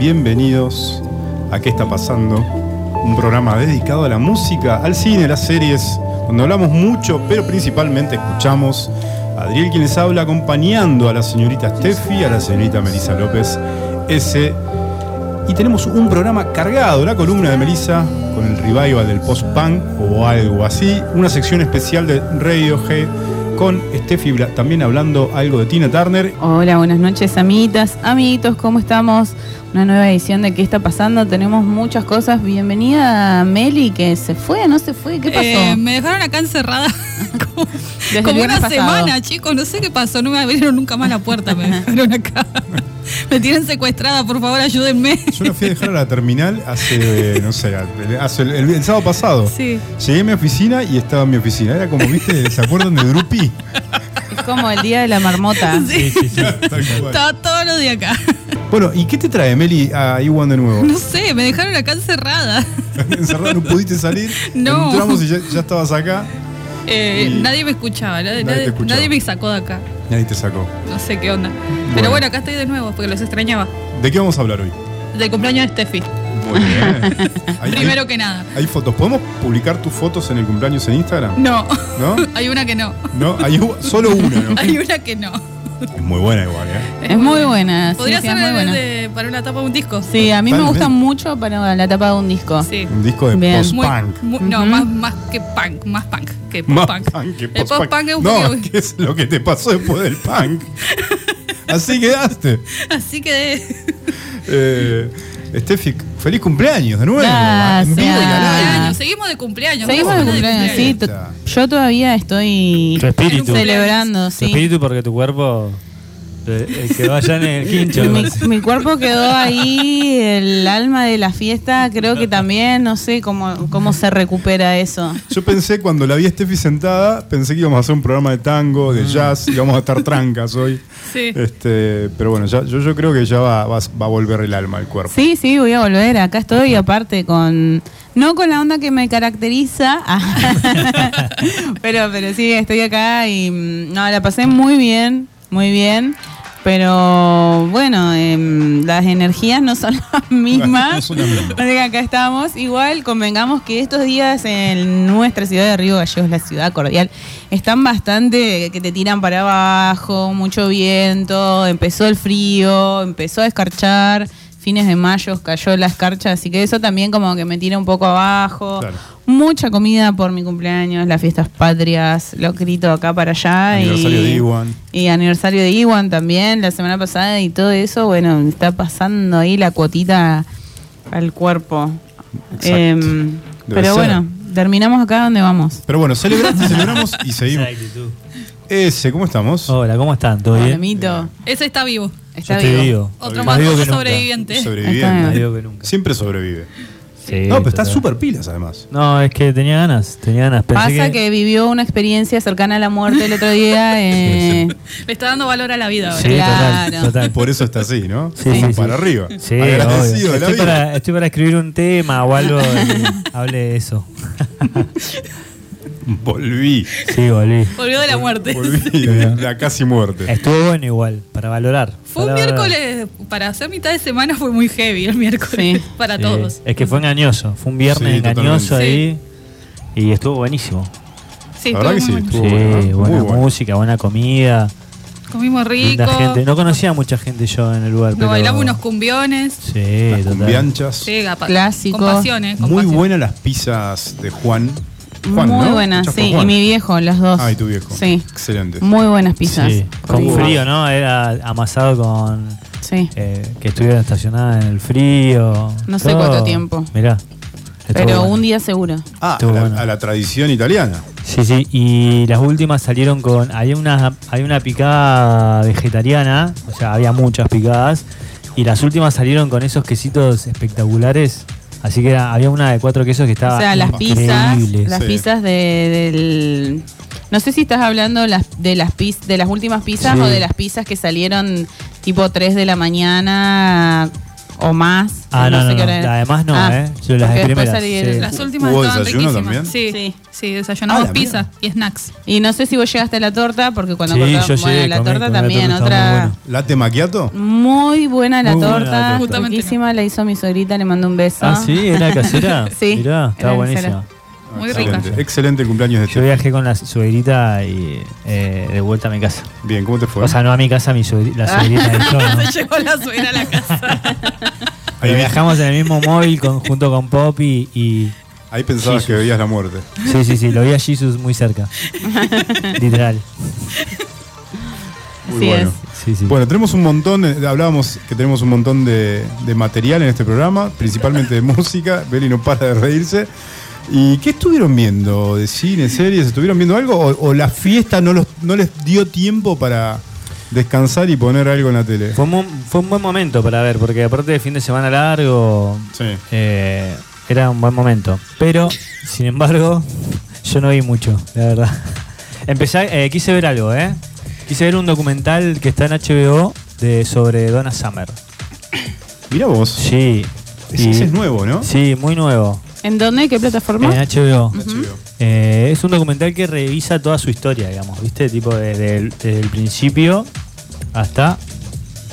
bienvenidos a ¿Qué está pasando? Un programa dedicado a la música, al cine, las series, donde hablamos mucho, pero principalmente escuchamos Adriel quien les habla acompañando a la señorita Steffi, a la señorita Melissa López S. Y tenemos un programa cargado, la columna de Melissa con el revival del post-punk o algo así, una sección especial de Radio G con Steffi Bla- también hablando algo de Tina Turner Hola, buenas noches, amiguitas, amiguitos, ¿cómo estamos? Una nueva edición de ¿Qué está pasando? Tenemos muchas cosas. Bienvenida a Meli, que se fue, no se fue, ¿qué pasó? Eh, me dejaron acá encerrada como, una pasado. semana, chicos. No sé qué pasó. No me abrieron nunca más la puerta. Me dejaron acá. Me tienen secuestrada. Por favor, ayúdenme. Yo la fui a dejar a la terminal hace, eh, no sé, hace el, el- el sábado pasado. Sí. Llegué a mi oficina y estaba en mi oficina. Era como, viste, ¿se acuerdan de Drupi? Es como el día de la marmota. Sí. Sí, sí, sí. Estaba todos los días acá. Bueno, ¿y qué te trae, Meli, a Iwan de nuevo? No sé, me dejaron acá encerrada. Encerrado, no pudiste salir. No. Entramos y ya, ya estabas acá. Eh, Y- nadie me escuchaba. Nadie, Nadie escuchaba. me sacó de acá. Nadie te sacó. No sé qué onda. Bueno. Pero bueno, acá estoy de nuevo porque los extrañaba. ¿De qué vamos a hablar hoy? Del cumpleaños de Steffi. Muy bien. Hay, Primero hay- que nada. hay fotos. ¿Podemos publicar tus fotos en el cumpleaños en Instagram? No. ¿No? Hay una que no. No, hay solo una, ¿no? Hay una que no. Es muy buena igual, ¿eh? Es muy buena, Podría sí, ser muy buena. de- para una tapa de un disco. Sí, a mí me gusta mucho para la tapa de un disco. Sí. Un disco de post-punk. No, Ujú. más, más que punk, más punk que Más post-punk. punk que El post-punk. es un No, poquito- ¿qué es lo que te pasó después del punk? Así quedaste. Así que de- Eh, Steffi, feliz cumpleaños de nuevo. Gracias. En vivo y al aire. seguimos de cumpleaños. Seguimos de cumpleaños, sí. to- Yo todavía estoy Tu espíritu. celebrando, Tu sí. espíritu porque tu cuerpo eh, quedó allá en el quincho. Mi, cuerpo quedó ahí, el alma de la fiesta, creo que también, no sé cómo, cómo se recupera eso. Yo pensé cuando la vi a Steffi sentada, pensé que íbamos a hacer un programa de tango, Mm. de jazz, íbamos a estar trancas hoy. Sí. Este, pero bueno, ya, yo, yo creo que ya va, va, va a volver el alma al cuerpo. Sí, sí, voy a volver, acá estoy, aparte con... No con la onda que me caracteriza, pero, pero sí, estoy acá y mm, no, la pasé muy bien, muy bien. Pero bueno, em, las energías no son las mismas. No que acá estamos. Igual convengamos que estos días en nuestra ciudad de Río Gallegos, la ciudad cordial, están bastante que te tiran para abajo, mucho viento, empezó el frío, empezó a escarchar. Fines de mayo cayó la escarcha, así que eso también como que me tira un poco abajo. Claro. Mucha comida por mi cumpleaños, las fiestas patrias, lo grito acá para allá. Aniversario y, de Iwan. Y aniversario de Iwan también, la semana pasada y todo eso, bueno, está pasando ahí la cuotita al cuerpo. Exacto. Debe pero ser. bueno, terminamos acá donde vamos. Pero bueno, celebramos, celebramos y seguimos. Ese, ¿cómo estamos? Hola, ¿cómo están? ¿Todo bien? Mito, Ese está vivo. Está Yo vivo. vivo. Otro Más más, vivo sobreviviente. Está Sobreviviendo. bien. Más vivo que nunca. Siempre sobrevive. Sí, no, pero total. súper pilas además. No, es que tenía ganas, tenía ganas. Pensé Pasa que... vivió una experiencia cercana a la muerte el otro día. eh, Le está dando valor a la vida ahora. Sí, Claro. total, total. Por eso está así, ¿no? Sí, sí, sí. para arriba. Sí, Agradecido obvio. de la Estoy vida. para, estoy para escribir un tema o algo que hable de eso. Volví. Sí, volví. Volvió de la muerte. Volví de la casi muerte. Estuvo bueno igual, para valorar. Fue un valorar. miércoles, para hacer mitad de semana fue muy heavy el miércoles. Sí. Para Sí, todos. Es que fue engañoso, fue un viernes Sí, engañoso totalmente. ahí y estuvo buenísimo. Sí, La verdad que estuvo sí, estuvo bueno. ¿no? buena Muy bueno. música, buena comida, Comimos rico. gente. No conocía a mucha gente yo en el lugar, Nos pero bailamos unos cumbiones. Sí, cumbianchas. Sí, Clásicos. Con pasión, ¿eh? Con Muy pasión. buenas las pizzas de Juan. Juan, muy ¿no? buenas, sí. Y mi viejo, las dos. Ah, y tu viejo. Sí. Excelente. Muy buenas pizzas. Sí, con frío, ¿no? Era amasado con Sí. eh, que estuviera estacionada en el frío. No sé todo. cuánto tiempo. Mirá. Pero bueno. un día seguro. Ah, a la, bueno. a la tradición italiana. Sí, sí, y las últimas salieron con. Había una, había una picada vegetariana, o sea, había muchas picadas, y las últimas salieron con esos quesitos espectaculares. Así que era- había una de cuatro quesos que estaba. O sea, las pizzas, increíble. las Sí. pizzas de, del... No sé si estás hablando las, de, las piz- de las últimas pizzas Sí. o de las pizzas que salieron tipo 3 de la mañana o más. Ah, no, sé no, qué no. Además no, Ah, ¿eh? Yo las primeras. sí. Las últimas ¿Hubo estaban desayuno riquísimas. también? Sí, Sí. sí, desayunamos Ah, la pizza y snacks. Y no sé si vos llegaste a la torta, porque cuando Sí, cortamos- yo bueno, llegué, la comí, torta comí la también, torta, estaba muy otra. bueno. ¿Latte macchiato? Muy buena la Muy buena torta, la torta. Justamente riquísima, la hizo mi suegrita, le mando un beso. Ah, sí, era casera. Sí, Mirá, estaba buenísima. Muy excelente. rica. Excelente el cumpleaños de Yo Steffi. viajé con la suegrita y eh, de vuelta a mi casa. Bien, ¿cómo te fue? O sea, no a mi casa, a mi suegri- la suegrita de yo, ¿no? Se llevó la suegra a la casa. ahí, Pero viajamos en el mismo móvil con, junto con Poppy y. ahí pensabas Jesus. que veías la muerte. Sí, sí, sí, lo vi a Jesus muy cerca. Literal. Muy Así bueno. Sí, sí. Bueno, tenemos un montón, eh, hablábamos que tenemos un montón de, de material en este programa, principalmente de música. Beli no para de reírse. ¿Y qué estuvieron viendo? ¿De cine, series? ¿Estuvieron viendo algo? ¿O, o la fiesta no, los, no les dio tiempo para descansar y poner algo en la tele? Fue, un, fue un buen momento para ver, porque aparte de fin de semana largo, Sí. eh, era un buen momento. Pero, sin embargo, yo no vi mucho, la verdad. Empecé, eh, quise ver algo, ¿eh? Quise ver un documental que está en HBO de, sobre Donna Summer. Mira vos. Sí. Ese, y- ese es nuevo, ¿no? Sí, muy nuevo. ¿En dónde? ¿Qué plataforma? En HBO. HBO. Eh, es un documental que revisa toda su historia, digamos, ¿viste? Tipo desde el, desde el principio hasta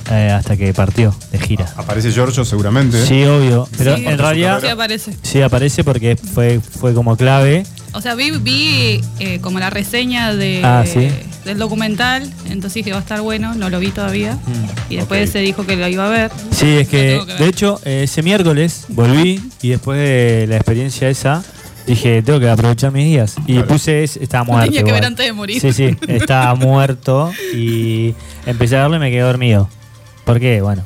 eh, hasta que partió de gira. Aparece Giorgio seguramente. Sí, obvio. Pero Sí. en realidad Sí aparece. sí aparece porque fue, fue como clave. O sea, vi, vi eh, como la reseña de, Ah, ¿sí? Del documental, entonces dije va a estar bueno, no lo vi todavía. Mm. Y después se dijo que lo iba a ver. Sí, es que, de hecho, ese miércoles volví y después de la experiencia esa, dije, tengo que aprovechar mis días. Y Claro. puse, es- estaba muerto. tenía que igual. ver antes de morir. Sí, sí, estaba muerto y empecé a verlo y me quedé dormido. ¿Por qué? Bueno,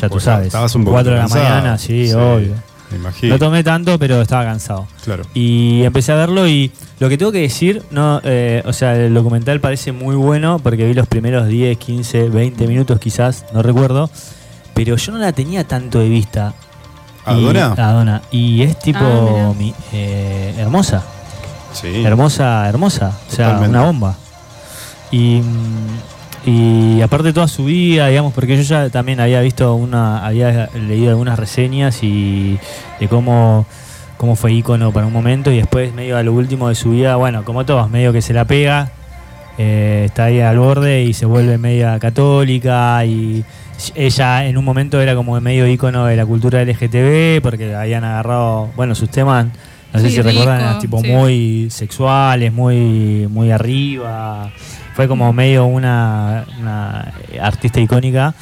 ya tú sabes. Estabas un poco 4 de la mañana, sí, obvio. Me imagino. No tomé tanto, pero estaba cansado. Claro. Y empecé a verlo y lo que tengo que decir, no, eh, o sea, el documental parece muy bueno porque vi los primeros 10, 15, 20 minutos quizás, no recuerdo, pero yo no la tenía tanto de vista. ¿A Y- Donna? a Donna. Y es tipo Ah, mi- eh, hermosa, Sí. hermosa, hermosa, o sea, Totalmente. una bomba. Y, mm, y aparte toda su vida, digamos, porque yo ya también había visto una, había leído algunas reseñas y de cómo, cómo fue ícono para un momento y después medio a lo último de su vida, bueno, como todos, medio que se la pega, eh, está ahí al borde y se vuelve media católica y ella en un momento era como medio ícono de la cultura LGTB porque habían agarrado, bueno, sus temas, no sé Sí, si recuerdan, eran tipo sí. muy sexuales, muy, muy arriba. Fue como medio una, una artista icónica.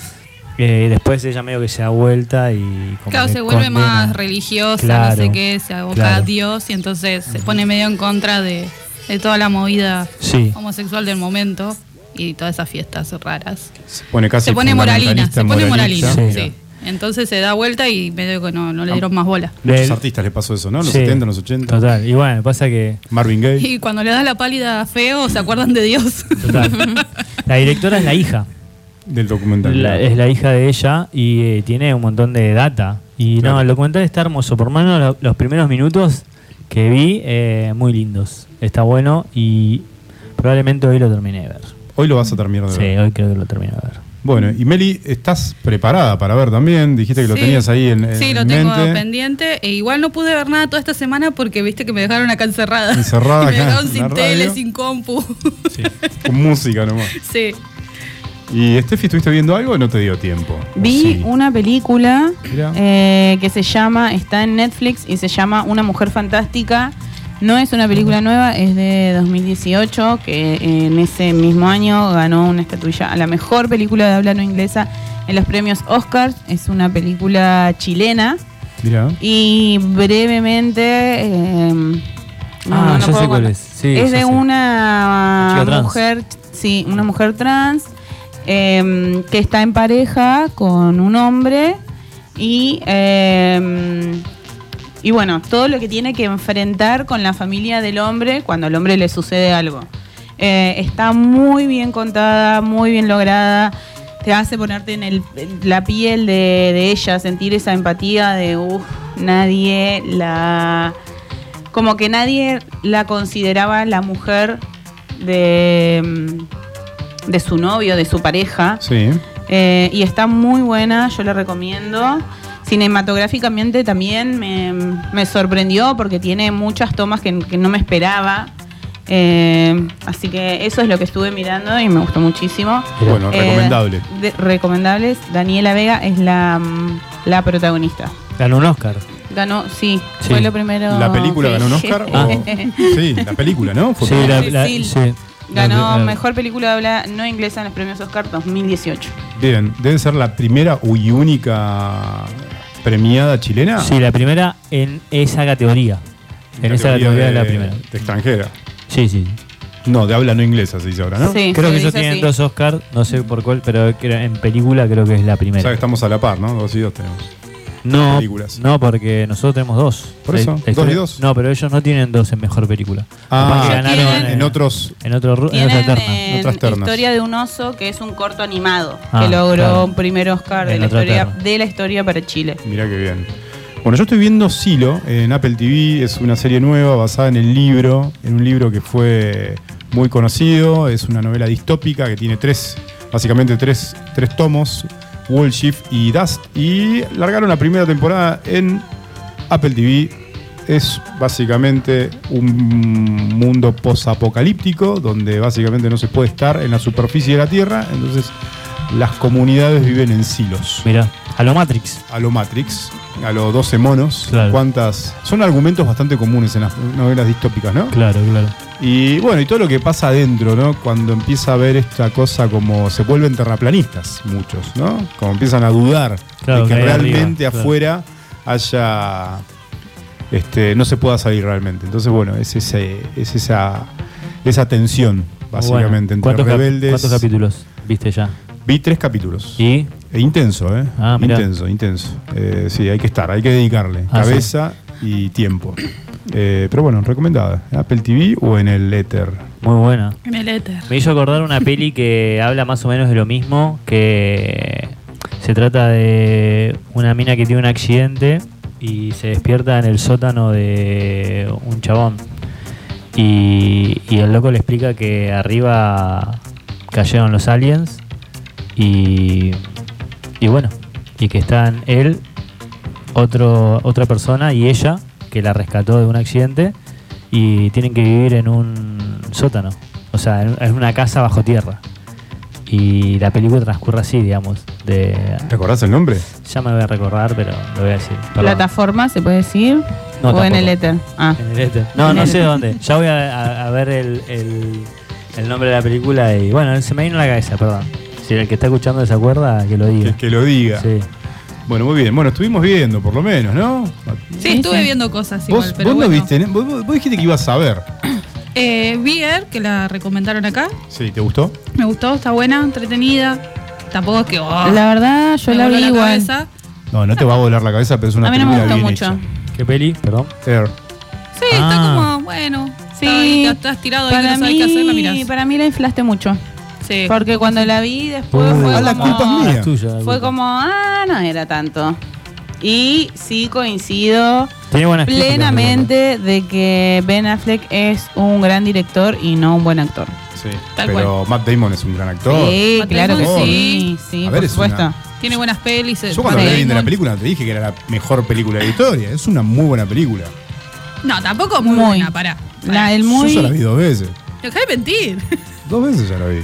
Eh, después ella medio que se da vuelta y como Claro, se vuelve condena. más religiosa, Claro, no sé qué, se aboca claro. a Dios y entonces se pone medio en contra de, de toda la movida Sí, homosexual del momento y todas esas fiestas raras. Se pone casi se pone moralina, se pone moralina, sí. Entonces se da vuelta y medio que no, no le dieron más bola. Muchos artistas les pasó eso, ¿no? Los Sí, 70, los 80. Total. Y bueno, pasa que. Marvin Gaye. Y cuando le das la pálida feo, se acuerdan de Dios. Total. la directora es la hija. Del documental. La- es la hija de ella y eh, tiene un montón de data. Y Claro. no, el documental está hermoso. Por lo menos lo- los primeros minutos que vi, eh, muy lindos. Está bueno y probablemente hoy lo terminé de ver. Hoy lo vas a terminar de Sí, ver. hoy creo que lo terminé de ver. Bueno, y Meli, ¿estás preparada para ver también? Dijiste que lo Sí. tenías ahí en, en Sí, lo tengo pendiente. E igual no pude ver nada toda esta semana porque viste que me dejaron acá encerrada. Encerrada Y me dejaron sin tele, radio. sin compu. Con música nomás. sí. ¿Y Steffi, estuviste viendo algo o no te dio tiempo? ¿O Vi sí? una película eh, que se llama, está en Netflix y se llama Una Mujer Fantástica. No es una película nueva, es de 2018, que en ese mismo año ganó una estatuilla a la mejor película de habla no inglesa en los premios Oscars. Es una película chilena. Mirá. Y brevemente. eh, no, Ah, no ya sé cuál es. Sí, es de sé. una Chica trans. mujer, sí, una mujer trans eh, que está en pareja con un hombre y eh, y bueno, todo lo que tiene que enfrentar con la familia del hombre cuando al hombre le sucede algo. Eh, está muy bien contada, muy bien lograda. Te hace ponerte en el- la piel de, de ella, sentir esa empatía de, uff, nadie la... Como que nadie la consideraba la mujer de, de su novio, de su pareja. Sí. Eh, y está muy buena, yo la recomiendo. Cinematográficamente también me, me sorprendió porque tiene muchas tomas que, que no me esperaba. Eh, así que eso es lo que estuve mirando y me gustó muchísimo. Bueno, Eh, recomendable. de- recomendables. Daniela Vega es la, la protagonista. Ganó un Oscar. Ganó, sí, Sí. fue lo primero. ¿La película que ganó un. Oscar? o- Sí, la película, ¿no? Fue Sí, la, la- Sí. sí. Ganó La- mejor película de habla no inglesa en los premios Oscar 2018. Bien, debe ser la primera y única premiada chilena. Sí, la primera en esa categoría. En esa categoría es la primera. De extranjera. Sí, sí. No, de habla no inglesa se dice ahora, ¿no? Sí, Creo que ellos tienen así. dos Oscars, no sé por cuál, pero creo- en película creo que es la O sea que primera. estamos a la par, ¿no? Dos y dos tenemos. No, películas. no, porque nosotros tenemos dos. Por eso, dos y dos. No, pero ellos no tienen dos en mejor película. Ah, Capaz que ganaron tienen- eh, en otros. en otro ru- en Tienen otra terna. en Otras ternas. Historia de un oso, que es un corto animado, Ah, que logró claro. un primer Oscar de En la, otra historia, terna. de la historia para Chile. Mirá qué bien. Bueno, yo estoy viendo Silo en Apple TV, es una serie nueva basada en el libro, en un libro que fue muy conocido, es una novela distópica que tiene tres, básicamente tres, tres tomos, Wall Shift y Dust, y largaron la primera temporada en Apple TV. Es básicamente un mundo posapocalíptico donde básicamente no se puede estar en la superficie de la Tierra, entonces las comunidades viven en silos. Mira, a lo Matrix. a lo Matrix, a los 12 monos. Claro. ¿Cuántas? Son argumentos bastante comunes en las novelas distópicas, ¿no? Claro, claro. Y bueno, y todo lo que pasa adentro, ¿no? Cuando empieza a ver esta cosa como se vuelven terraplanistas, muchos, ¿no? Como empiezan a dudar Claro, de que realmente arriba, claro. afuera haya. Este, no se pueda salir realmente. Entonces, bueno, es, ese, es esa, esa tensión, básicamente, Bueno, entre ¿cuántos, cap- rebeldes. ¿Cuántos capítulos viste ya? Vi tres capítulos. ¿Y? E intenso, ¿eh? Ah, intenso, intenso. Eh, sí, hay que estar, hay que dedicarle Ah, cabeza y tiempo. Eh, pero bueno, recomendada. ¿En Apple TV o en el Ether? Muy buena. En el éter. Me hizo acordar una peli que habla más o menos de lo mismo, que se trata de una mina que tiene un accidente y se despierta en el sótano de un chabón. Y, y el loco le explica que arriba cayeron los aliens y, y bueno, y que están él, otro, otra persona y ella que la rescató de un accidente y tienen que vivir en un sótano, o sea, en, en una casa bajo tierra. Y la película transcurre así, digamos, de ¿Te acordás el nombre? ya me voy a recordar, pero lo voy a decir. perdón. ¿Plataforma se puede decir? No, ¿O en el éter? Ah. En el éter. No, En no el- sé dónde. Ya voy a, a- a ver el, el- el nombre de la película y bueno, se me vino a la cabeza, perdón. Si el que está escuchando se acuerda, que lo diga. que lo diga. Sí. Bueno, muy bien. Bueno, estuvimos viendo, por lo menos, ¿no? Sí, estuve viendo cosas igual, Vos, pero vos no bueno. viste, ¿no? vos, vos- vos dijiste que ibas a ver. Eh, vi Air, que la recomendaron acá. Sí, ¿te gustó? Me gustó, está buena, entretenida. Tampoco es que. oh, La verdad, yo me la voló vi igual. cabeza. No, no te va a volar la cabeza, pero es una A mí no me gustó bien mucho. hecha. ¿Qué peli? Perdón. Air. Sí, está Ah. como, bueno. Sí. Está ahí, estás tirado ahí, Para no sabes qué hacer, la mí, mirás. para mí la inflaste mucho. Sí. Porque cuando la vi después fue ah, la como... es tuya, Fue como, ah, no era tanto. Y sí coincido plenamente de que Ben Affleck es un gran director y no un buen actor. Sí. Tal pero Matt Damon es un gran actor. Sí, Matt claro que sí, sí, A por ver, supuesto. una- Tiene buenas pelis. eh, Yo cuando Matt hablé bien de la película te dije que era la mejor película de la historia. Es una muy buena película. No, tampoco muy, Muy. buena, pará. La- el Yo muy... ya la vi dos veces. Dejá de mentir. Dos veces ya la vi.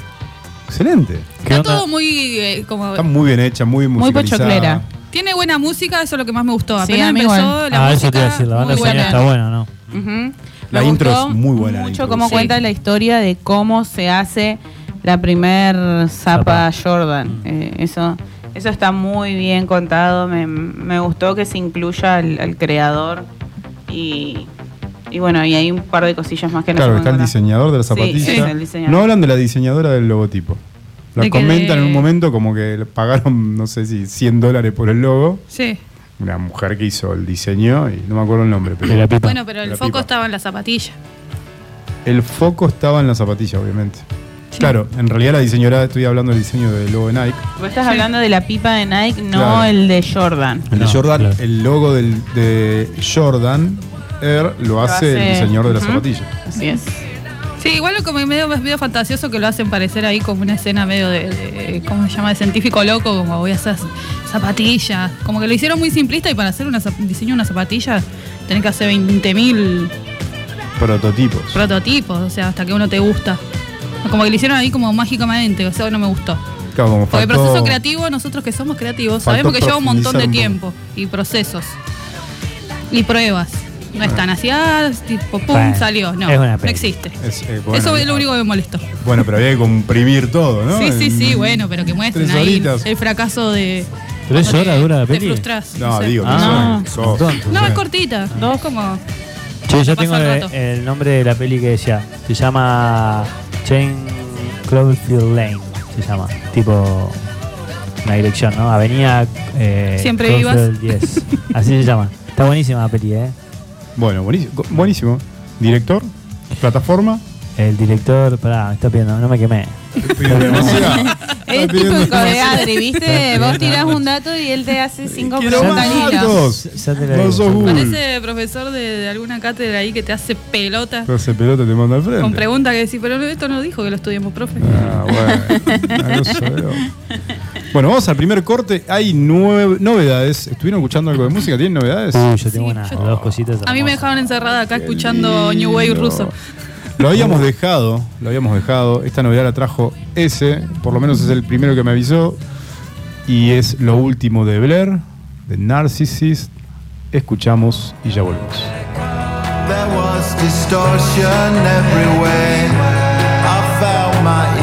Excelente. ¿Qué Está onda? todo muy. eh, como, Está muy bien hecha, muy Muy musicalizada. pochoclera. tiene buena música, eso es lo que más me gustó. Sí, Apenas a mí empezó igual. la ah, música. eso te iba a decir, la banda muy sonora buena. está buena, ¿no? Ujú. La Me intro gustó es muy buena, la Mucho intro. cómo Sí. cuenta la historia de cómo se hace la primer zapa Jordan. Eh, eso, eso está muy bien contado. Me, me gustó que se incluya al, al creador y, y bueno, y hay un par de cosillas más que no Claro, está el diseñador de la zapatilla. sí, el diseñador. No hablan de la diseñadora del logotipo. La De comentan de- en un momento como que le pagaron, no sé si 100 dólares por el logo. Sí. Una mujer que hizo el diseño y no me acuerdo el nombre, pero De la pipa. Bueno, pero el foco pipa. estaba en la zapatilla. el foco estaba en la zapatilla, obviamente. Claro, en realidad la diseñadora, estoy hablando del diseño del logo de Nike. Vos estás hablando de la pipa de Nike, no Claro. el de Jordan. El de No, Jordan, claro. el logo del, de Jordan Air lo hace, el diseñador de la Ujú. zapatilla. Así es. Sí, igual como medio, medio fantasioso que lo hacen parecer ahí como una escena medio de, de- ¿cómo se llama? De científico loco, como voy a hacer zapatillas. Como que lo hicieron muy simplista y para hacer una, zap- diseño de una zapatilla tenés que hacer 20.000 Prototipos. prototipos, o sea, hasta que uno te gusta. Como que lo hicieron ahí como mágicamente, o sea, no me gustó. Claro, como Porque el proceso creativo, nosotros que somos creativos, sabemos que lleva un montón de un tiempo y procesos y pruebas. No es tan así, ah, tipo, pum, Bueno, salió. No, es una no peli. existe. Es, eh, bueno, Eso es lo único que me molestó. Bueno, pero había que comprimir todo, ¿no? Sí, sí, sí, En bueno, pero que muestren tres ahí horitas. el fracaso de. ¿Tres cuando horas te- dura la te peli? frustras, No, sé. digo, que Ah, son- no. sos- Tonto. No, es cortita. No, es como. Che, yo Pasa tengo el el, rato. el nombre de la peli que decía. Se llama Chain Cloverfield Lane. Se llama. Tipo. Una dirección, ¿no? Avenida. Eh, Siempre Cloverfield 10. Así se llama. Está buenísima la peli, ¿eh? Bueno, buenísimo. buenísimo. Director, plataforma. El director. Pará, me está pidiendo. No me quemé. Demasiado. Es típico de. Adri, ¿viste? Vos tirás un dato y él te hace cinco Quiero preguntas. Ya te la No digo. sos Google. Parece profesor de, de alguna cátedra ahí que te hace pelota Pero ese pelota te manda al frente. con preguntas que decís, pero esto no dijo que lo estudiemos, profe. Ah, bueno. Ah, no sabemos. Bueno, vamos al primer corte. Hay nueve novedades. ¿Estuvieron escuchando algo de música? ¿Tienen novedades? Uy, yo tengo Sí, unas yo- dos cositas. A mí me hermosas. dejaban encerrada acá escuchando Qué New Wave lindo. ruso. Lo habíamos dejado, lo habíamos dejado. Esta novedad la trajo ese, por lo menos es el primero que me avisó. Y es lo último de Blair, de Narcissist. Escuchamos y ya volvemos. There was distortion everywhere. I felt my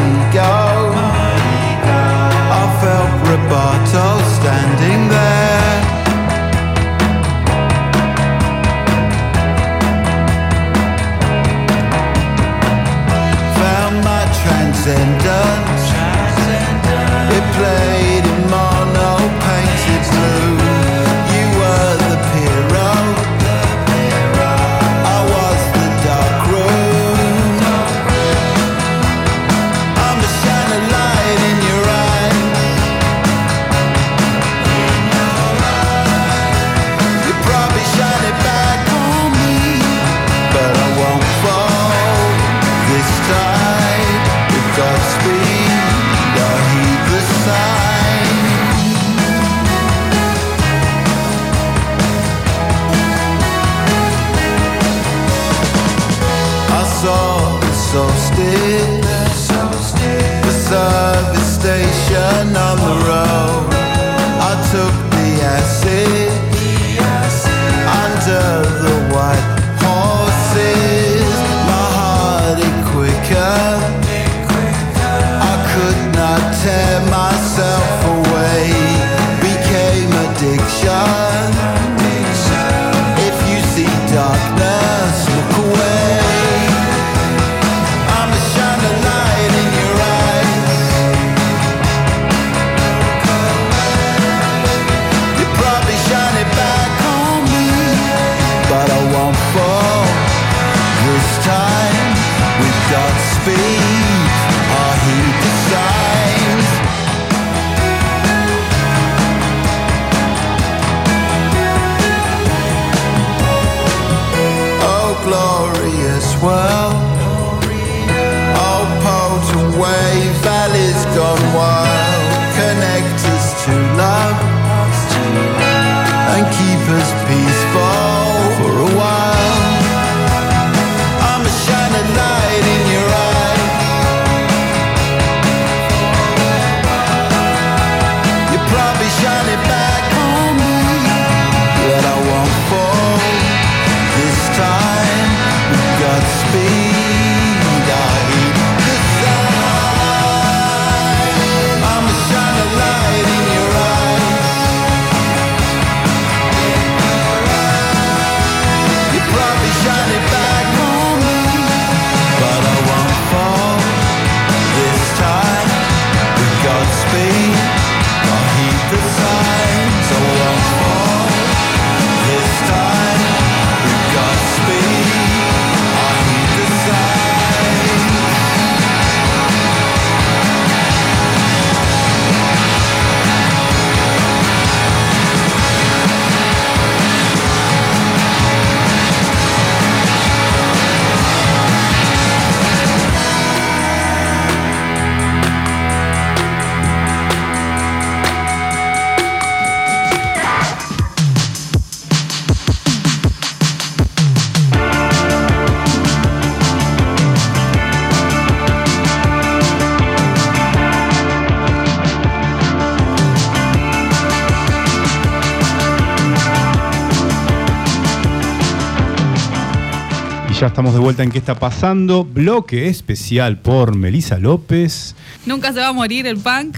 vuelta en ¿Qué está pasando? Bloque especial por Melisa López. Nunca se va a morir el punk.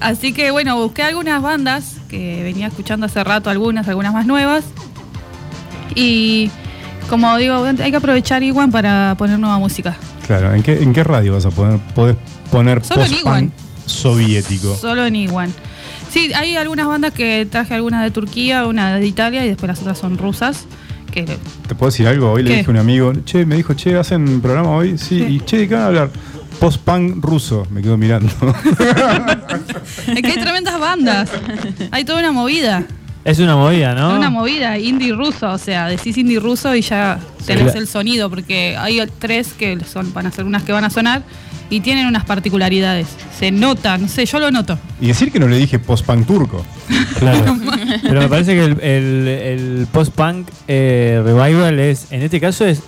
Así que bueno, busqué algunas bandas que venía escuchando hace rato, algunas, algunas más nuevas. Y como digo, hay que aprovechar Iguan para poner nueva música. Claro, ¿en qué, en qué radio vas a poner, podés poner Solo en post-punk Iguan. soviético? Solo en Iguan. Sí, hay algunas bandas que traje algunas de Turquía, una de Italia y después las otras son rusas. Que ¿Te puedo decir algo? Hoy le dije a un amigo, che, me dijo, che, ¿hacen programa hoy? Sí, y che, ¿de qué van a hablar? Post-punk ruso. Me quedo mirando. es que hay tremendas bandas. Hay toda una movida. Es una movida, ¿no? Una movida indie ruso, o sea, decís indie ruso y ya tenés Sí. el sonido, porque hay tres que son, van a ser unas que van a sonar y tienen unas particularidades. Se nota, no sé, yo lo noto. y decir que no le dije post-punk turco. Claro. Pero me parece que el, el- el post-punk eh, revival es, en este caso es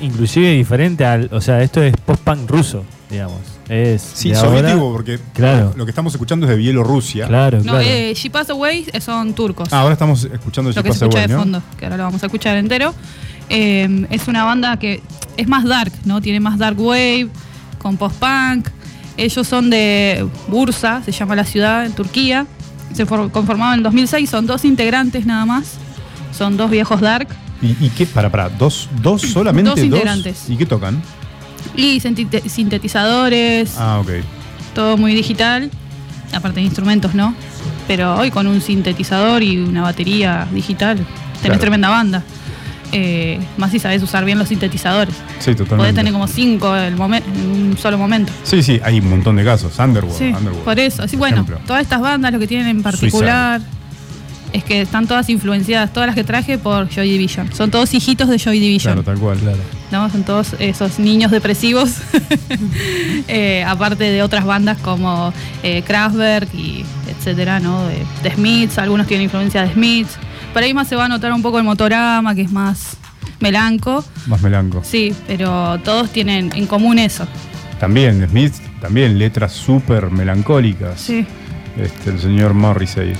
inclusive diferente al, o sea, esto es post-punk ruso, digamos. Es Sí, de soviético, ahora- porque Claro. lo que estamos escuchando es de Bielorrusia. Claro, No, claro. eh, She Pass Away eh, son turcos. Ah, ahora estamos escuchando lo She que se Pass escucha Away, de ¿no? fondo, que ahora lo vamos a escuchar entero. Eh, es una banda que es más dark, ¿no? Tiene más dark wave, con post-punk. Ellos son de Bursa, se llama la ciudad, en Turquía. Se for- conformaron en 2006, son dos integrantes nada más. Son dos viejos dark. ¿Y, y qué? Para, para, ¿dos, dos solamente? Dos integrantes. ¿Y qué tocan? Y sintetizadores, Ah, ok. todo muy digital. Aparte de instrumentos, ¿no? Pero hoy con un sintetizador y una batería digital, tenés Claro. tremenda banda. Eh, más si sabes usar bien los sintetizadores. Sí, totalmente. Podés tener como cinco el en un solo momento. Sí, sí, hay un montón de casos. Underworld, Sí, Underworld. por eso. Así, por bueno, todas estas bandas lo que tienen en particular es que están todas influenciadas, todas las que traje por Joy Division. Son todos hijitos de Joy Division. Claro, tal cual. Claro. ¿no? Son todos esos niños depresivos, Eh, aparte de otras bandas como eh, Kraftwerk y etcétera, ¿no? De, de Smiths, algunos tienen influencia de Smiths. Por ahí más se va a notar un poco el motorama, que es más melanco, Más melanco. sí, pero todos tienen en común eso. También, Smith, también letras súper melancólicas. Sí. Este, el señor Morrissey.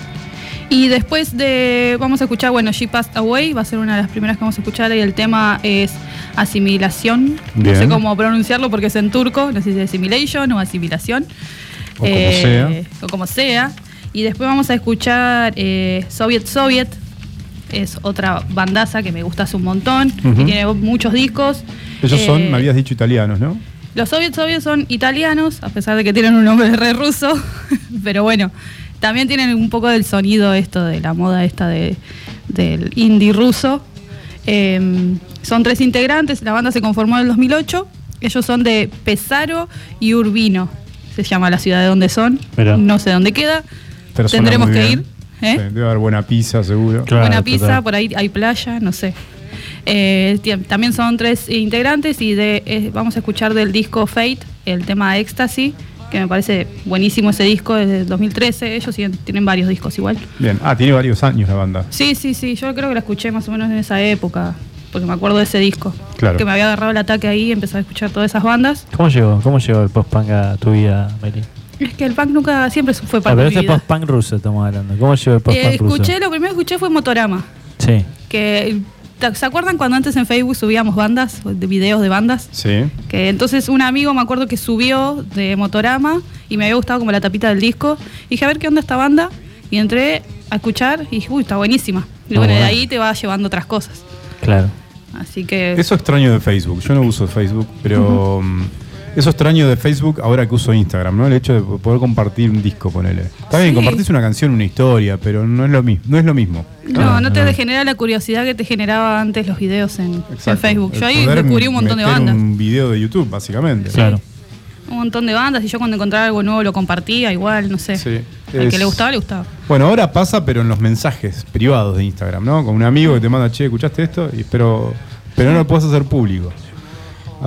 Y después de, vamos a escuchar, bueno, She Passed Away, va a ser una de las primeras que vamos a escuchar y el tema es asimilación. Bien. No sé cómo pronunciarlo porque es en turco, no sé si es assimilation o asimilación. O como sea. O como sea. Y después vamos a escuchar eh, Soviet Soviet, es otra bandaza que me gusta hace un montón, Ujú. que tiene muchos discos. Ellos son, Eh, me habías dicho, italianos, ¿no? los soviets soviets son italianos, a pesar de que tienen un nombre re ruso, pero bueno, también tienen un poco del sonido esto de la moda esta de, del indie ruso. Eh, son tres integrantes, la banda se conformó en el 2008, ellos son de Pesaro y Urbino, se llama la ciudad de donde son, Mirá. no sé dónde queda, Pero tendremos que bien. ir. ¿eh? Sí, debe haber buena pizza, seguro. Claro, buena pizza, total. por ahí hay playa, no sé. Eh, también son tres integrantes y de, eh, vamos a escuchar del disco Fate, el tema Ecstasy, que me parece buenísimo ese disco, desde 2013. Ellos siguen- tienen varios discos igual. Bien. Ah, tiene varios años la banda. Sí, sí, sí, yo creo que la escuché más o menos en esa época, porque me acuerdo de ese disco. Claro. Que me había agarrado el ataque ahí y empecé a escuchar todas esas bandas. ¿Cómo llegó? ¿Cómo llegó el post-punk a tu vida, Meli? Es que el punk nunca, siempre fue Ah, parte pero de este mi es vida. post-punk ruso estamos hablando. ¿Cómo llegó el post-punk Eh, ruso? escuché, lo primero que escuché fue Motorama. Sí. Que, ¿Se acuerdan cuando antes en Facebook subíamos bandas, de videos de bandas? Sí. Que entonces un amigo me acuerdo que subió de Motorama y me había gustado como la tapita del disco. Y dije, a ver qué onda esta banda. Y entré a escuchar y dije, uy, está buenísima. Y bueno, de ahí te va llevando otras cosas. Claro. Así que. Eso extraño de Facebook. Yo no uso Facebook, pero eso extraño de Facebook ahora que uso Instagram, ¿no? El hecho de poder compartir un disco, ponele. Está bien, Sí. compartís una canción, una historia, pero no es lo mismo. No es lo mismo. No, no te Ah. genera la curiosidad que te generaba antes los videos en. Facebook. Yo ahí descubrí un montón de bandas. Un video de YouTube, básicamente. Claro. Un montón de bandas y yo cuando encontraba algo nuevo lo compartía igual, no sé. Sí. Al que le gustaba, le gustaba. Bueno, ahora pasa, pero en los mensajes privados de Instagram, ¿no? Con un amigo que te manda, che, ¿escuchaste esto? Y, pero, pero no lo puedes hacer público.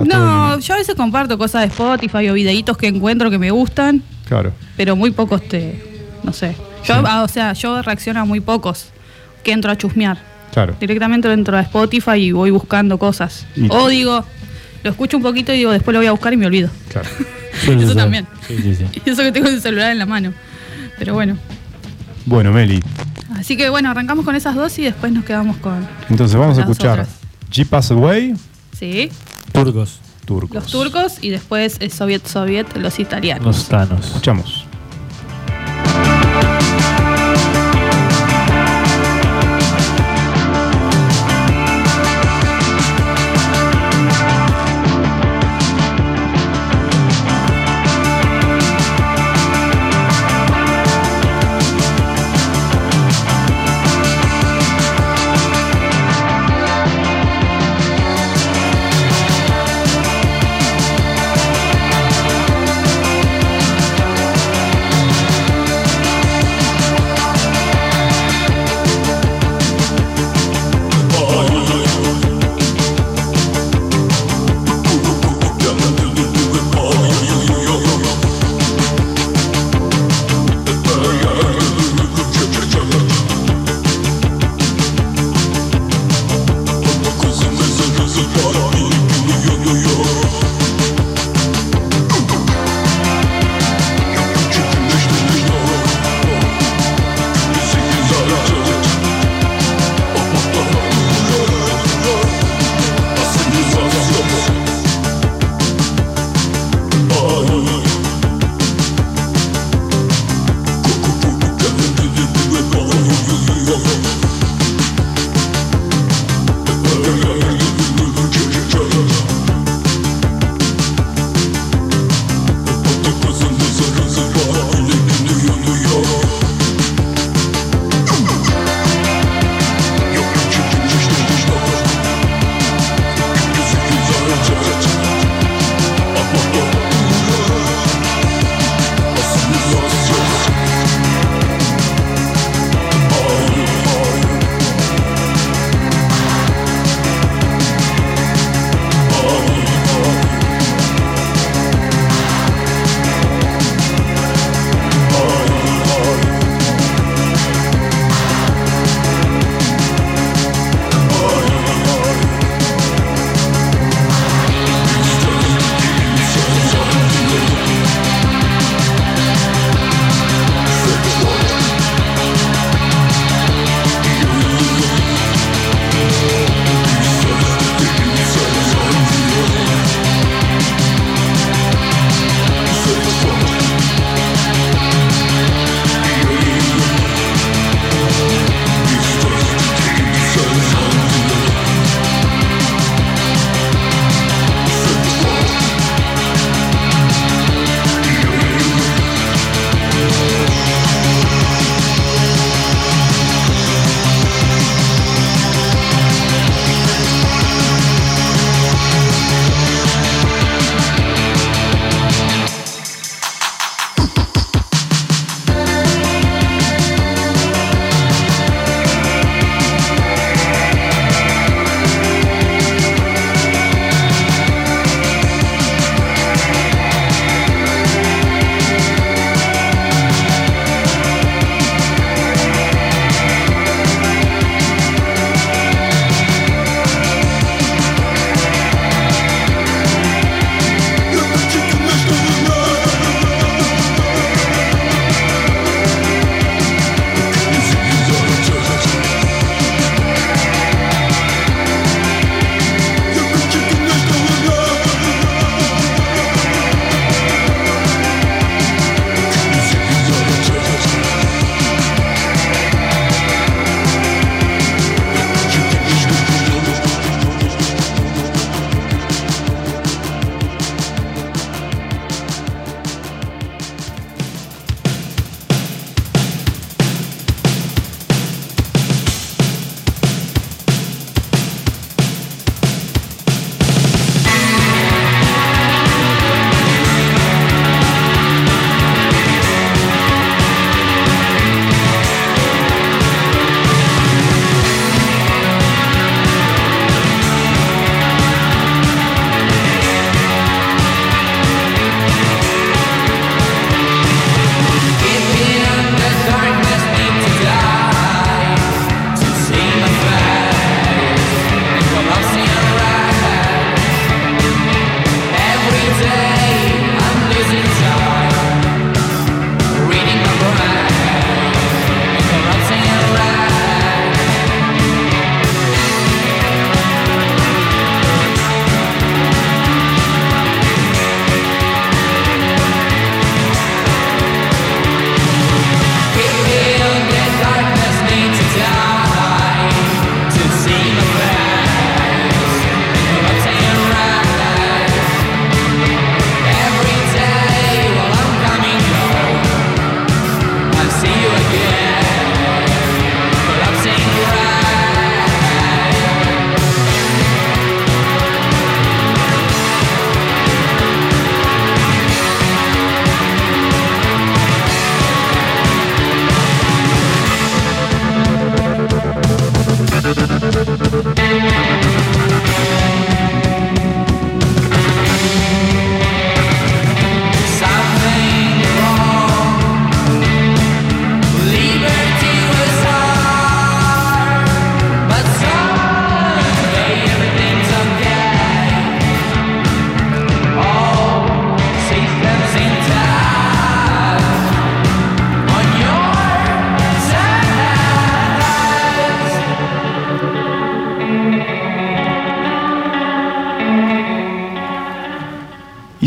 No, yo a veces comparto cosas de Spotify o videitos que encuentro que me gustan, Claro. pero muy pocos te. No sé. Yo, ah, o sea, yo reacciono a muy pocos que entro a chusmear. Claro. Directamente entro a Spotify y voy buscando cosas. Y- O digo, lo escucho un poquito y digo, después lo voy a buscar y me olvido. Claro. Suele Eso también. Sí, sí, sí. Y eso que tengo el celular en la mano. Pero bueno. Bueno, Meli, Así que bueno, arrancamos con esas dos y después nos quedamos con. entonces vamos a escuchar. G Pass Away ¿sí? Turcos, Turcos. Los turcos y después eh, Soviet Soviet, los italianos. los tanos. Escuchamos.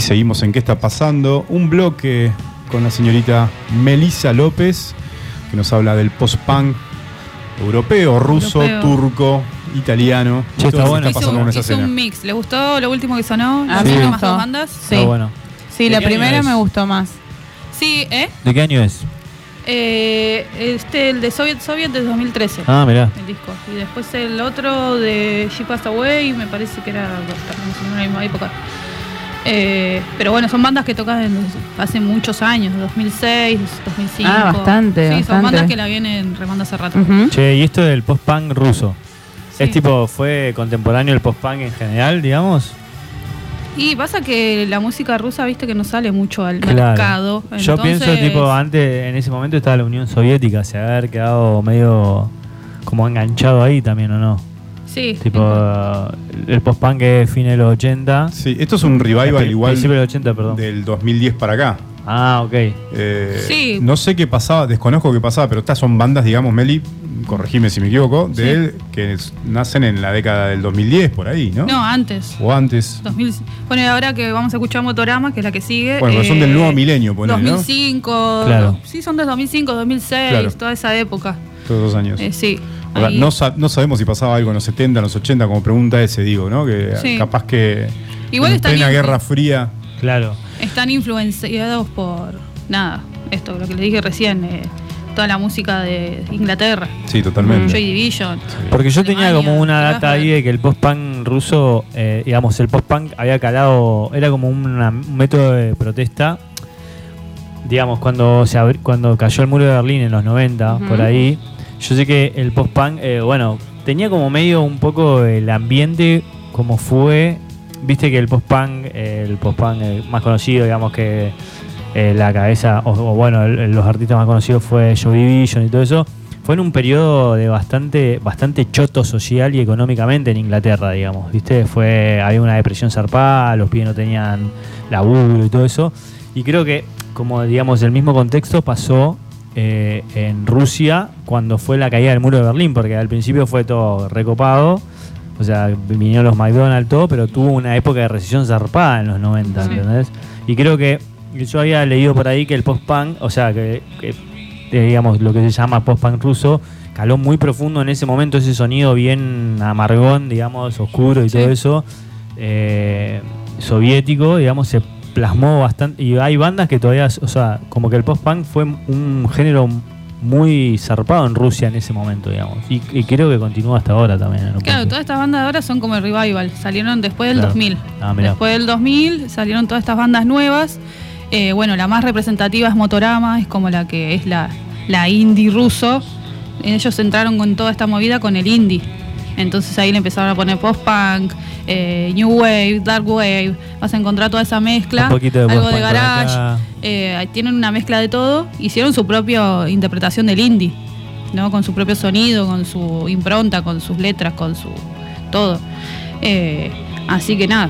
Y seguimos en ¿Qué está pasando? Un bloque con la señorita Melissa López, que nos habla del post-punk europeo, ruso, Europeo. turco, italiano. Che, está bueno. está pasando hizo, con esa hizo escena. un mix. ¿Le gustó lo último que sonó? A ¿Las mí últimas gustó. dos bandas? Sí. Está bueno. Sí, ¿De la primera me gustó más. Sí, ¿eh? ¿De qué año es? Eh, Este, el de Soviet Soviet de 2013. Ah, mirá. El disco. Y después el otro de She Passed Away, me parece que era también en la misma época. Eh, pero bueno, son bandas que tocan hace muchos años, 2006, 2005. Ah, bastante, Sí, son bastante. bandas que la vienen remando hace rato. Che, y esto del post-punk ruso. Sí. ¿Es tipo, fue contemporáneo el post-punk en general, digamos? Y pasa que la música rusa, viste que no sale mucho al Claro. mercado. Yo pienso, tipo, antes, en ese momento estaba la Unión Soviética, se haber quedado medio como enganchado ahí también, ¿o no? Sí. Tipo, el post-punk es fin de los 80. Sí, esto es un revival Pri- igual Principio del 80, perdón. del 2010 para acá. Ah, ok. Eh, Sí. No sé qué pasaba, desconozco qué pasaba, pero estas son bandas, digamos, Meli, corregime si me equivoco, de él que es- nacen en la década del 2010, por ahí, ¿no? No, antes. O antes. 2000, bueno, y ahora que vamos a escuchar Motorama, que es la que sigue. Bueno, pero son del nuevo milenio, ¿no? 2005. Claro. Sí, son del 2005, 2006, Claro. toda esa época. Todos los años. Eh, sí. O sea, ahí. no, sa- no sabemos si pasaba algo en los 70, en los 80, como pregunta ese, digo, ¿no? Que Sí. capaz que Igual en están plena Guerra Fría. Claro. Están influenciados por. Nada, esto, lo que les dije recién. eh, toda la música de Inglaterra. Sí, totalmente. Joy Division. Porque yo tenía como una data ahí de que el post-punk ruso, eh, digamos, el post-punk había calado, era como una- un método de protesta. Digamos, cuando se cuando cayó el muro de Berlín en los 90, Ujú. por ahí, yo sé que el post-punk, eh, bueno, tenía como medio un poco el ambiente como fue, viste que el post-punk, eh, el post-punk eh, más conocido, digamos que eh, la cabeza, o, o bueno, el- los artistas más conocidos fue Joy Division y todo eso, fue en un periodo de bastante, bastante choto social y económicamente en Inglaterra, digamos, ¿viste? Fue, había una depresión zarpada, los pies no tenían laburo y todo eso. Y creo que, como digamos, el mismo contexto pasó eh, en Rusia cuando fue la caída del muro de Berlín, porque al principio fue todo recopado, o sea, vinieron los McDonald's, todo, pero tuvo una época de recesión zarpada en los 90, Sí. ¿entendés? Y creo que yo había leído por ahí que el post-punk, o sea, que, que, eh, digamos, lo que se llama post-punk ruso, caló muy profundo en ese momento ese sonido bien amargón, digamos, oscuro y todo eso, eh, soviético, digamos, se plasmó bastante. Y hay bandas que todavía, o sea, como que el post-punk fue un género muy zarpado en Rusia en ese momento, digamos. Y, y creo que continúa hasta ahora también. Claro, todas estas bandas de ahora son como el revival. Salieron después del Claro. 2000. Ah, después del 2000 salieron todas estas bandas nuevas. Eh, bueno, la más representativa es Motorama, es como la que es la, la indie ruso. Ellos entraron con toda esta movida con el indie. Entonces ahí le empezaron a poner post-punk, eh, new wave, dark wave. Vas a encontrar toda esa mezcla. Un poquito de algo de garage. Eh, tienen una mezcla de todo. Hicieron su propia interpretación del indie, ¿no? Con su propio sonido, con su impronta, con sus letras, con su todo. Eh, así que nada,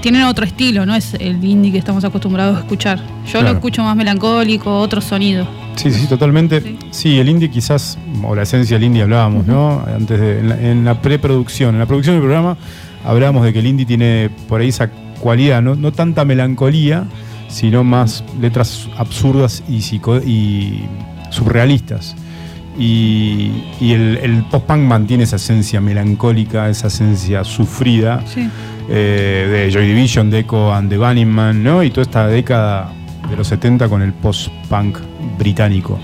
tienen otro estilo, no es el indie que estamos acostumbrados a escuchar. Yo Claro. lo escucho más melancólico, otro sonido. Sí, sí, totalmente. Sí. Sí, el indie quizás, o la esencia del indie hablábamos, ¿no? Antes de, en la, en la preproducción, en la producción del programa, hablábamos de que el indie tiene por ahí esa cualidad, no, no tanta melancolía, sino más letras absurdas y, psico- y surrealistas. Y, y el, el post-punk mantiene esa esencia melancólica, esa esencia sufrida Sí. Eh, de Joy Division, Deco and the Bunny Man, ¿no? Y toda esta década de los 70 con el post-punk británico.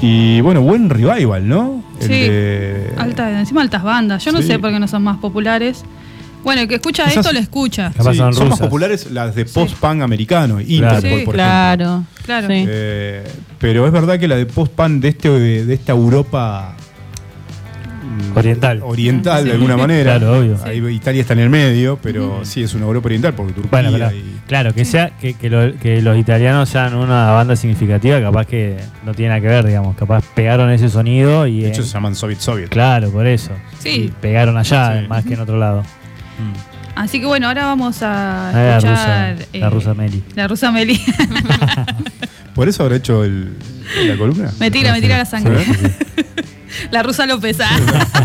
Y bueno, buen revival, ¿no? El Sí. de- Alta, encima altas bandas. Yo no Sí. sé por qué no son más populares. Bueno, el que escucha esto lo escucha. Sí, son más populares las de post-punk americano, Claro. Interpol, Sí, por ejemplo. Claro. Claro. Sí. Eh, pero es verdad que la de post-punk de, este, de esta Europa Oriental. oriental de alguna manera. Claro, obvio. Ahí Italia está en el medio, pero sí es una Europa oriental porque Turquía Bueno, pero, y- claro, que sea que, que lo- que los italianos sean una banda significativa, capaz que no tiene nada que ver, digamos, capaz pegaron ese sonido y de hecho se llaman Soviet Soviet. claro, por eso. Sí. Y pegaron allá Sí. más que en otro lado. Así que bueno, ahora vamos a Ah, la rusa, la eh, rusa Meli. La rusa Meli. ¿Por eso habrá hecho el, la columna? me tira, me tira la sangre. La rusa López. ah.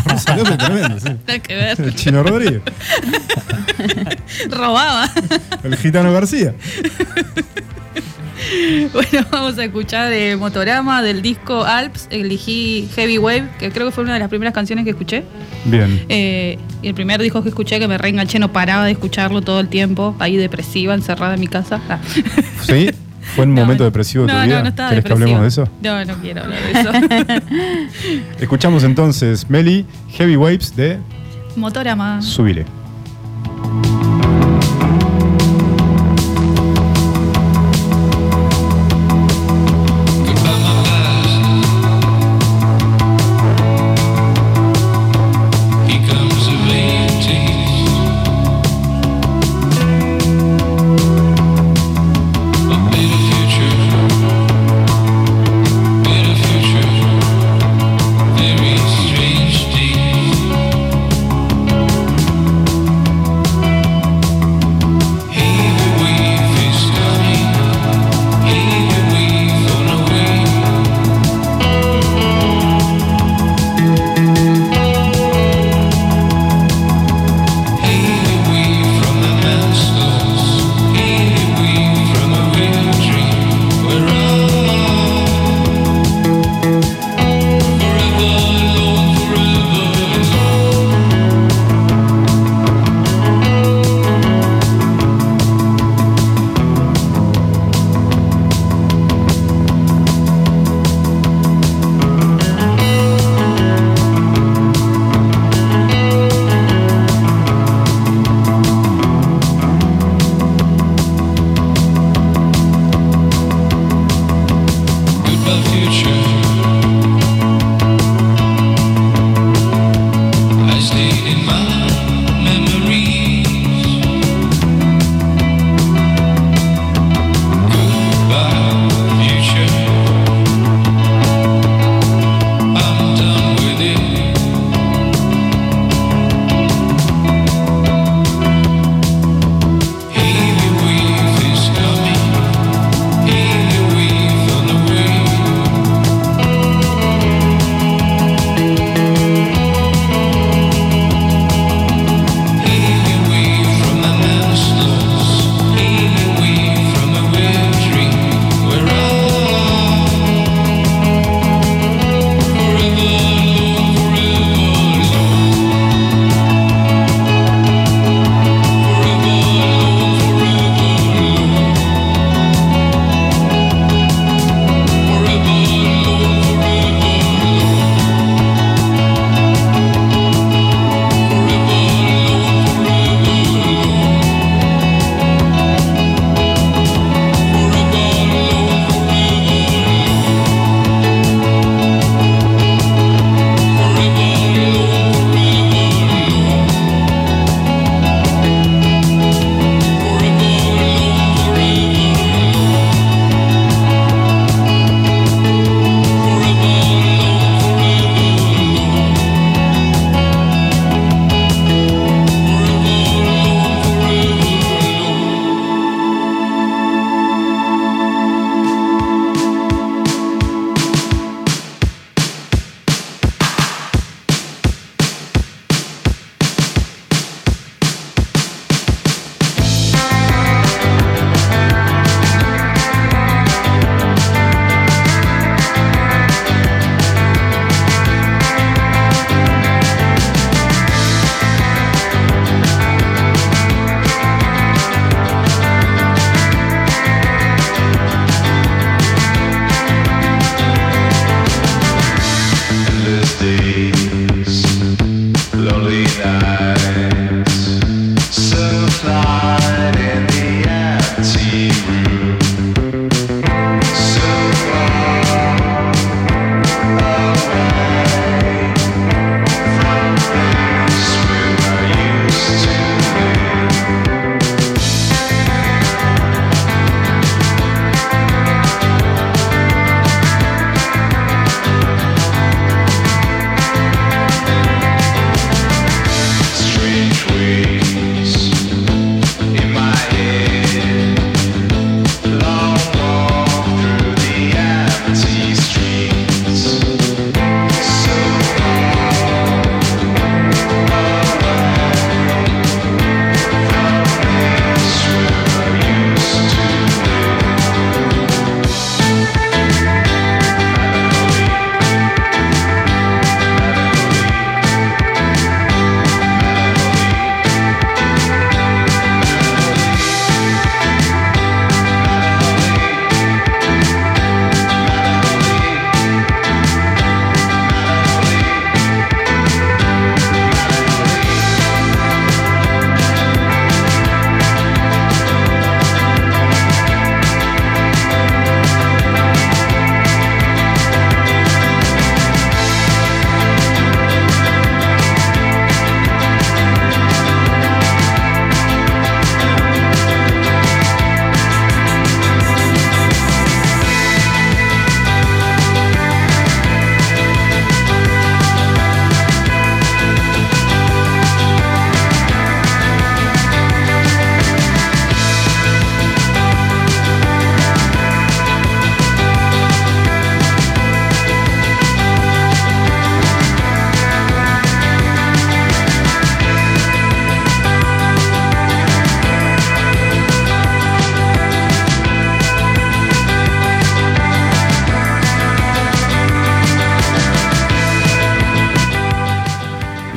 Rosa López, tremendo, sí. Nada que ver. El Chino Rodríguez. Robaba. El gitano García. Bueno, vamos a escuchar de Motorama del disco Alps. Elegí Heavy Wave, que creo que fue una de las primeras canciones que escuché. Bien. Eh, y el primer disco que escuché que me reenganché, no paraba de escucarlo todo el tiempo, ahí depresiva, encerrada en mi casa. Ah. ¿Sí? ¿Fue un No, momento depresivo de tu vida? No, no estaba ¿Querés que depresiva. hablemos de eso? No, no quiero hablar de eso. Escuchamos entonces, Meli, Heavy Waves de Motorama. Subile.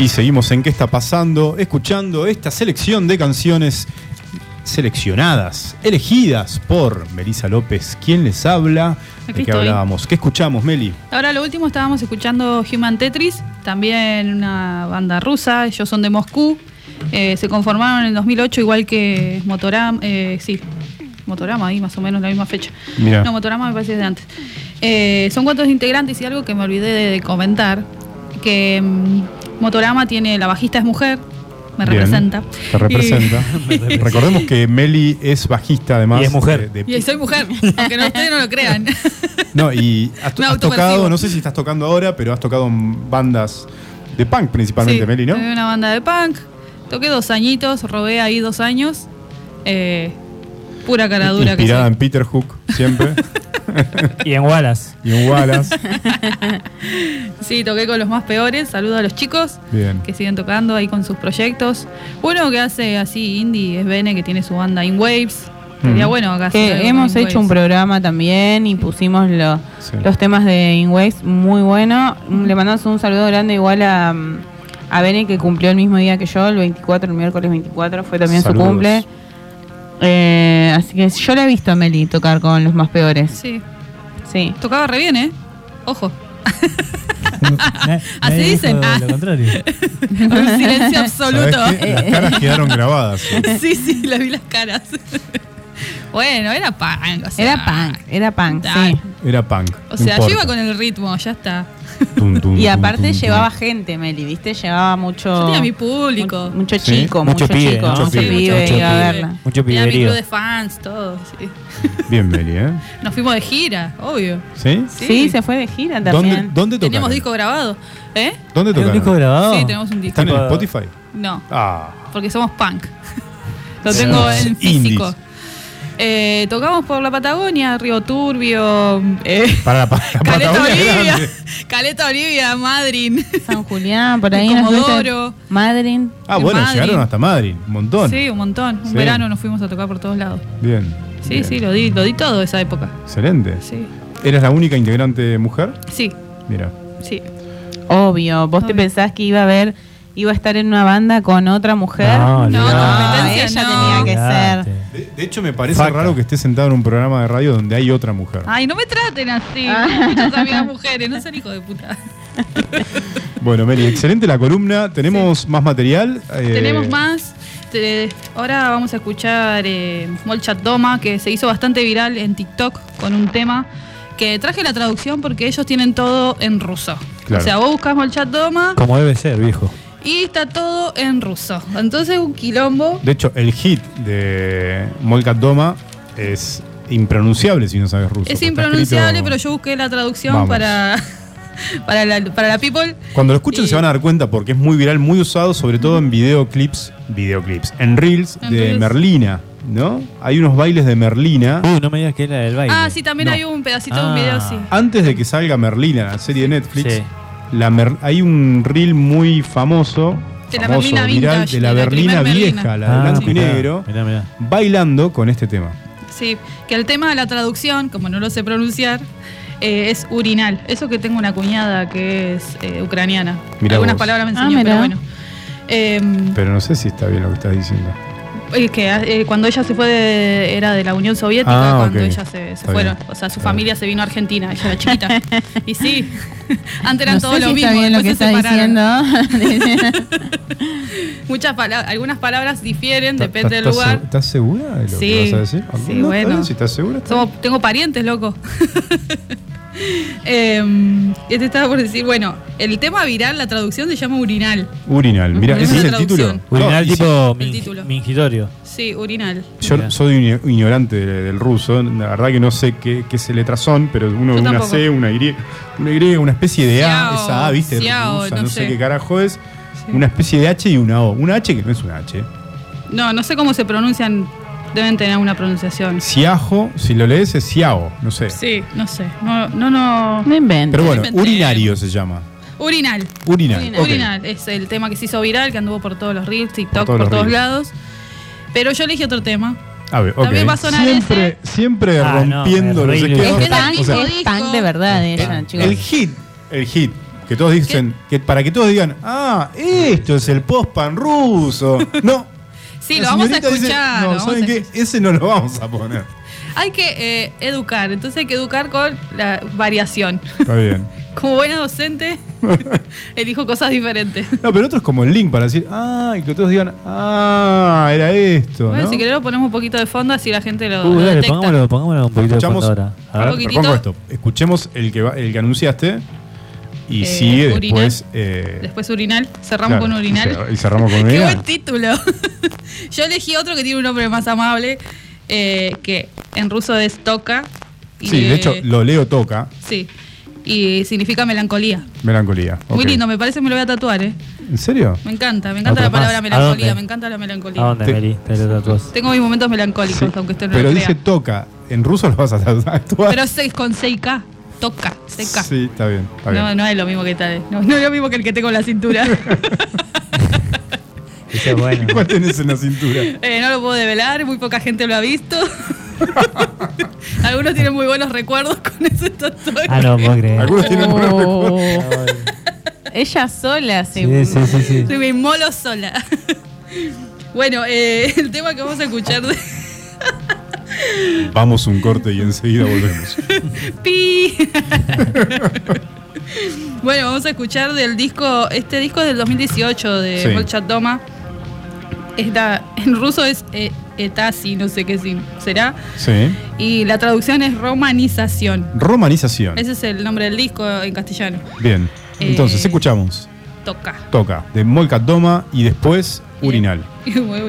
Seguimos en qué está pasando, escuchando esta selección de canciones seleccionadas, elegidas por Melissa López. ¿Quién les habla? ¿De qué estoy. hablábamos? ¿Qué escuchamos, Meli? Ahora lo último estábamos escuchando Human Tetris, también una banda rusa, ellos son de Moscú, eh, se conformaron en el 2008 igual que Motorama, eh, sí, Motorama ahí más o menos la misma fecha. Mira. No, Motorama me parece de antes. Eh, son cuatro integrantes y algo que me olvidé de, de comentar, que mm, Motorama tiene, la bajista es mujer, me Bien. representa. Te representa. Recordemos que Meli es bajista además. Y es mujer. de- de- Y, soy mujer, aunque no, ustedes no lo crean. no, y has, tocado, no sé si estás tocando ahora, pero has tocado en bandas de punk principalmente, Sí, Meli, ¿no? tuve una banda de punk. Toqué dos añitos, robé ahí dos años. Eh, pura cara dura que Inspirada soy. en Peter Hook, siempre. Y en Wallace. Y en Wallace. Sí, toqué con los más peores. Saludo a los chicos Bien. que siguen tocando ahí con sus proyectos. Uno que hace así indie es Bene, que tiene su banda In Waves. Sería Mm. bueno acá. algo hemos In hecho un Waves. programa también y pusimos lo- Sí. los temas de Inways muy bueno. Le mandamos un saludo grande igual a, mm, a Bene que cumplió el mismo día que yo, el 24, el miércoles 24, fue también Saludos. su cumple. Eh, así que yo la he visto a Meli tocar con los más peores. Sí, Sí. tocaba re bien, ¿eh? Ojo. Na- Así nadie dicen. Ah. Lo contrario. Un silencio absoluto. Las caras quedaron grabadas. Sí, sí, le vi las caras. Bueno, era punk. o sea, Era punk, era punk, sí. Era punk. O sea, yo importa. iba con el ritmo, ya está. Tum, tum, Y aparte tum, llevaba tum. gente, Meli, ¿viste? Llevaba mucho. Yo tenía mi público. mu- Mucho Sí. chico, Mucho mucho, pibe, chico, ¿no? mucho Sí, mucho pibe pibe. iba a verla. Mucho Tenía mi club de fans, todo. Sí. Bien, Meli, ¿eh? Nos fuimos de gira, obvio. ¿Sí? Sí. se fue de gira ¿Dónde, también. dónde tocaron? Tenemos disco grabado. ¿Eh? ¿Dónde ¿Hay un tocaron? disco grabado? Sí, tenemos un disco. ¿Están en Spotify? No, Ah. porque somos punk. Lo Sí. tengo en físico. Indies. Eh, tocamos por la Patagonia, Río Turbio, eh, Para la, para la Caleta Patagonia Olivia, grande. Caleta Olivia, Madryn. San Julián, por ahí. Comodoro. Madrid. Ah, En bueno, llegaron hasta Madrid. Un montón. Sí, un montón. Un Sí. verano nos fuimos a tocar por todos lados. Bien. Sí, Bien. sí, lo di, lo di todo esa época. Excelente. Sí, ¿Eres la única integrante mujer? sí, Mira. sí. Obvio. ¿Vos te pensás que iba a ver, iba a estar en una banda con otra mujer? No, No, competencia ella no. tenía que ser. De, de hecho, me parece Faca. raro que estés sentado en un programa de radio donde hay otra mujer. Ay, no me traten así. Ah. Muchas amigas mujeres, no sean hijos de puta. Bueno, Meli, excelente la columna. ¿Tenemos más material? Eh, Tenemos más. Te- ahora vamos a escuchar eh, Molchat Doma, que se hizo bastante viral en TikTok con un tema que traje la traducción porque ellos tienen todo en ruso. Claro. O sea, vos buscas Molchat Doma Como debe ser, viejo. Y está todo en ruso. Entonces, un quilombo. De hecho, el hit de Molkat Doma es impronunciable si no sabes ruso. Es impronunciable, escrito- pero yo busqué la traducción Vamos. para, para, la, para la people. Cuando lo escuchen Y- se van a dar cuenta porque es muy viral, muy usado, sobre todo en videoclips, videoclips, en reels En de reels. Merlina, ¿no? Hay unos bailes de Merlina. Uy, no me digas que era del baile. Ah, sí, también No. hay un pedacito de un Ah. video, sí. Antes de que salga Merlina, la serie de Netflix, Sí. La Mer- hay un reel muy famoso, De la viral, vintage, de la de la Berlina vieja, la de blanco y Ah, negro, Mirá, mirá. bailando con este tema. Sí, que el tema de la traducción, como no lo sé pronunciar, eh, es urinal. Eso que tengo una cuñada que es eh, ucraniana. Mirá Algunas vos. palabras me Ah, enseñó, pero bueno. Em, Pero no sé si está bien lo que estás diciendo. Que eh, cuando ella se fue de- era de la Unión Soviética, Ah, cuando ok. ella se, se fueron. bien. O sea, su familia se vino a Argentina, ella era chiquita. y sí, antes eran No todos sé lo si mismo. está bien lo que después se está separaron. diciendo. Muchas palabras, algunas palabras difieren, ¿Estás- depende del lugar. ¿Estás segura de lo Sí, que vas a decir? sí, No, bueno. si estás segura. está Somos- tengo parientes, loco. Te estaba por decir, bueno, el tema viral, la traducción se llama urinal. Urinal. Mira, Esa ese es el título. traducción. Urinal No, tipo El min- título. mingitorio. Sí, urinal. Yo Mira. soy ign- ignorante de- del ruso, la verdad que no sé qué, qué se letras son, pero uno Yo una tampoco. C, una Y, una Y, una especie de A, esa A, viste, xiao, rusa, no, no sé. sé. qué carajo es, una especie de H y una O. Una H que no es una H. No, no sé cómo se pronuncian, deben tener una pronunciación. Siajo, si lo lees es Xiao, no sé. Sí, no sé. No, no, no. No inventes. Pero bueno, urinario se llama. Urinal. Urinal. Urinal. es el tema que se hizo viral, que anduvo por todos los reels, TikTok, todos por todos, reels. lados. Pero yo elegí otro tema. A ver, ok. También va a sonar siempre, siempre Ah, rompiendo los. Es disco. punk de verdad ella, el, chicos. el hit, el hit Que todos dicen, que para que todos digan, ah, esto es el post-pan ruso. No. Sí, La lo vamos a dice, escuchar. no, vamos ¿saben a qué? Ese no lo vamos a poner. Hay que eh, educar, entonces hay que educar con la variación. Está bien. Como buena docente, elijo cosas diferentes. No, pero otro es como el link para decir, ah, y que todos digan, ah, era esto. Bueno, ¿no? si querés lo ponemos un poquito de fondo así la gente lo, Uh, lo dale, detecta. pongámoslo, pongámoslo un poquito de fondo ahora. A ver. poquitito. esto. Escuchemos el que, va- el que anunciaste y Eh, después. eh, Después urinal, cerramos claro, con urinal. y cer- Y cerramos con Qué urinal. buen título. Yo elegí otro que tiene un nombre más amable, eh, que en ruso es toca. y, Sí, de hecho, lo leo toca, Sí. Y significa melancolía. melancolía. Muy lindo, me parece me lo voy a tatuar, ¿eh? ¿En serio? Me encanta, me encanta la palabra más. ¿A melancolía, me encanta la melancolía. ¿A dónde, Te- Meli? Te lo tatuás. Tengo mis momentos melancólicos, Sí, aunque usted no Pero lo dice crea. toca. En ruso lo vas a actuar. Pero es con 6K, toca, 6K. Sí, está bien. Está No, bien. no es lo mismo que tal. No, no es lo mismo que el que tengo en la cintura. Ese es bueno. ¿Cuál tenés en la cintura? Eh, no lo puedo develar, muy poca gente lo ha visto. Algunos tienen muy buenos recuerdos con ese tatuaje. Ah, no, puedo creer. Algunos tienen buenos Oh. recuerdos. Ella sola se. Sí, sí, sí, sí. Sí, me inmolo sola. bueno, eh, el tema que vamos a escuchar de Vamos un corte y enseguida volvemos. Pi. bueno, vamos a escuchar del disco, este disco es del 2018 de Sí. Molchat Doma. Esta- en ruso es eh, Etasi, no sé qué será. Sí. Y la traducción es romanización. Romanización. Ese es el nombre del disco en castellano. Bien. Entonces, Eh, escuchamos. Toca. Toca. De Molkat Doma y después Urinal. Y voy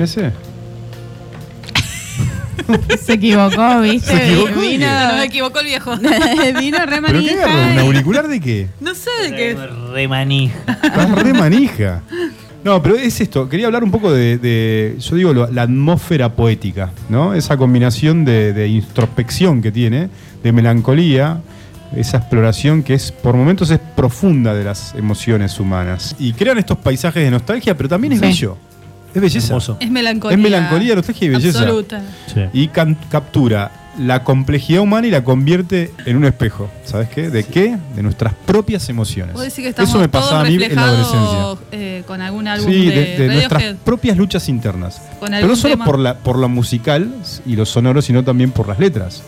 bien ese? Se equivocó, ¿viste? Se equivocó, Vino, No me equivocó el viejo. vino re ¿Pero qué agarró? ¿Un manija. auricular de qué? No sé de qué. Remanija. Estás re manija. No, pero es esto. Quería hablar un poco de, de- yo digo, lo- la atmósfera poética, ¿no? Esa combinación de, de introspección que tiene, de melancolía, esa exploración que es, por momentos, es profunda de las emociones humanas. Y crean estos paisajes de nostalgia, pero también es Sí. bello. Es belleza. Hermoso. Es melancolía. Es melancolía, nostalgia y belleza. Absoluta. Sí. Y can- captura la complejidad humana y la convierte en un espejo. ¿Sabes qué? ¿De qué? De nuestras propias emociones. ¿Puedo decir que estamos Eso me pasaba a mí en la adolescencia. eh, con algún álbum Sí, de, de, de nuestras propias luchas internas. Con Pero no solo tema. por la, por lo musical y lo sonoro, sino también por las letras.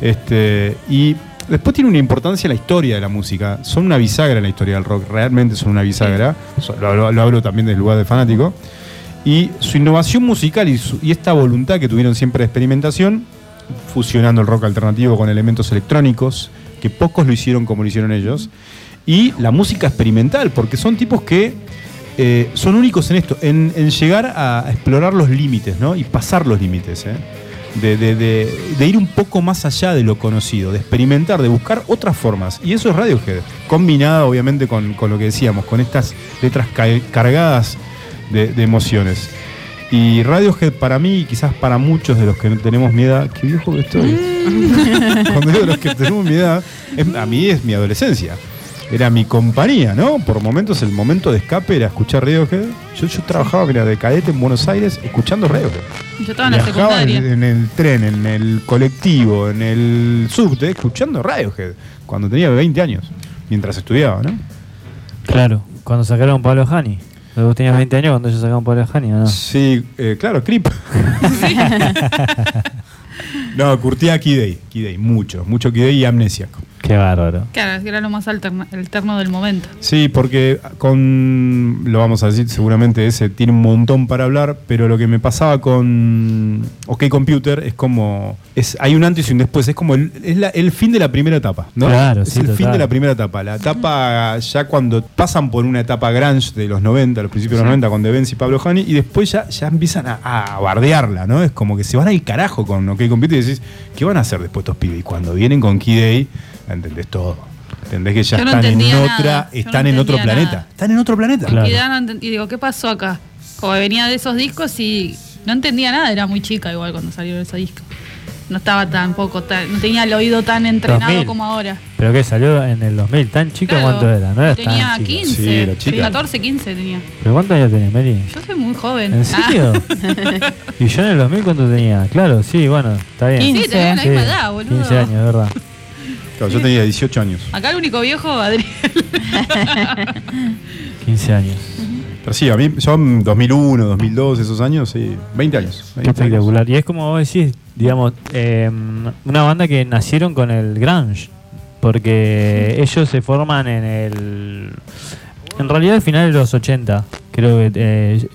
Este, y después tiene una importancia la historia de la música. Son una bisagra en la historia del rock, realmente son una bisagra. Lo- lo hablo también del lugar de fanático. Y su innovación musical y, su- y esta voluntad que tuvieron siempre de experimentación, fusionando el rock alternativo con elementos electrónicos, que pocos lo hicieron como lo hicieron ellos, y la música experimental, porque son tipos que eh, son únicos en esto, en, llegar a explorar los límites, ¿no? Y pasar los límites, ¿eh? De, ir un poco más allá de lo conocido, de experimentar, de buscar otras formas. Y eso es Radiohead, combinada obviamente con, lo que decíamos, con estas letras ca- cargadas de, de emociones. Y Radiohead para mí, y quizás para muchos de los que no tenemos mi edad, qué viejo que estoy. Cuando digo los que tenemos mi edad, es- a mí es mi adolescencia. Era mi compañía, ¿no? Por momentos el momento de escape era escuchar Radiohead. Yo, yo trabajaba mira, de cadete en Buenos Aires escuchando Radiohead. Yo estaba en la Viajaba en, secundaria. en el tren, en el colectivo, en el subte, escuchando Radiohead. Cuando tenía 20 años, mientras estudiaba, ¿no? Claro, cuando sacaron Pablo Hani. Vos tenías 20 años cuando ellos sacaron Pablo Hani, ¿o no? Sí, eh, claro, Creep. no, curtía Key Day, mucho, mucho Day y Amnesiac. Qué bárbaro. Claro, era lo más alterna- alterno del momento. Sí, porque con, lo vamos a decir, seguramente ese tiene un montón para hablar, pero lo que me pasaba con OK Computer es como, es, hay un antes y un después, es como el, es la- el fin de la primera etapa, ¿no? Claro, es sí, el fin de la primera etapa. La etapa ya cuando pasan por una etapa grunge de los 90, los principios de los 90, con The Benz y Pablo Honey, y después ya, ya empiezan a, a bardearla, ¿no? Es como que se van al carajo con OK Computer y decís, ¿qué van a hacer después estos pibes? Y cuando vienen con Key Day, entendés todo. Entendés que ya no están en otra, están no en otro planeta. Están en otro planeta. Claro. Y, digo, ¿qué pasó acá? Como venía de esos discos y no entendía nada, era muy chica igual cuando salieron esos discos. No estaba tampoco tan, no tenía el oído tan entrenado 2000. como ahora. Pero que salió en el 2000, ¿tan chica Claro, cuánto era? No era tenía tan chica. 15, Sí, era chica. 14, 15 tenía. ¿Pero cuántos años tenés, Meli? Yo soy muy joven. ¿En Ah. serio? ¿Y yo en el 2000 cuánto tenía? Claro, sí, bueno, está bien. Sí, tenemos la Sí, misma edad, boludo. 15 años, de verdad. Claro, yo tenía 18 años. Acá el único viejo, Adrián. 15 años. Pero sí, a mí, yo en 2001, 2002, esos años, sí, 20 años. Qué 20 años. espectacular. Y es como vos decís, digamos, eh, una banda que nacieron con el grunge. Porque ellos se forman en el... En realidad al final de los 80. Creo que eh,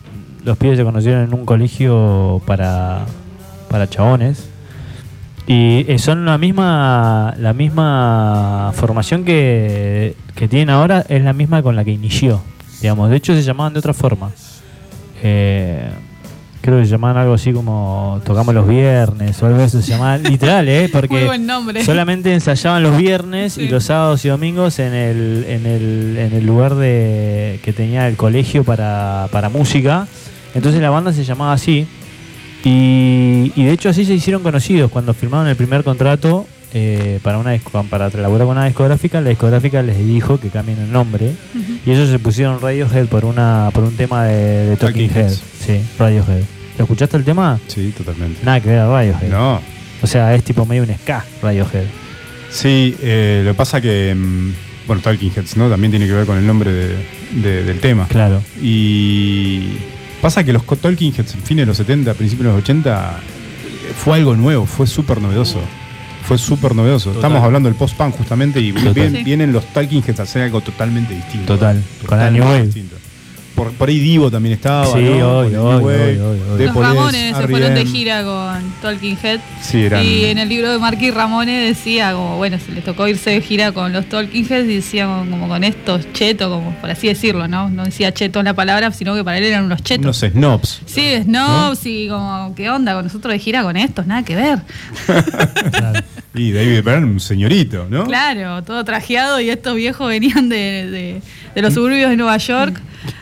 los pibes se conocieron en un colegio para, para chabones. Y eh, son la misma la misma formación que, que tienen ahora, es la misma con la que inició. Digamos, de hecho se llamaban de otra forma. Eh, creo que se llamaban algo así como tocamos los viernes o algo eso se llamaba literal, ¿eh? Muy Porque buen nombre. solamente ensayaban los viernes y los sábados y domingos en el, en el, en el lugar de que tenía el colegio para, para música. Entonces la banda se llamaba así. Y, y de hecho así se hicieron conocidos cuando firmaron el primer contrato eh, para una para laburar con una discográfica. La discográfica les dijo que cambien el nombre y ellos se pusieron Radiohead por una por un tema de, de Talking, Talking Head. Heads. Sí, Radiohead. ¿Lo escuchaste el tema? Sí, totalmente. Nada que ver a Radiohead. No. O sea, es tipo medio un ska Radiohead. Sí, eh, lo que pasa que, mm, bueno, Talking Heads, ¿no? También tiene que ver con el nombre de- de- del tema. Claro. Y pasa que los Talking Heads en fines de los 70, principios de los 80, eh, fue algo nuevo, fue súper novedoso. Fue súper novedoso. Total. Estamos hablando del post-punk justamente y vienen, Sí. vienen los Talking Heads a hacer algo totalmente distinto. Total. Con la Totalmente Wave. distinto. Por, por ahí Divo también estaba. Sí, ¿no? obvio, obvio, Way, obvio, Los Ramones se fueron de gira con Talking Head. Sí, eran. Y en el libro de Marky Ramones decía como, bueno, se les tocó irse de gira con los Talking Heads y decía como, como con estos chetos, como por así decirlo, ¿no? No decía cheto en la palabra, sino que para él eran unos chetos. Unos snobs. Sí, snobs y como, ¿qué onda con nosotros de gira con estos? Nada que ver. Claro. Y David Byrne, un señorito, ¿no? Claro, todo trajeado y estos viejos venían de, de- de los suburbios de Nueva York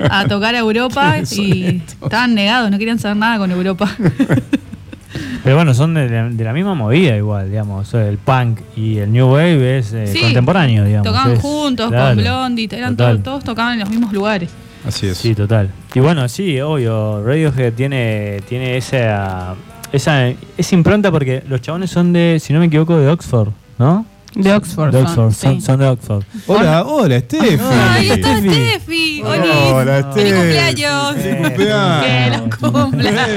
a tocar a Europa y estaban negados, no querían saber nada con Europa. Pero bueno, son de la, de la misma movida igual, digamos. El punk y el new wave es eh, Sí, contemporáneo, digamos. Tocaban es- juntos claro, con Blondie, eran todos, todos tocaban en los mismos lugares. Así es. Sí, total. Y bueno, sí, obvio, Radiohead tiene, tiene esa, esa, esa impronta porque los chabones son de, si no me equivoco, de Oxford, ¿no? De Oxford. De son, Oxford, son, sí. son de Oxford. Hola, hola, Steffi. ¡Ay, está Steffi. Hola, ¡Feliz Steffi. cumpleaños! ¡Feliz cumpleaños! ¡Que lo cumpla!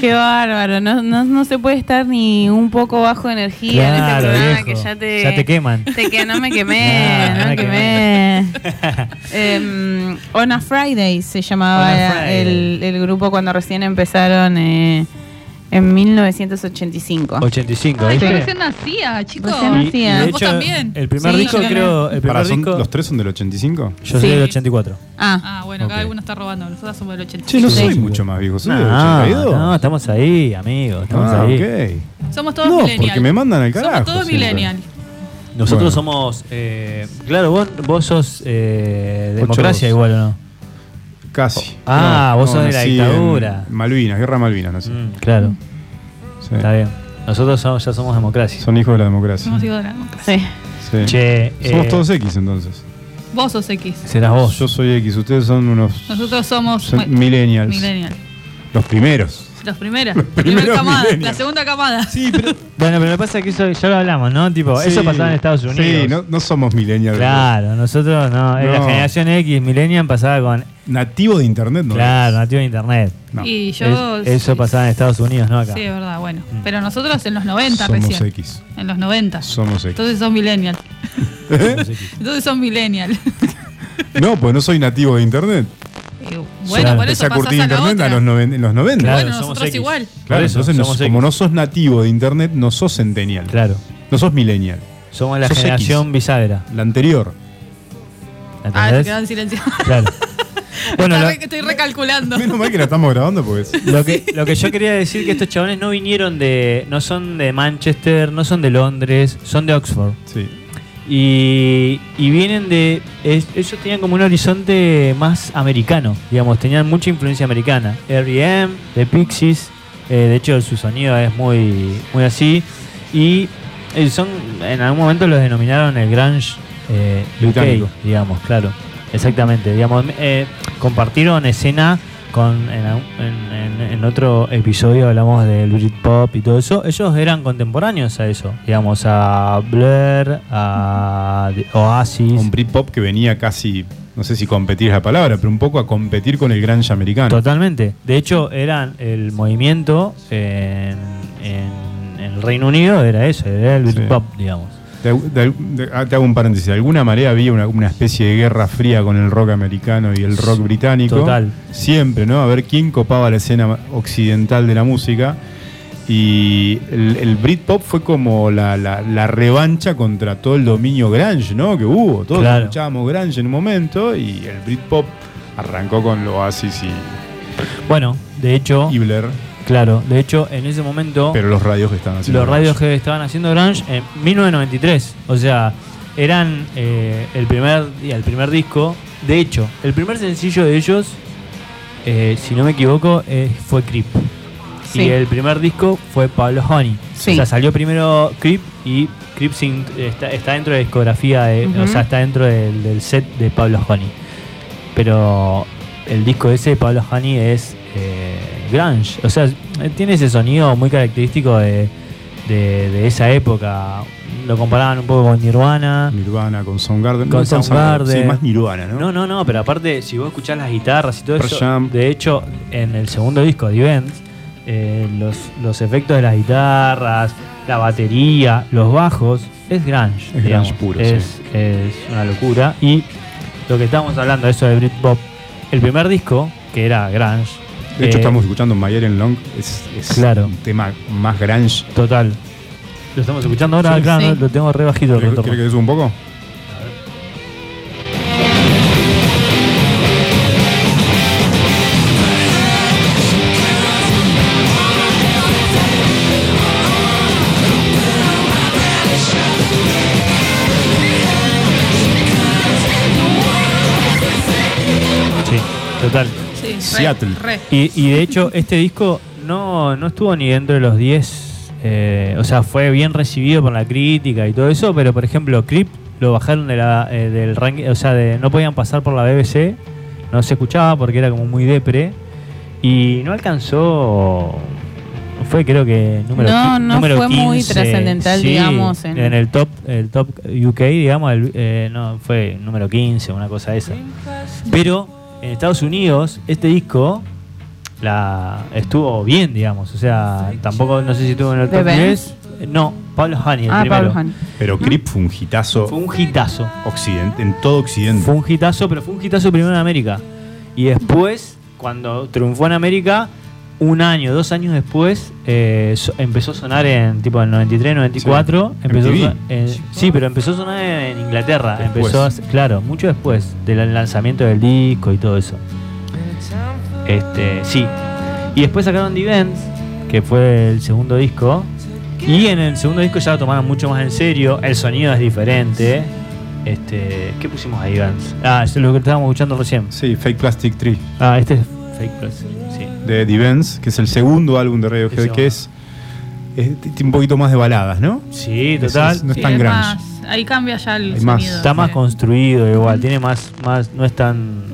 Qué bárbaro, no, no, no se puede estar ni un poco bajo de energía en este programa viejo. que ya te, Ya te queman. te que no me quemé, No, me quemé. Em, On a Friday se llamaba On a Friday. el, el grupo cuando recién empezaron eh, en 1985. 85, Ay, ¿viste? recién nacía, chicos. Recién Y- y nacía. de Vos hecho, también. El primer Sí, disco, yo también. creo. El primer Pará, ¿son- disco. ¿Los tres son del 85? Yo soy Sí. del 84. Ah, Ah, bueno, acá Ok. alguno está robando. Nosotros somos del 85. Che, no Sí. soy mucho más viejo, soy del No, 82. no, estamos ahí, amigos. Estamos ah, ahí. ok. Somos todos No, millennials. porque me mandan al carajo. Somos todos siempre. millennials. Nosotros Bueno. somos. eh, claro, vos, vos sos eh, democracia igual o no. Casi. Ah, vos sos de la dictadura. Malvinas, Guerra Malvinas, no sé. Mm, claro, Sí. está bien. Nosotros somos- ya somos democracia. Son hijos de la democracia. Somos hijos de la democracia. sí. Sí. Che, Somos eh, todos X entonces. Vos sos X. serás vos. Yo soy X, ustedes son unos Nosotros somos son millennials. millennials. Los primeros. Los primeros. Los La primera camada. La segunda camada. Sí, pero. Bueno, pero me pasa que eso ya lo hablamos, ¿no? Tipo, eso pasaba en Estados Unidos. Sí, no, no somos millennials. Claro, nosotros no. En la No. generación X, Millennium pasaba con. Nativo de internet, ¿no? claro, nativo de internet. No. Y yo. Es- eso pasaba en Estados Unidos, no acá. Sí, es verdad, bueno. Mm. Pero nosotros en los 90 Somos recién. X. En los 90. Somos X. Entonces son millennials. Entonces son millennials. No, pues no soy nativo de internet. Bueno, por eso a pasás a la internet a otra. los noven- en los 90. Claro, bueno, nosotros X. igual. Claro, eso, entonces como no sos nativo de internet, no sos centennial. Claro. No sos millennial. Somos la Sos generación X. bisagra. La anterior. Ah, te ¿Entendés? quedan en silencio. Claro. Bueno, lo, estoy recalculando. Menos mal que la estamos grabando porque es- lo que, lo que yo quería decir que estos chabones no vinieron de. no son de Manchester, no son de Londres, son de Oxford. Sí. Y, y vienen de. es- ellos tenían como un horizonte más americano, digamos, tenían mucha influencia americana. R.E.M., The Pixies, eh, de hecho su sonido es muy, muy así. Y eh, son en algún momento los denominaron el Grunge eh. UK, digamos, claro. Exactamente, digamos, eh, compartieron escena con en, en- otro episodio hablamos del Britpop y todo eso. Ellos eran contemporáneos a eso, digamos, a Blur, a Oasis. Un Britpop que venía casi, no sé si competir es la palabra, pero un poco a competir con el grunge americano. Totalmente. De hecho, eran el movimiento en, en- el Reino Unido, era eso, era el Sí. Britpop, digamos. De- de- de- ah, te hago un paréntesis. De alguna manera había una, una especie de guerra fría con el rock americano y el rock británico. Total. Siempre, ¿no? A ver quién copaba la escena occidental de la música. Y el, el Britpop fue como la, la- la revancha contra todo el dominio grunge, ¿no? Que hubo. Todos Claro. escuchábamos grunge en un momento y el Britpop arrancó con Oasis y, Bueno, de hecho, y. claro, de hecho, en ese momento Pero los radios que estaban haciendo. los grunge. radios que estaban haciendo grunge en 1993. O sea, eran eh, el primer y el primer disco. De hecho, el primer sencillo de ellos, eh, si no me equivoco, eh, fue Creep. Sí. Y el primer disco fue Pablo Honey. Sí. O sea, salió primero Creep y Creep sin- está, está dentro de la discografía, de- o sea, está dentro del, del set de Pablo Honey. Pero el disco ese de Pablo Honey es eh, grunge. O sea, tiene ese sonido muy característico de, de- de esa época. Lo comparaban un poco con Nirvana. Nirvana con Soundgarden. Con No, Soundgarden. Sí, más Nirvana, ¿no? No, no, no, pero aparte, si vos escuchás las guitarras y todo Pearl eso, Jam. de hecho, en el segundo disco de Events, eh, los, los efectos de las guitarras, la batería, los bajos, es grunge. Es digamos. grunge puro, es, sí. es una locura. Y lo que estábamos hablando, eso de Britpop, el primer disco, que era Grunge. De hecho, eh, estamos escuchando My Iron Long. Es, es Claro. un tema más grunge. Total. Lo estamos escuchando ahora, Sí, claro, sí. lo tengo re bajito ¿Quieres que te suba un poco? Sí, total. Re, Seattle. re. Y, y de hecho, este disco no, no estuvo ni dentro de los 10. eh, o sea, fue bien recibido por la crítica y todo eso, pero por ejemplo, Creep lo bajaron de la, eh, del ranking, o sea, de, no podían pasar por la BBC, no se escuchaba porque era como muy depre, y no alcanzó. Fue creo que número No, qui- no número fue muy 15, trascendental, sí, digamos, en- En, el top el top UK, digamos, el- eh, no, fue número 15, una cosa esa. Pero en Estados Unidos, este disco la estuvo bien, digamos. O sea, tampoco, no sé si estuvo en el ¿De top Ben? 10. Eh, No, Pablo Hani, el Ah, primero. Pablo. Pero Creep fue un hitazo Fue un hitazo. occidente, en todo Occidente. Fue un hitazo, pero fue un hitazo primero en América. Y después, cuando triunfó en América, un año, dos años después, eh, so- empezó a sonar en tipo en 93, 94. Sí, empezó MTV. eh, sí, pero empezó a sonar en Inglaterra. Después. Empezó a- claro, mucho después del lanzamiento del disco y todo eso. Este, sí. Y después sacaron The Events, que fue el segundo disco. Y en el segundo disco ya lo tomaron mucho más en serio. El sonido es diferente. Este, ¿Qué pusimos ahí, Events? Ah, es lo que estábamos escuchando recién. Sí, Fake Plastic Tree. Ah, este es Fake Plus. Sí. de The Vents, que es el segundo álbum de Radiohead, que es, es- tiene un poquito más de baladas, ¿no? Sí, total. es- no es Sí, tan es grunge. más- ahí cambia ya el más. sonido. Está más construido igual, tiene más, más, no es tan,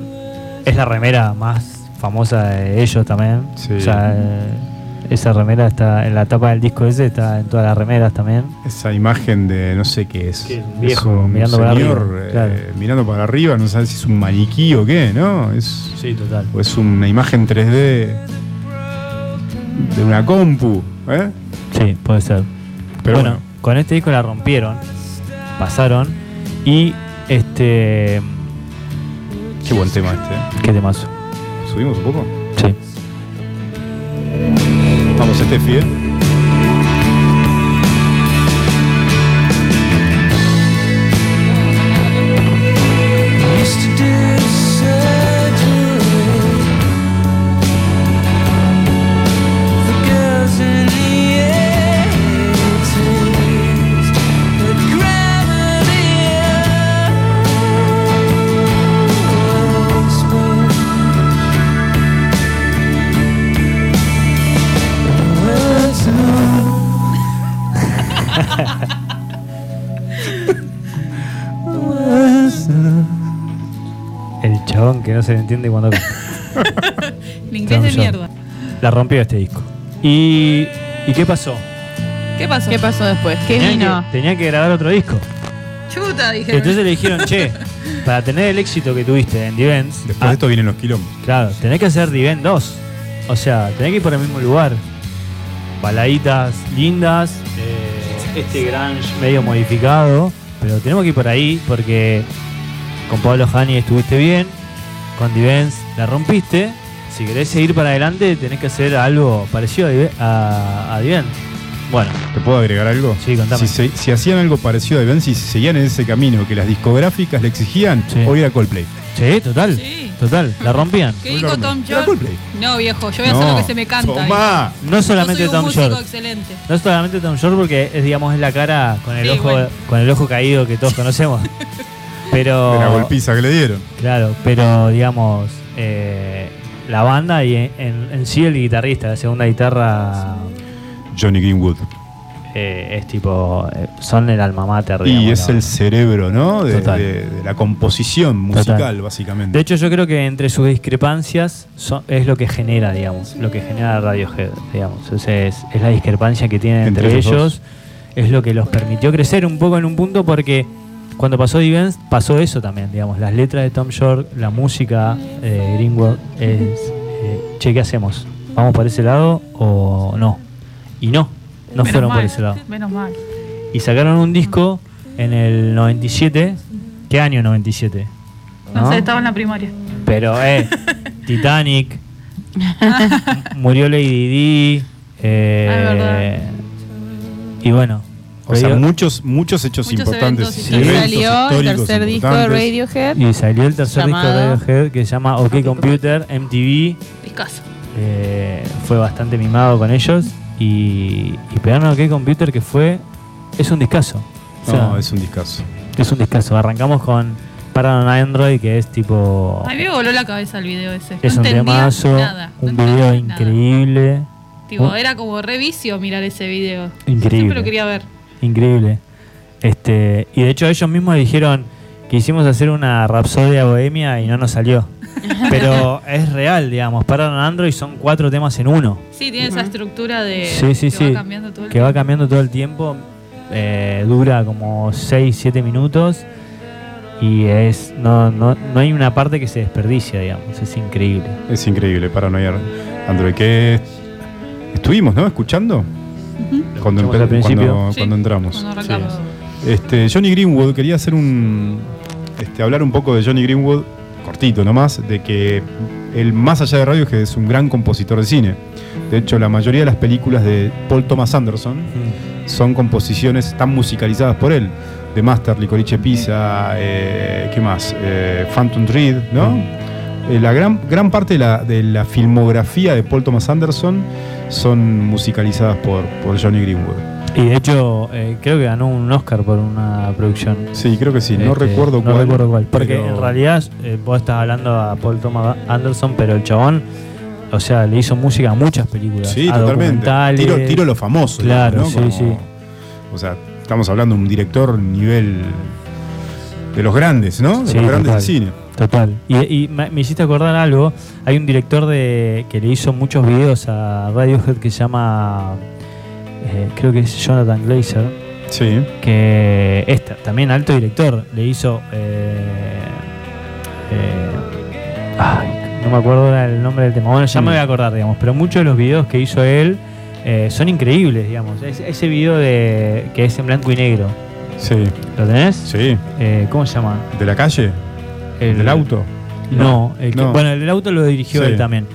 es la remera más famosa de ellos también. Sí. O sea, eh, esa remera está en la tapa del disco ese, está en todas las remeras también. Esa imagen de no sé qué es. Que es un Es viejo un mirando para señor, arriba, eh, claro. mirando para arriba, no sabes si es un maniquí o qué, ¿no? Es, Sí, total. o es una imagen 3D de una compu, ¿eh? Sí, puede ser. Pero bueno, bueno. con este disco la rompieron, pasaron y este, Qué buen tema este. ¿eh? qué temazo. ¿Subimos un poco? Sí. Vamos, Estefi, se le entiende cuando El inglés de Tom York. mierda. la rompió este disco. ¿Y, ¿y qué pasó? ¿Qué pasó? ¿Qué pasó después? ¿Qué Tenían vino? que, tenían que grabar otro disco. Chuta, dije. Entonces le dijeron, che, para tener el éxito que tuviste en Events, Después ah, de esto vienen los quilombos. claro, tenés que hacer Event 2. O sea, tenés que ir por el mismo lugar. Baladitas lindas, eh, este grunge medio modificado, pero tenemos que ir por ahí porque con Pablo Hani estuviste bien, con Events la rompiste. Si querés seguir para adelante, tenés que hacer algo parecido a, a. Bueno, ¿Te puedo agregar algo? Sí, contame. Si, se- si hacían algo parecido a Event, si seguían en ese camino que las discográficas le exigían, Sí. hoy era Coldplay. sí, total, Sí. total, la rompían. ¿Qué dijo. Tom Era York? Coldplay. No, viejo, yo voy a hacer lo que se me canta. Tomá. No solamente Yo soy un Tom músico York. excelente. No solamente Tom York porque es digamos es la cara con el Sí, ojo bueno. con el ojo caído que todos conocemos. Pero De la golpiza que le dieron. claro, pero digamos eh, la banda y en, sí el guitarrista, la segunda guitarra Johnny Greenwood. eh, es tipo eh, son el alma mater. Y digamos, es la el cerebro, ¿no? De, Total. de- de la composición musical, Total. básicamente. De hecho, yo creo que entre sus discrepancias son- es lo que genera, digamos, lo que genera Radiohead, digamos. Es, es la discrepancia que tienen entre, Entre ellos ellos, es lo que los permitió crecer un poco en un punto porque cuando pasó Divens pasó eso también, digamos, las letras de Tom York, la música de Greenwood es, eh, che, ¿qué hacemos? ¿Vamos por ese lado o no? Y no, no Menos fueron por ese lado. Menos mal. Y sacaron un disco en el 97, ¿qué año 97? No, ¿No? sé, estaba en la primaria. Pero, eh, Titanic, murió Lady Di, eh, y bueno, O sea, muchos, muchos hechos Muchos importantes. eventos eventos salió el tercer disco de. Radiohead. y salió el tercer disco de Radiohead que se llama OK Computer, MTV, Discazo. eh, fue bastante mimado con ellos y, y pegaron OK Computer que fue, es un discazo. O sea, No, es un discazo. es un discazo. Arrancamos con Paranoid Android que es tipo... A mí me voló la cabeza el video ese. Es no un temazo, nada. un video nada. increíble. Tipo, Un- era como revicio mirar ese video. Increíble. Siempre lo quería ver. Increíble. Este, y de hecho ellos mismos dijeron que hicimos hacer una rapsodia bohemia y no nos salió. Pero es real, digamos. Pararon Android son cuatro temas en uno. Sí, tiene esa estructura de Sí, sí, que sí. va cambiando todo el Que va tiempo. cambiando todo el tiempo. eh, dura como 6, 7 minutos. Y es no, no, no hay una parte que se desperdicia, digamos. Es increíble. Es increíble, Paranoia Android. Que estuvimos, ¿no? Escuchando. Cuando, empe- al principio. cuando, Sí, cuando entramos. Cuando. Este, Johnny Greenwood, quería hacer un. Este, hablar un poco de Johnny Greenwood, cortito nomás, de que él, más allá de radio, que es un gran compositor de cine. De hecho, la mayoría de las películas de Paul Thomas Anderson son composiciones, están musicalizadas por él. The Master, Licorice Pizza, eh, ¿qué más? Eh, Phantom Thread, ¿no? Eh, la gran, gran parte de la, de la filmografía de Paul Thomas Anderson son musicalizadas por, por Johnny Greenwood. Y de hecho, eh, creo que ganó un Oscar por una producción. Sí, creo que sí, no Este, recuerdo no cuál. recuerdo cuál. Porque pero- en realidad eh, vos estás hablando a Paul Thomas Anderson, pero el chabón, o sea, le hizo música a muchas películas. Sí, a totalmente. Tiro, tiro lo famoso. Claro, digamos, ¿no? sí, Como- O sea, estamos hablando de un director nivel de los grandes, ¿no? De Sí, los grandes del cine. Total. Y, y me, me hiciste acordar algo. Hay un director de que le hizo muchos videos a Radiohead que se llama, eh, creo que es Jonathan Glazer, Sí. que es ta- también alto director. Le hizo, eh, eh, ay, no me acuerdo el nombre del tema. Bueno, ya me voy a acordar, digamos. Pero muchos de los videos que hizo él eh, son increíbles, digamos. Es- ese video de que es en blanco y negro. Sí. ¿Lo tenés? Sí. Eh, ¿Cómo se llama? ¿De la calle? El- ¿Del auto? No, el que- No. bueno, el del auto lo dirigió Sí. él también.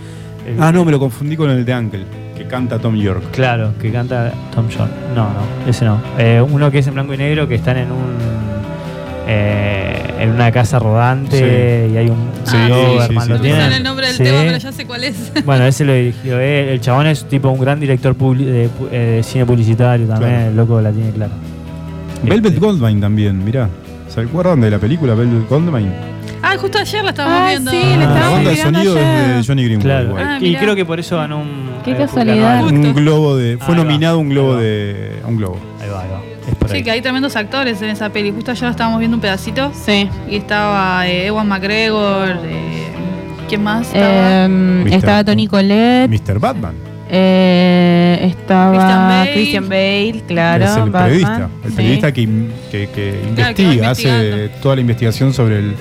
El- Ah, no, me lo confundí con el de Uncle, que canta Tom York. Claro, que canta Tom John. No, no, ese no. Eh, uno que es en blanco y negro, que están en un eh, en una casa rodante y hay un Sí, un sí, Doberman, sí, ¿lo sí. No el nombre del Sí. tema, pero ya sé cuál es. Bueno, ese lo dirigió él. El chabón es tipo un gran director publi- de, pu- eh, de cine publicitario también. Claro. El loco la tiene clara. Velvet Este, Goldmine también, mirá. ¿Se acuerdan de la película Velvet Goldmine? Ah, justo ayer la estábamos Ah, viendo. sí, la la estábamos banda de sonido es de Johnny Greenwood. Claro. Ah, y creo que por eso ganó un. Qué eh, casualidad. Un globo de. Fue Ahí va, nominado un globo de. a un globo. Ahí va, ahí va. Es por Sí, ahí. que hay tremendos actores en esa peli. Justo ayer la estábamos viendo un pedacito. Sí. Y estaba eh, Ewan McGregor. eh, ¿Quién más? Estaba? Em, Mister- estaba Tony Colette. Mr. Batman. eh, estaba Christian Bale. Christian Bale, claro. es el Batman, periodista. El sí. periodista que, que- que Claro, que va investiga, hace toda la investigación sobre el,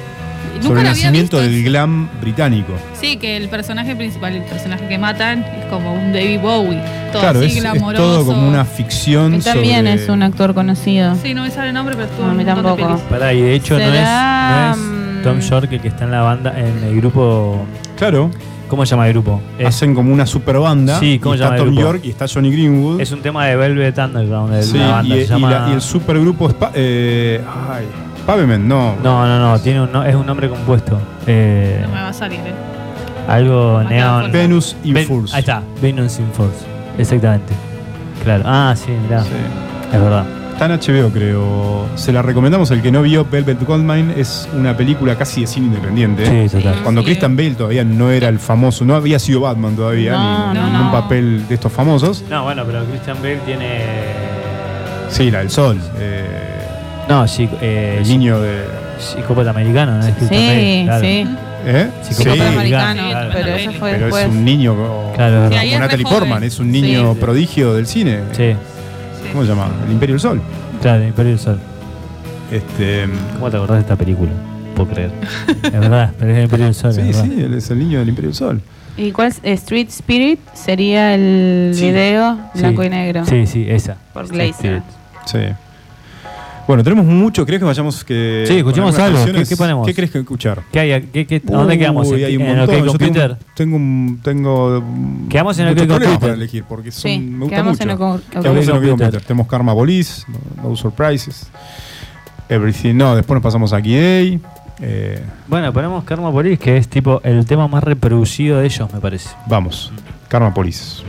sobre el nacimiento visto. del glam británico. Sí, que el personaje principal, el personaje que matan, es como un David Bowie. Todo claro, así es, es glamoroso. todo como una ficción. Él también sobre- es un actor conocido. Sí, no me sale el nombre, pero estuvo No, a mí un montón de tampoco. Pará, y de hecho no es, Será, no es mm, Tom York el que está en la banda, en el grupo. Claro, ¿Cómo se llama el grupo? Es, hacen como una super banda. Sí, ¿cómo se está llama el Tom grupo? York y está Johnny Greenwood. es un tema de Velvet Underground de Sí, la banda. y, se y llama- la- y el supergrupo eh, ay, Pavement, no. No, no, no, tiene un, no, es un nombre compuesto. Eh, No me va a salir, eh. algo Acá, por- Venus in Ven- Force. Ahí está, Venus in Force. Exactamente. Claro. Ah, sí, mirá. Sí. Es verdad. Está en HBO, creo. Se la recomendamos. El que no vio Velvet Goldmine es una película casi de cine independiente. Sí, total. Sí. Cuando Christian Bale todavía no era el famoso, no había sido Batman todavía, No, ni no, en no. un papel de estos famosos. No, bueno, pero Christian Bale tiene. Sí, la del sol. eh, No, sí, eh, el sí- niño de. psicópata americano, ¿no? Bale, Sí, claro. sí. ¿Eh? Psicópata Sí, americano, claro. pero eso fue pero después. es un niño como, Claro, Sí, ahí como Natalie. Portman, es un niño Sí. prodigio del cine. Sí, ¿Cómo se llama? El Imperio del Sol. claro, Imperio del Sol. Este, ¿Cómo te acordás de esta película? Puedo creer. es verdad, pero es el Imperio del Sol. sí, sí, él es el niño del Imperio del Sol. ¿Y cuál es? Street Spirit sería el Sí. video Sí. blanco y negro. Sí, sí, esa. Por Glazer. Sí. Bueno, tenemos mucho. ¿Crees que vayamos que Sí, escuchemos algo. ¿Qué- canciones? qué ponemos? ¿Qué crees que escuchar? ¿Qué hay? ¿Qué, qué- a dónde quedamos? Uy, hay un ¿En montón. OK Yo Computer? Tengo, tengo, un- tengo Quedamos en el problemas Computer. para elegir porque son, Sí, me gusta quedamos mucho. en el co- OK Quedamos en el OK Computer. Computer. Tenemos Karma Police, no, No Surprises, Everything. No, después nos pasamos a KA. Eh, Bueno, ponemos Karma Police, que es tipo el tema más reproducido de ellos, me parece. vamos, Karma Police.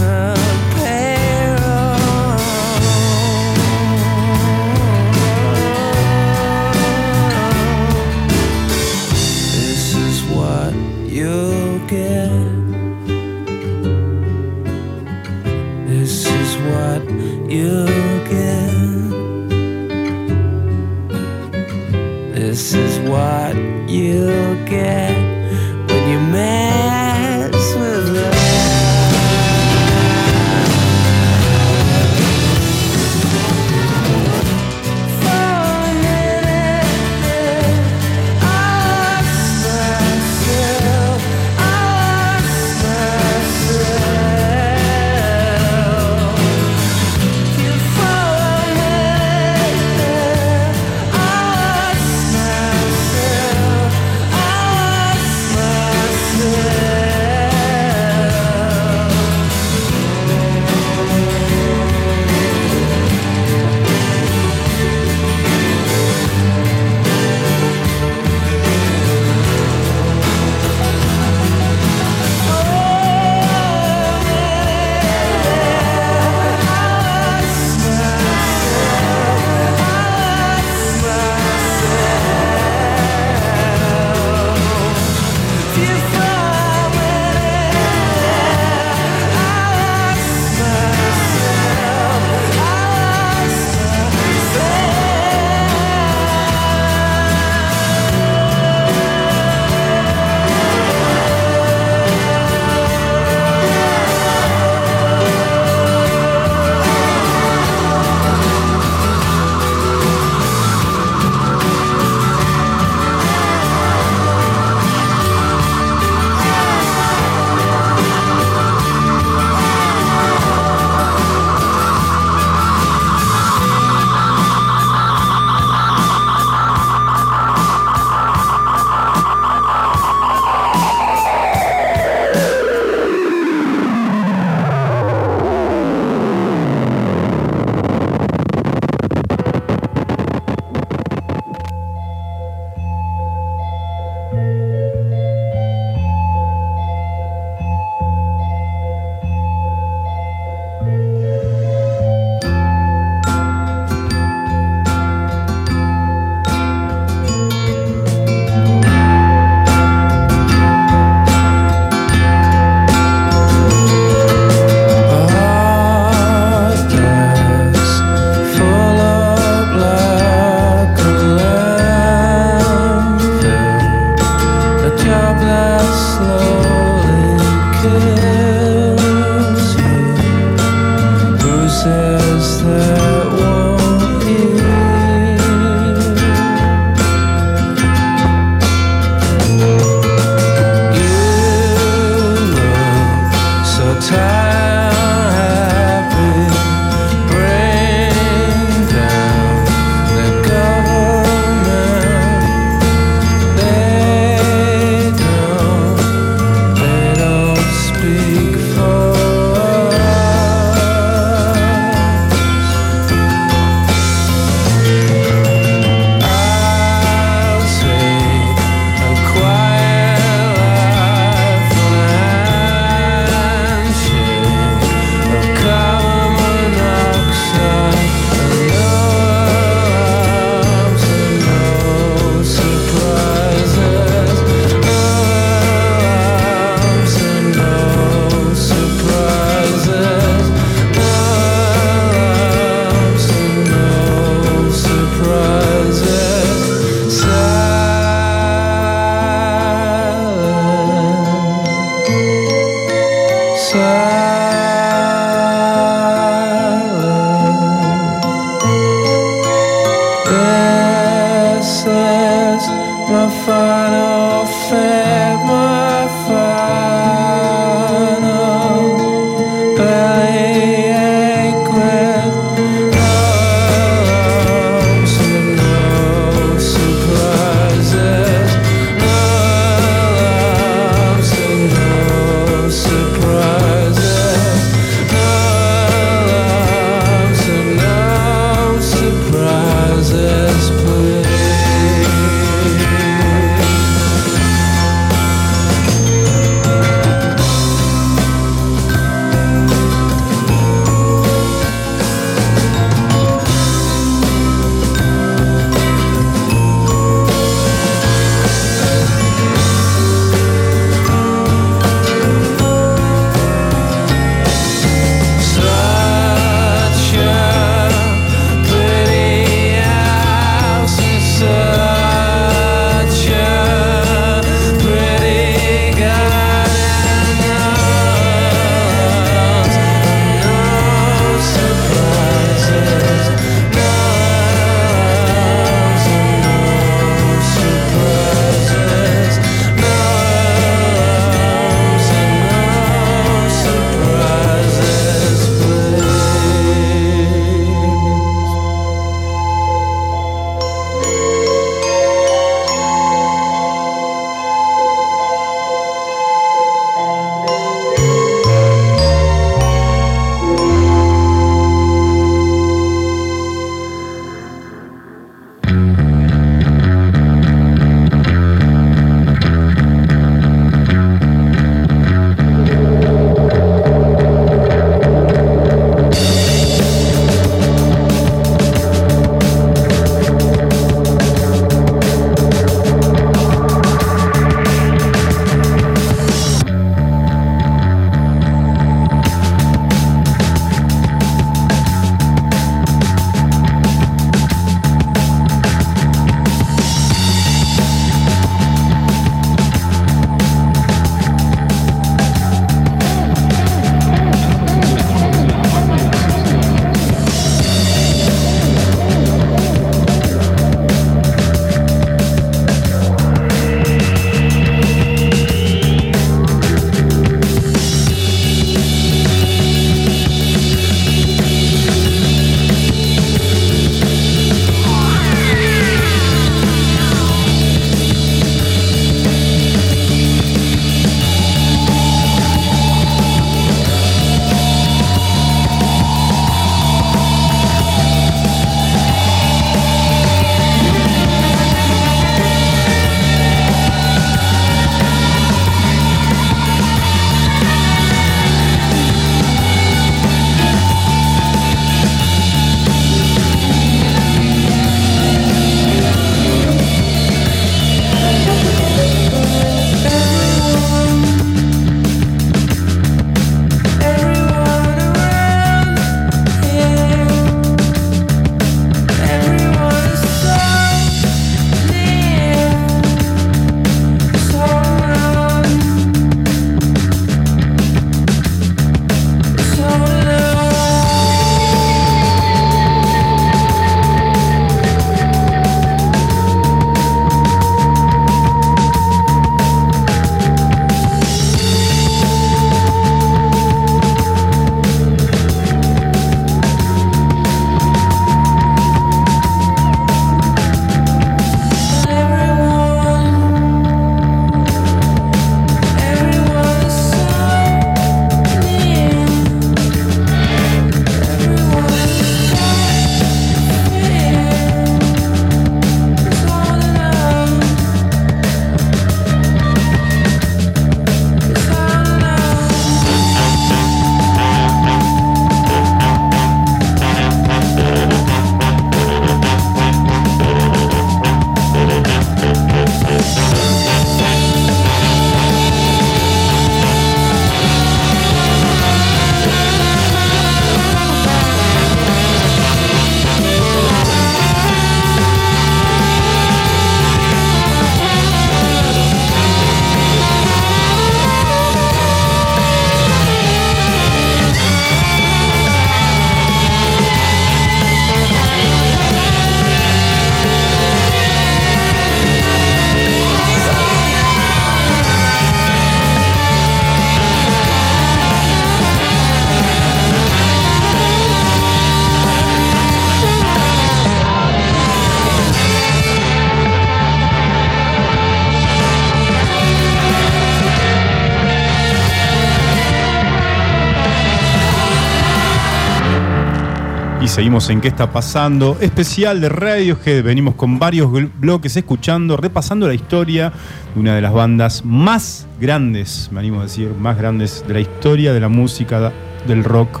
Seguimos en qué está pasando. Especial de Radiohead. Venimos con varios bloques escuchando, repasando la historia de una de las bandas más grandes, me animo a decir, más grandes de la historia de la música, del rock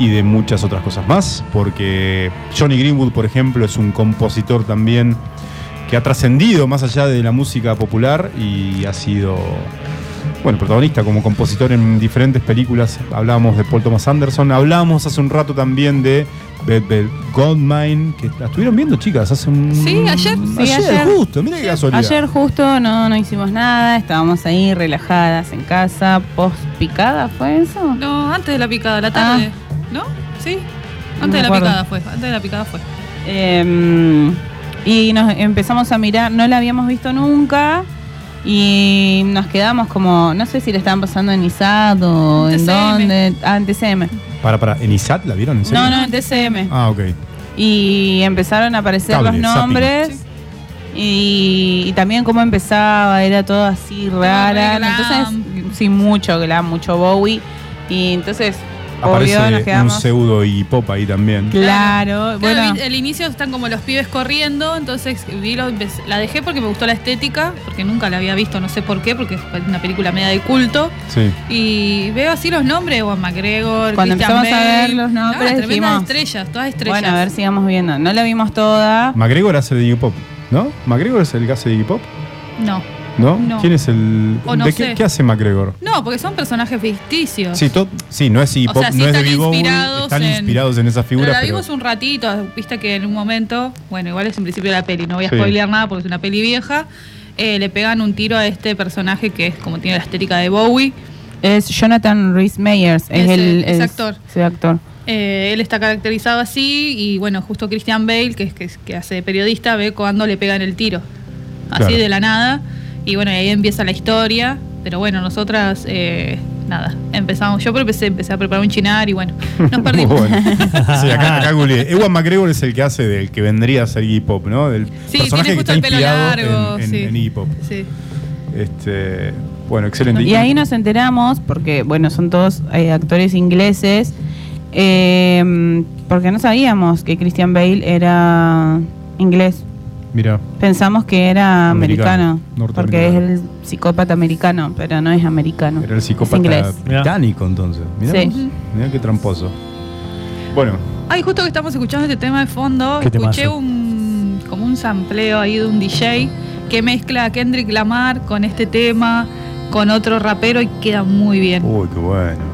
y de muchas otras cosas más. Porque Johnny Greenwood, por ejemplo, es un compositor también que ha trascendido más allá de la música popular y ha sido bueno, protagonista como compositor en diferentes películas. Hablábamos de Paul Thomas Anderson, hablábamos hace un rato también de Beth Goldmine, que la estuvieron viendo, chicas, hace un. Sí, ayer. Sí, ayer, ayer. justo, mira qué casualidad. Ayer justo no, no hicimos nada, estábamos ahí relajadas en casa, post picada, ¿fue eso? No, antes de la picada, la tarde. ¿No? Sí. Antes de la picada fue. Antes de la picada fue. Eh, y nos empezamos a mirar, no la habíamos visto nunca y nos quedamos como, no sé si le estaban pasando en ISAD o En en dónde, ah, en TCM. Para, para, ¿en ISAT la vieron? ¿En serio? No, no, en TCM. Ah, ok. Y empezaron a aparecer Cable, los nombres. Y, y también cómo empezaba, era todo así rara. Entonces, sí, mucho glam, mucho Bowie. Y entonces, obvio, nos Aparece un quedamos. pseudo y pop ahí también. Claro, Claro, bueno. vi- el inicio están como los pibes corriendo, entonces vi lo- la dejé porque me gustó la estética, porque nunca la había visto, no sé por qué, porque es una película media de culto. Sí. Y veo así los nombres, Juan McGregor, Cuando Christian empezamos a Bale. ver los nombres, Ah, tremendas dijimos, estrellas, todas estrellas. Bueno, a ver, sigamos viendo. No la vimos toda. McGregor hace de Iggy Pop, ¿no? ¿McGregor es el que hace de Iggy Pop? No, ¿No? No. ¿Quién es el. O no ¿De sé. qué, qué hace McGregor? no, porque son personajes ficticios. Sí, to- sí, no es Iggy O Pop, sea, sí no es de están Big inspirados están en- inspirados en esa Pero figura. la pero- vimos un ratito, viste que en un momento, bueno, igual es en principio de la peli, no voy a Sí. spoilear nada porque es una peli vieja, eh, le pegan un tiro a este personaje que es como tiene la estética de Bowie. Es Jonathan Rhys Meyers. Es el es- actor. ese actor. Eh, él está caracterizado así y bueno, justo Christian Bale, que, es, que, que hace de periodista, ve cuando le pegan el tiro. Así Claro. de la nada. Y bueno, y ahí empieza la historia. Pero bueno, nosotras, eh, nada, empezamos. Yo empecé, empecé a preparar un chinar y bueno, nos Muy perdimos. bueno. Sí, acá, acá googleé. Ewan McGregor es el que hace del que vendría a ser Iggy Pop, ¿no? Del Sí, personaje tiene que justo está el pelo largo, en, en- sí. en Iggy Pop. Sí. Este, bueno, excelente. Y ahí nos enteramos, porque bueno, son todos eh, actores ingleses, eh, porque no sabíamos que Christian Bale era inglés. Mira, Pensamos que era Americano, americano, porque es el psicópata americano, pero no es americano. era el es psicópata británico entonces. Mirá, Sí. vos. Mirá qué tramposo. Bueno, Ay, justo que estamos escuchando este tema de fondo, ¿Qué escuché un como un sampleo ahí de un DJ que mezcla a Kendrick Lamar con este tema, con otro rapero y queda muy bien. uy, qué bueno.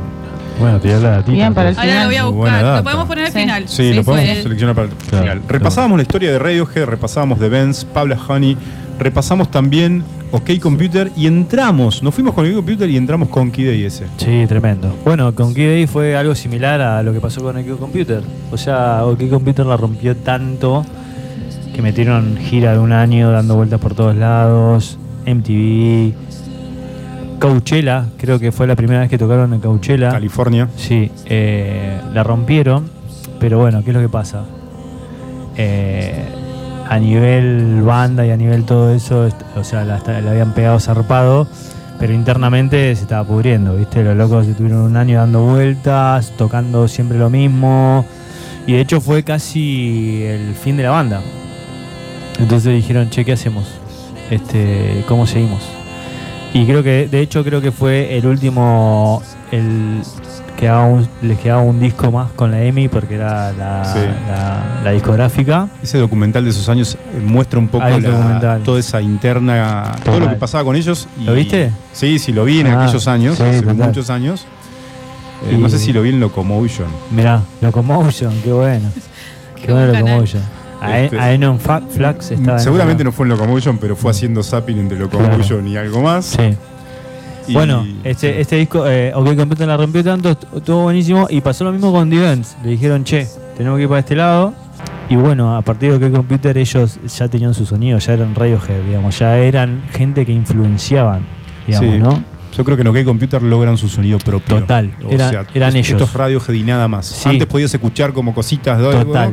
Bueno, tirá la datita. Bien, para el. Ahora lo voy a Muy buena buscar. data. Lo podemos poner al Sí. final. Sí, lo podemos fue- seleccionar para el Claro, final. claro. Repasábamos la historia de Radiohead, repasábamos de Benz, Pablo Honey, repasamos también OK Computer y entramos, nos fuimos con OK Computer y entramos con Kid ese. Sí, tremendo. Bueno, con Kid A foi algo similar a lo que pasó con OK Computer. O sea, OK Computer la rompió tanto que metieron gira de un año dando vueltas por todos lados, MTV, Coachella, creo que fue la primera vez que tocaron en Coachella. California. Sí, eh, la rompieron, pero bueno, ¿qué es lo que pasa? Eh, a nivel banda y a nivel todo eso, o sea, la, la habían pegado zarpado, pero internamente se estaba pudriendo, ¿viste? Los locos estuvieron un año dando vueltas, tocando siempre lo mismo, y de hecho fue casi el fin de la banda. Entonces dijeron, che, ¿qué hacemos? Este, ¿Cómo seguimos? Y creo que, de hecho, creo que fue el último, el quedaba un- les quedaba un disco más con la EMI porque era la, Sí. la- la discográfica. Ese documental de esos años eh, muestra un poco la- toda esa interna, todo lo que pasaba con ellos. y- ¿Lo viste? Sí, sí, lo vi en Ah, aquellos años, sí, hace total. muchos años. Eh, Y- No sé si lo vi en Locomotion. Mirá, Locomotion, qué bueno. Qué, Qué bueno. Locomotion. A, Este- a Enon Fa- Flax estaba en Seguramente no fue en Locomotion, pero fue haciendo zapping entre Locomotion y algo más. Sí. Y- Bueno, este, este disco, eh, OK Computer la rompió tanto, est- estuvo buenísimo. Y pasó lo mismo con The Vents. Le dijeron, che, tenemos que ir para este lado. Y bueno, a partir de OK Computer ellos ya tenían su sonido, ya eran Radiohead, digamos, ya eran gente que influenciaban, digamos, Sí. ¿no? Yo creo que en OK Computer logran su sonido propio. Total, O era- sea, eran es- ellos. Estos Radiohead y nada más. Sí. Antes podías escuchar como cositas,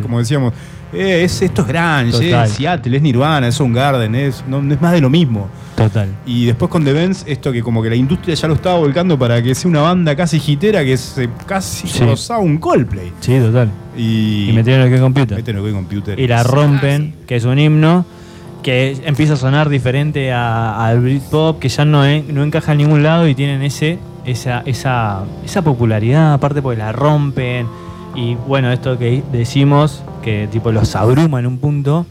como decíamos, eh, es, esto es Total. es Seattle, es Nirvana, es Soundgarden, es, no, no es más de lo mismo. Total. Y después con The Benz, esto que como que la industria ya lo estaba volcando para que sea una banda casi hitera que se casi Sí. rozaba un Coldplay. Sí, total. Y, Y metieron el que computer. meten OK Computer. y la rompen, que es un himno que empieza a sonar diferente a- al Britpop, que ya no, en- no encaja en ningún lado y tienen ese esa, esa, esa popularidad, aparte porque la rompen. Y bueno, esto que decimos, que tipo los abruma en un punto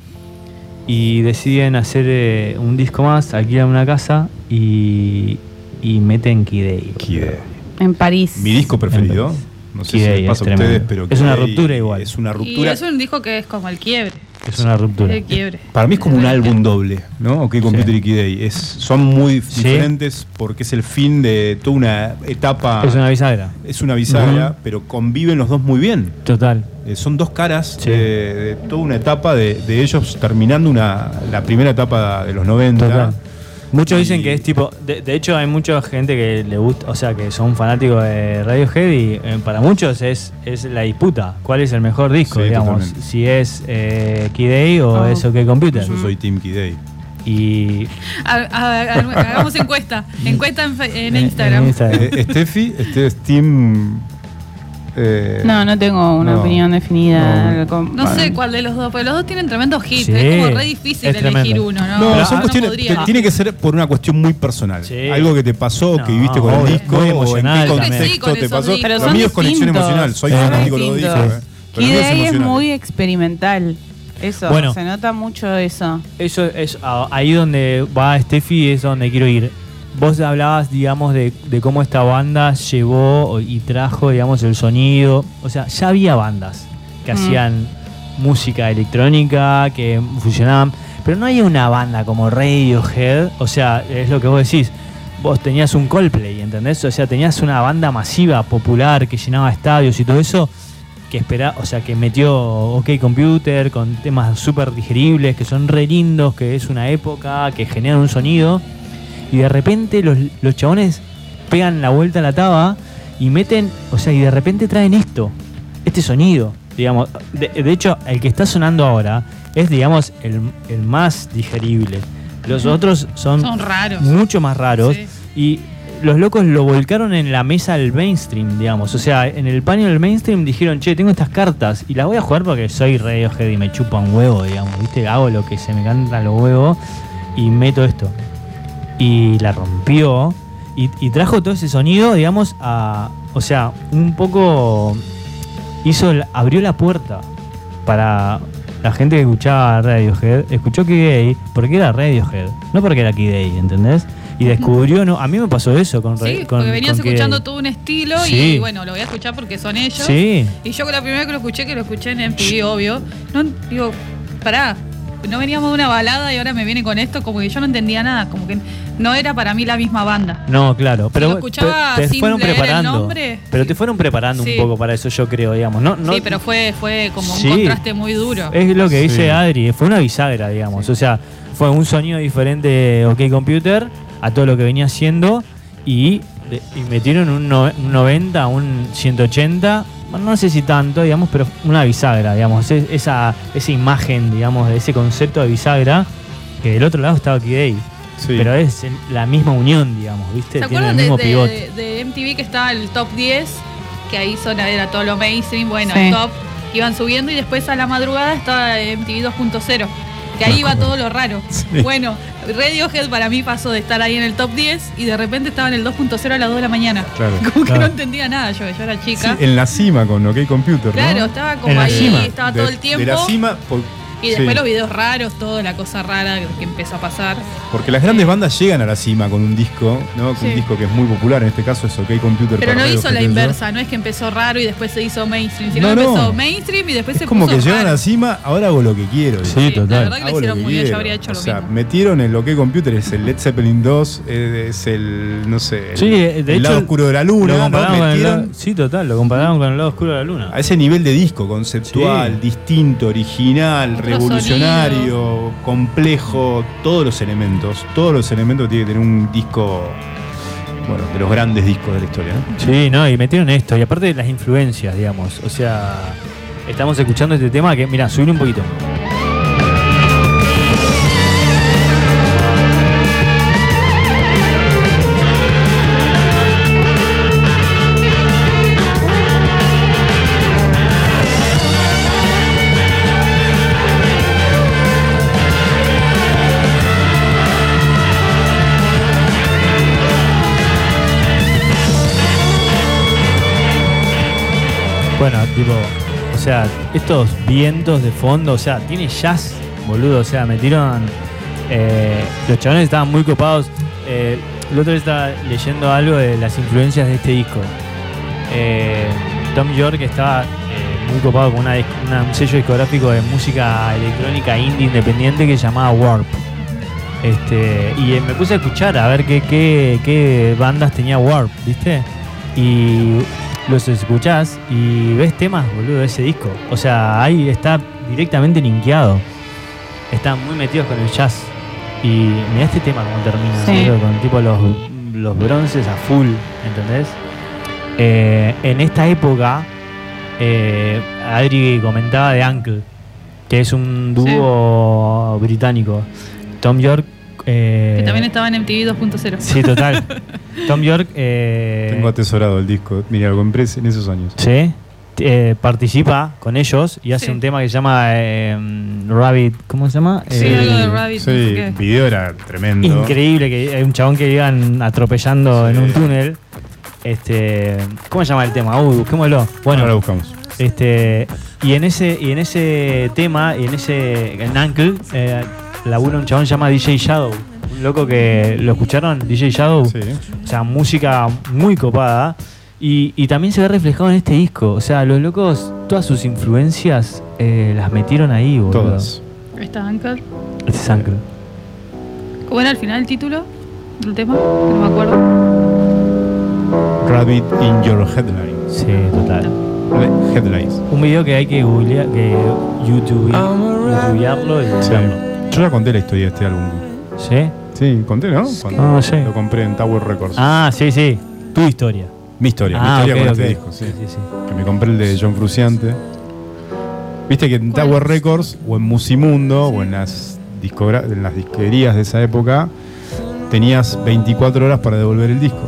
y deciden hacer eh, un disco más, alquilan una casa y, y meten Kid A. Kid A. En París. Mi disco preferido. No sé si les es pasa a ustedes, pero Es una ruptura igual. Es una Y ruptura. es un disco que es como el quiebre. Es una ruptura. El quiebre. Para mí es como un álbum doble, ¿no? OK Computer Sí. y. Es, son muy Sí. diferentes porque es el fin de toda una etapa. Es una bisagra. es una bisagra, pero conviven los dos muy bien. Total. Eh, son dos caras Sí. de, de toda una etapa de, de ellos terminando una, la primera etapa de los 90. Total. Muchos dicen Y- que es tipo. De, de hecho, hay mucha gente que le gusta, o sea, que son fanáticos de Radiohead y eh, para muchos es, es la disputa. ¿Cuál es el mejor disco, Sí, digamos? totalmente. Si es eh, Kid A o Oh. es OK Computer. Yo soy Team Y. Ha- ha- ha- Hagamos encuesta. Encuesta en, en Instagram. en Instagram. A. Eh, Steffi, este es Team. Eh, No, no tengo una No. opinión definida. No. No sé cuál de los dos, porque los dos tienen tremendos hits. Sí, es como re difícil elegir tremendo. uno, ¿no? No, Pero- son no cuestiones. podría. te- tiene que ser por una cuestión muy personal. Sí. Algo que te pasó, que viviste con el disco, muy o en qué contexto Sí, con te pasó. discos. Pero Lo son mío es conexión emocional. Soy Sí. fanático de los discos. eh. Pero lo Kid mío A es muy experimental. Eso, Bueno. se nota mucho eso. Eso es ah, ahí donde va Steffi, es donde quiero ir. Vos hablabas, digamos, de, de cómo esta banda llevó y trajo, digamos, el sonido. O sea, ya había bandas que Mm. hacían música electrónica, que fusionaban, pero no hay una banda como Radiohead. O sea, es lo que vos decís. Vos tenías un Coldplay, ¿entendés? O sea, tenías una banda masiva, popular, que llenaba estadios y todo eso que espera, o sea, que metió OK Computer con temas súper digeribles, que son re lindos, que es una época, que generan un sonido, y de repente los, los chabones pegan la vuelta a la taba y meten, o sea, y de repente traen esto, este sonido, digamos. De, de hecho, el que está sonando ahora es, digamos, el, el más digerible. Los otros son, Son raros. mucho más raros Sí. y los locos lo volcaron en la mesa del mainstream, digamos. O sea, en el panel del mainstream dijeron, che, tengo estas cartas y las voy a jugar porque soy Radiohead y me chupa un huevo, digamos. ¿Viste? Hago lo que se me canta los huevos y meto esto. Y la rompió y, y trajo todo ese sonido, digamos, a. O sea, un poco. Hizo, el- abrió la puerta para la gente que escuchaba Radiohead. Escuchó A porque era Radiohead, no porque era A, ¿entendés? Y descubrió, no, a mí me pasó eso con, Sí, con porque venías con escuchando todo un estilo Sí. y bueno, lo voy a escuchar porque son ellos. Sí, Y yo la primera vez que lo escuché, que lo escuché en MTV, obvio, no, digo, pará, no veníamos de una balada y ahora me viene con esto, como que yo no entendía nada, como que no era para mí la misma banda. no, claro. Pero lo escuchaba te, te sin fueron leer el preparando. nombre, pero te fueron preparando Sí. un poco para eso, yo creo, digamos. No, no, sí, pero fue, fue como Sí. un contraste muy duro. Es lo que dice Sí. Adri, fue una bisagra, digamos. O sea, fue un sonido diferente de OK Computer a todo lo que venía haciendo y, y metieron un, no- un 90, un 180, bueno, no sé si tanto, digamos, pero una bisagra, digamos. Es- esa, esa imagen, digamos, de ese concepto de bisagra, que del otro lado estaba Kid. Sí. Pero es la misma unión, digamos, ¿viste? ¿Se Tiene el acuerdan de, mismo de- pivote. de MTV que estaba el top 10? Que ahí son, era todo lo mainstream, bueno, Sí. el top, que iban subiendo y después a la madrugada estaba MTV 2.0. Que ahí iba todo lo raro. Sí. Bueno, Radiohead para mí pasó de estar ahí en el top 10 y de repente estaba en el 2.0 a las 2 de la mañana. Claro. Como que no entendía nada yo, yo era Sí, chica. en la cima con OK Computer. ¿no? claro, estaba como En ahí, estaba De- todo el tiempo. De la cima, por- y después sí. los videos raros, toda la cosa rara que, empezó a pasar. Porque las grandes bandas llegan a la cima con un disco, ¿no? Con Sí. Un disco que es muy popular, en este caso es OK Computer. Pero no hizo la inversa, no es que empezó raro y después se hizo mainstream, sino No, que no. empezó mainstream y después Es se como puso que llegan a la cima, ahora hago lo que quiero. Sí, total. La verdad que lo Hago lo hicieron que muy bien, yo habría hecho o lo sea, mismo. metieron el OK Computer, es el Led Zeppelin 2, eh, es el, no sé, el, Sí, de el hecho, lado oscuro de la Lo luna, sí, total, lo compararon con el lado oscuro de la luna. a ese nivel de disco, conceptual, Sí. distinto, original, Revolucionario, complejo, todos los elementos, todos los elementos que tiene que tener un disco bueno, de los grandes discos de la historia. ¿no? Sí, no, y metieron esto, y aparte de las influencias, digamos. O sea, estamos escuchando este tema que, mira, subir un poquito. Tipo, o sea, estos vientos de fondo, o sea, tiene jazz, boludo, o sea, metieron. eh, los chavales estaban muy copados. Eh, el otro estaba leyendo algo de las influencias de este disco. Eh, Tom York estaba eh, muy copado con una, un sello discográfico de música electrónica indie independiente que se llamaba Warp. Este, y me puse a escuchar a ver qué, qué, qué bandas tenía Warp, ¿viste? Y los escuchás y ves temas, boludo, de ese disco. O sea, ahí está directamente linkeado. Están muy metidos con el jazz. Y mira este tema cómo termina, Sí. con tipo los, los bronces a full, ¿entendés? Eh, en esta época, eh, Adri comentaba de Uncle, que es un dúo británico. Tom York. Eh, Que también estaba en MTV 2.0. Sí, total. Tom York. eh, Tengo atesorado el disco. Mira, lo compré en esos años. Sí. eh, participa con ellos y hace Sí. un tema que se llama eh, Rabbit. ¿Cómo se llama? Sí, Eh, algo de Rabbit, Sí, no sé el qué. video era tremendo. Increíble que hay un chabón que iban atropellando Sí. en un túnel. Este, ¿cómo se llama el tema? Uy, busquémoslo. Bueno, Bueno, ahora lo buscamos. este y en ese y en ese tema y en ese en Uncle eh, labura un chabón que se llama DJ Shadow, un loco que lo escucharon, DJ Shadow. Sí. O sea, música muy copada. Y, y también se ve reflejado en este disco. O sea, los locos, todas sus influencias eh, las metieron ahí, boludo. Todas. Está Anchor. Este es Uncle. ¿Cómo era el final el título del tema? Que no me acuerdo. Rabbit in your headline. Sí, total. Headlines. Un video que hay que googlear, que YouTube, youtubearlo y Sí. Yo ya conté la historia de este álbum. ¿Sí? Sí, conté, ¿no? Cuando sé. Lo compré en Tower Records. Ah, sí, sí. Tu historia. Mi historia, mi Ah, historia con este disco, sí. Sí, sí, sí. Que me compré el de John Fruciante. Viste que en. Tower Records o en Musimundo o en las, en las disquerías de esa época tenías 24 horas para devolver el disco.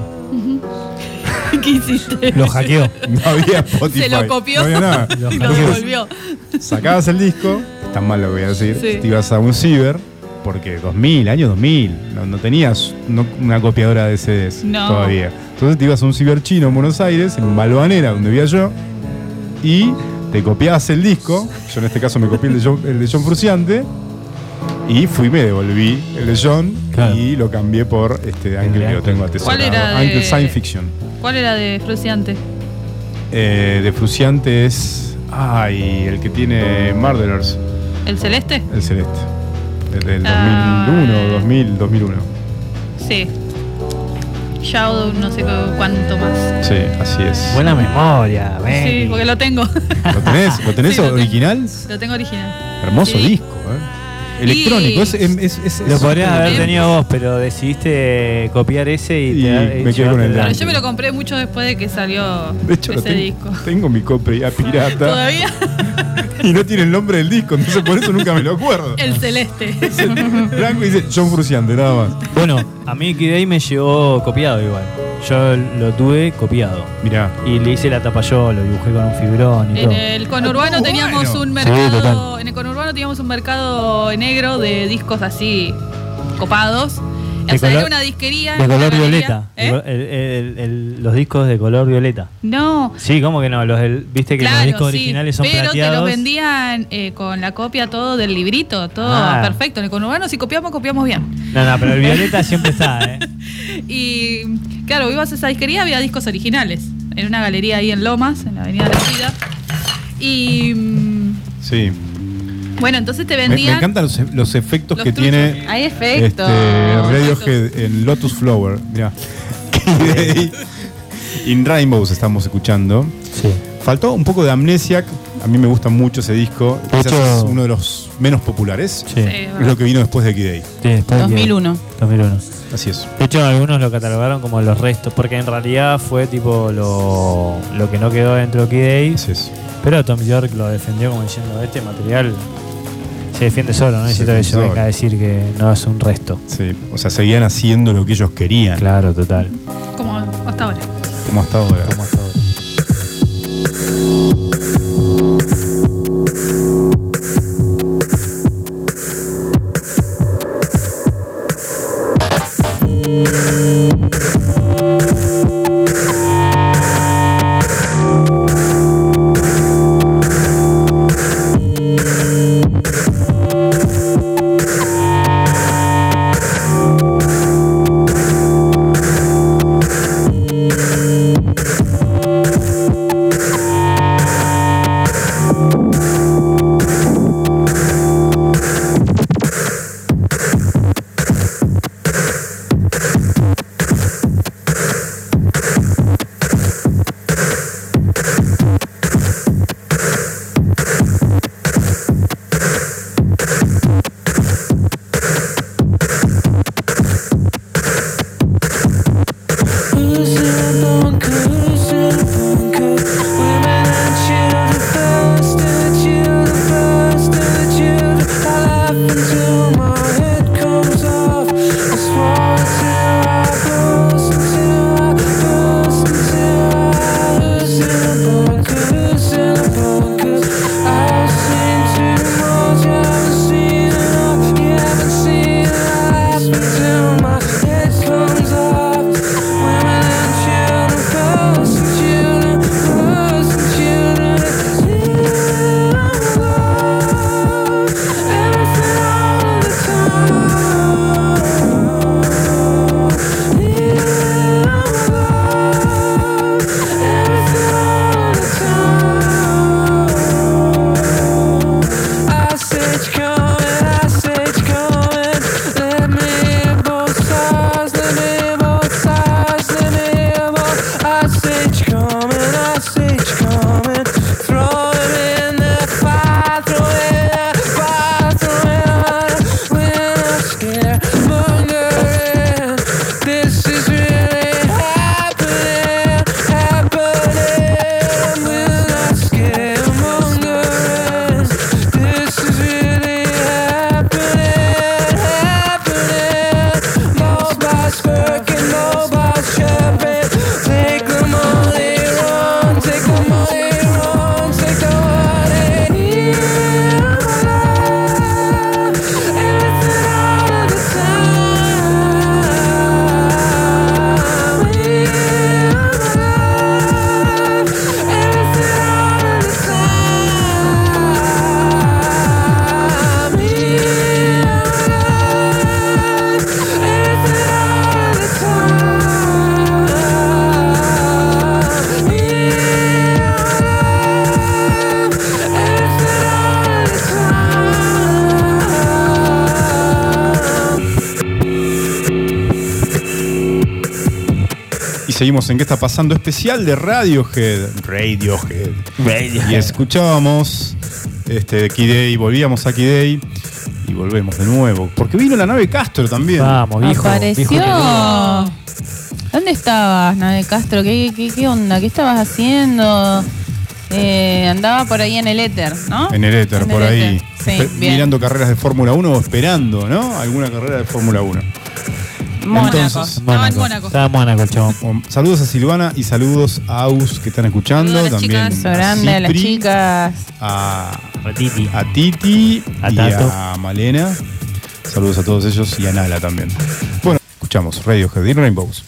¿Qué hiciste? Lo hackeó. No había Spotify. Se lo copió No había nada. Lo y lo devolvió. Sacabas el disco, está mal lo que voy a decir, Sí. te ibas a un ciber, porque 2000, año 2000, no, no tenías no- una copiadora de CDs No. todavía. Entonces te ibas a un ciber chino en Buenos Aires, en Balvanera, donde vivía yo, y te copiabas el disco, yo en este caso me copié el de John, el de John Fruciante, y fui, me devolví el de John Claro. y lo cambié por este Ángel que lo tengo atesorado. ¿Cuál era de- Ángel Science Fiction. ¿Cuál era de Fruciante? Eh, de Fruciante es. Ay, el que tiene Murderers. ¿El celeste? El celeste. El del Ah. 2001, 2000, 2001. Sí. Shadow, no sé cu- cuánto más. Sí, así es. Buena memoria, ven. Sí, porque lo tengo. ¿Lo tenés, ¿lo tenés Sí, lo tengo. original? lo tengo original. Hermoso Sí. disco, ¿eh? Electrónico. Es, es, es- es- Lo podrías haber Bien. tenido vos, pero decidiste copiar ese y, Y te me quedé con el de Pero yo me lo compré mucho después de que salió De hecho, lo ese tengo, disco. tengo mi copia pirata Todavía y no tiene el nombre del disco, entonces por eso nunca me lo acuerdo. el celeste. Es el blanco dice John Fruciante, nada más. Bueno, a mí Kid me llegó copiado igual. Yo lo tuve copiado. Mirá, Y le hice la tapa yo, lo dibujé con un fibrón y En todo. el conurbano Ah, teníamos bueno. un mercado. en el conurbano teníamos un mercado negro de discos así copados. De o sea, color- era una disquería. De color violeta. ¿Eh? El- el- el- los discos de color violeta. No. Sí, ¿cómo que no? Los Viste que los discos sí, originales son pero plateados. te los vendían eh, con la copia todo del librito, todo Ah. perfecto. En el conurbano si copiamos, copiamos bien. No, no, pero el violeta siempre está, ¿eh? Y claro, ibas a esa disquería, había discos originales. En una galería ahí en Lomas, en la Avenida de la Vida. Y mm, sí. Bueno, entonces te Me, me vendían. encantan los, e- los efectos Los que truchos. tiene Hay este, efectos. Radiohead en Lotus Flower. Mirá. In Rainbows estamos escuchando. Sí. Faltó un poco de Amnesiac, A mí me gusta mucho ese disco. Quizás es uno de los menos populares. Sí. Sí, Es lo que vino después de Kid Sí, después de- 2001. 2001. Así es. De hecho, algunos lo catalogaron como los restos, porque en realidad fue tipo lo, lo que no quedó dentro de Kid Day, Así es. pero Tom York lo defendió como diciendo, este material se defiende solo, no Se necesito que yo venga a decir que no es un resto. Sí. O sea, seguían haciendo lo que ellos querían. Claro, total. Como hasta ahora. Como hasta ahora. Como hasta ahora. En ¿Qué está pasando? Especial de Radiohead. Radiohead. Y escuchábamos este, Day, volvíamos a Day y volvemos de nuevo. Porque vino la nave Castro también. Vamos, viejo. Apareció. viejo. ¿Dónde estabas, Nave Castro? ¿Qué, qué, qué onda? ¿Qué estabas haciendo? Eh, andaba por ahí en el éter, ¿no? En el éter, En por el ahí. éter. Sí, Espe- bien. Mirando carreras de Fórmula 1 o esperando, ¿no? Alguna carrera de Fórmula 1. Mónaco. Entonces, Estaba en Mónaco. Estaba en Mónaco el chabón. Bueno, saludos a Silvana y saludos a Aus que están escuchando. Saludos a las también chicas. A las Cipri, chicas. A, Ratiti. a Titi A y Tato. a Malena. Saludos a todos ellos y a Nala también. Bueno, escuchamos Radiohead y Rainbows.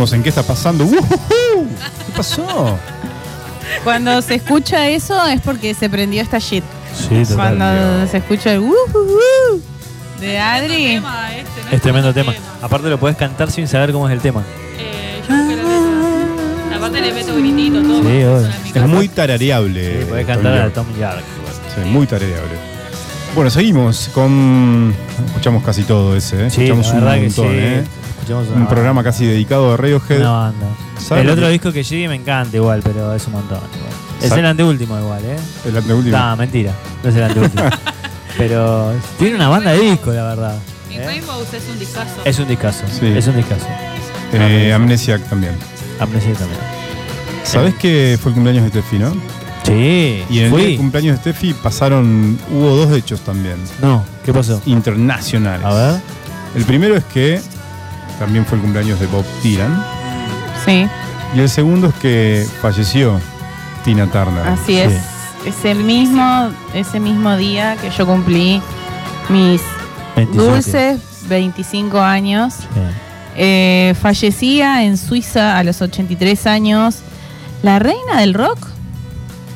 Seguimos en qué está pasando. ¿Qué pasó? Cuando se escucha eso es porque se prendió esta shit. Sí, total. Cuando se escucha el "Wujujú" de Adri. Tema este, ¿no? Es tremendo tema. Aparte lo puedes cantar sin saber cómo es el tema. Eh, yo. Aparte le meto gritito, todo. Sí, Es casa. muy tarareable. Sí, podés Tom cantar a. Tom York. Sí, muy tarareable. Bueno, seguimos con. Escuchamos casi todo ese, ¿eh? Sí, Escuchamos la un verdad que montón, sí. ¿eh? Escuchamos una Un banda. programa casi dedicado a Radiohead. Una banda. ¿Sabe El lo otro que- disco que llegue me encanta igual, pero es un montón. Igual. Es ¿Sabe? el anteúltimo igual, ¿eh? El anteúltimo. No, mentira. No es el anteúltimo. pero tiene una banda de disco, la verdad. Mi ¿eh? Rainbows es un discazo. Es un discazo. Sí. Es un discazo. Eh, Amnesiac también. Amnesia también. ¿Sabés que fue el cumpleaños de Steffi, no? Sí. Y en el fui. cumpleaños de Steffi pasaron. Hubo dos hechos también. No, ¿qué pasó? Internacionales. A ver. El primero es que también fue el cumpleaños de Bob Dylan. Sí, Y el segundo es que falleció Tina Turner. así es. Es el mismo, ese mismo día que yo cumplí mis 27. dulces 25 años. Sí. Eh, fallecía en Suiza a los 83 años. ¿La reina del rock?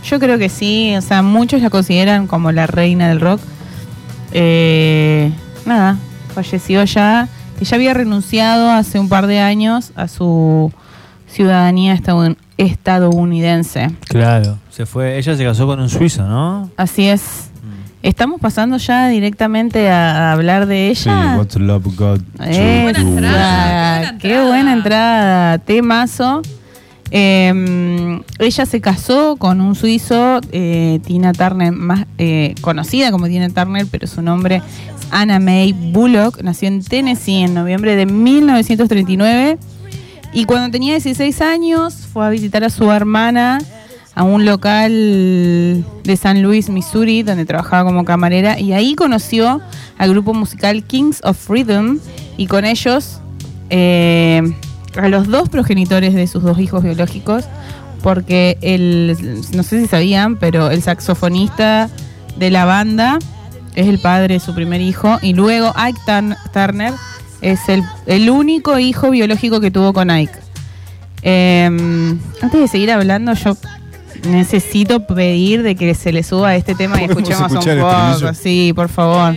Yo creo que sí, o sea, muchos la consideran como la reina del rock. Eh, nada, falleció ya, que ya había renunciado hace un par de años a su ciudadanía estadoun- estadounidense. Claro. Se fue. Ella se casó con un suizo, ¿no? Así es. Estamos pasando ya directamente a, a hablar de Sí, ella. What's Love Got to Esa, Buena entrada, qué buena entrada, temazo. Eh, ella se casó con un suizo, eh, Tina Turner, más eh, conocida como Tina Turner, pero su nombre es Anna May Bullock. Nació en Tennessee en noviembre de 1939 y cuando tenía 16 años fue a visitar a su hermana a un local de San Luis, Missouri, donde trabajaba como camarera y ahí conoció al grupo musical Kings of Freedom y con ellos eh, a los dos progenitores de sus dos hijos biológicos, porque el, no sé si sabían, pero el saxofonista de la banda es el padre de su primer hijo y luego Ike Turn- Turner es el, el único hijo biológico que tuvo con Ike. Eh, antes de seguir hablando, yo necesito pedir de que se le suba este tema y ¿Podemos escuchemos un escuchar el poco. Sí, por favor.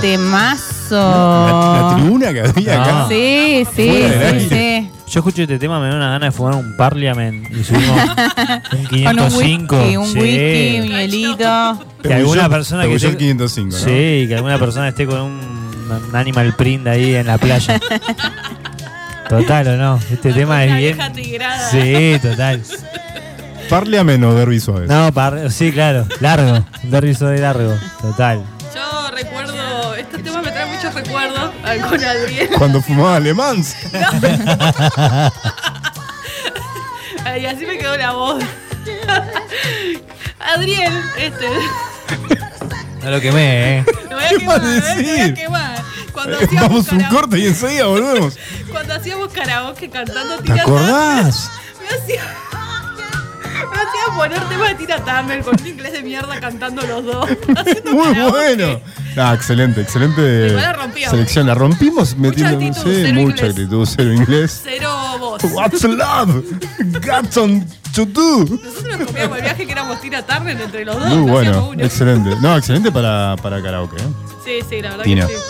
Temazo. Temazo. La, la tribuna que había No. acá. Sí, sí, Fuera del sí. Yo escucho este tema, me da una gana de fumar un Parliament y subimos un Con un 505. whisky, un sí. whisky, un hielito. Que alguna persona que esté... esté- el 505, ¿no? Sí, que alguna persona esté con un, un animal print ahí en la playa. Total o no, este tema es bien. Sí, total. Parliament o Derby Suárez. No, par- sí, claro, largo, un de largo, total. Con Adriel. Cuando fumaba alemán. Y así me quedó la voz. Adriel, este. No lo quemé, eh. Lo voy a ¿Qué quemar, vas a eh, lo voy a decir? quemar. Cuando Vamos un karaoke- corte y enseguida volvemos. cuando hacíamos karaoke cantando ¿Te acordás? Me hacía. Me hacía poner temas de Tina Turner con un inglés de mierda cantando los dos. Muy karaoke. bueno. Ah, excelente, excelente Igual la rompíamos. selección. La rompimos metiendo actitud, sí, cero mucha inglés. actitud, cero inglés. Cero voz. What's love? Got on to do. Nosotros nos comíamos el viaje que éramos Tina Turner entre los dos. Muy no bueno, excelente. No, excelente para, para karaoke. ¿eh? Sí, sí, la verdad Tina. que sí.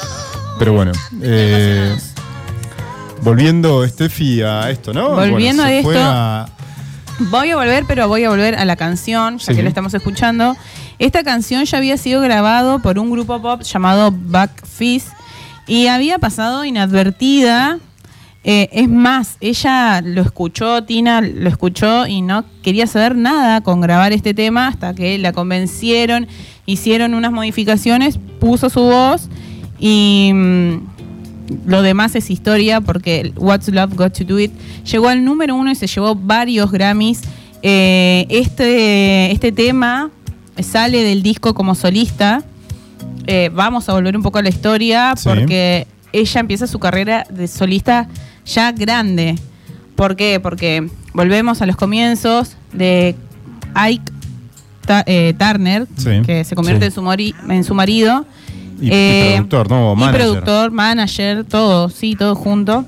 Pero bueno, eh, volviendo, Steffi, a esto, ¿no? Volviendo Bueno, a esto. a- Voy a volver, pero voy a volver a la canción, ya Sí. que la estamos escuchando. Esta canción ya había sido grabado por un grupo pop llamado Back Fizz y había pasado inadvertida. Eh, es más, ella lo escuchó, Tina lo escuchó y no quería saber nada con grabar este tema hasta que la convencieron, hicieron unas modificaciones, puso su voz y mm, lo demás es historia porque What's Love Got to Do It llegó al número uno y se llevó varios Grammys. Eh, este, este tema sale del disco como solista. Eh, vamos a volver un poco a la historia Sí. porque ella empieza su carrera de solista ya grande. ¿Por qué? Porque volvemos a los comienzos de Ike Ta- eh, Turner, Sí. que se convierte Sí. en, su mori- en su marido. Y, y Eh, productor, ¿no? O y manager. productor, manager, todo, sí, todo junto.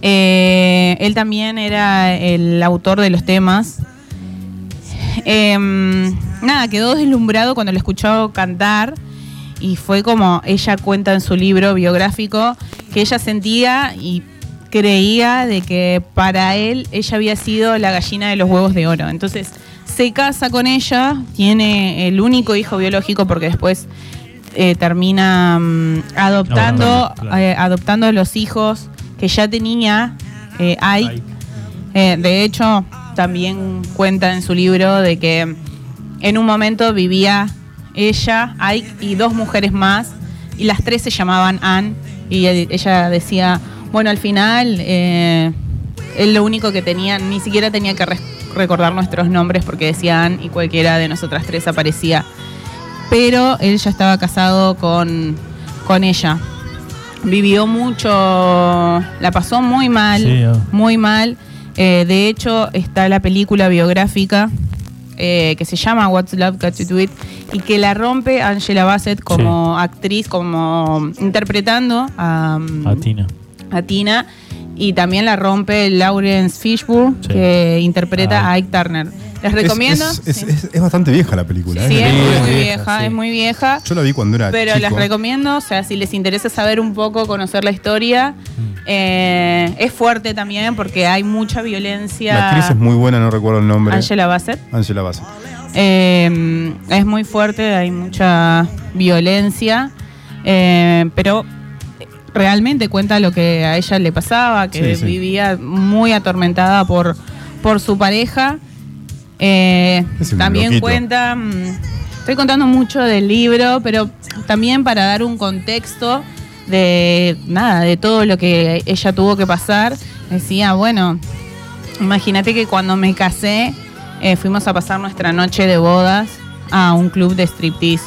Eh, él también era el autor de los temas. Em, nada, quedó deslumbrado cuando lo escuchó cantar y fue como ella cuenta en su libro biográfico que ella sentía y creía de que para él ella había sido la gallina de los huevos de oro. Entonces se casa con ella, tiene el único hijo biológico porque después eh, termina mm, adoptando, claro. eh, adoptando los hijos que ya tenía eh, Ike. Ike. Eh, de hecho, también cuenta en su libro de que en un momento vivía ella, Ike y dos mujeres más, y las tres se llamaban Anne, y ella- ella decía, bueno, al final, eh, él lo único que tenía, ni siquiera tenía que re- recordar nuestros nombres porque decía Anne y cualquiera de nosotras tres aparecía. Pero él ya estaba casado con, con ella. Vivió mucho, la pasó muy mal, Sí, oh. muy mal. Eh, de hecho, está la película biográfica eh, que se llama What's Love Got to Do It y que la rompe Angela Bassett como actriz, como interpretando a, mm, A Tina. a Tina y también la rompe Lawrence Fishburne Sí. que interpreta Ah. a Ike Turner. Les Es- recomiendo. Es, es- sí. es- es bastante vieja la película. Sí, ¿eh? es Sí, muy es vieja, vieja, sí. es muy vieja. Yo la vi cuando era Pero chico. les recomiendo, o sea, si les interesa saber un poco, conocer la historia, Mm. eh, es fuerte también porque hay mucha violencia. La actriz es muy buena, no recuerdo el nombre. Angela Bassett. Angela Bassett. Eh, es muy fuerte, hay mucha violencia, eh, pero realmente cuenta lo que a ella le pasaba, que Sí, sí. vivía muy atormentada por, por su pareja. Eh, también loquito. cuenta, mm, estoy contando mucho del libro, pero también para dar un contexto de nada, de todo lo que ella tuvo que pasar. Decía, bueno, Imagínate que cuando me casé eh, fuimos a pasar nuestra noche de bodas a un club de striptease.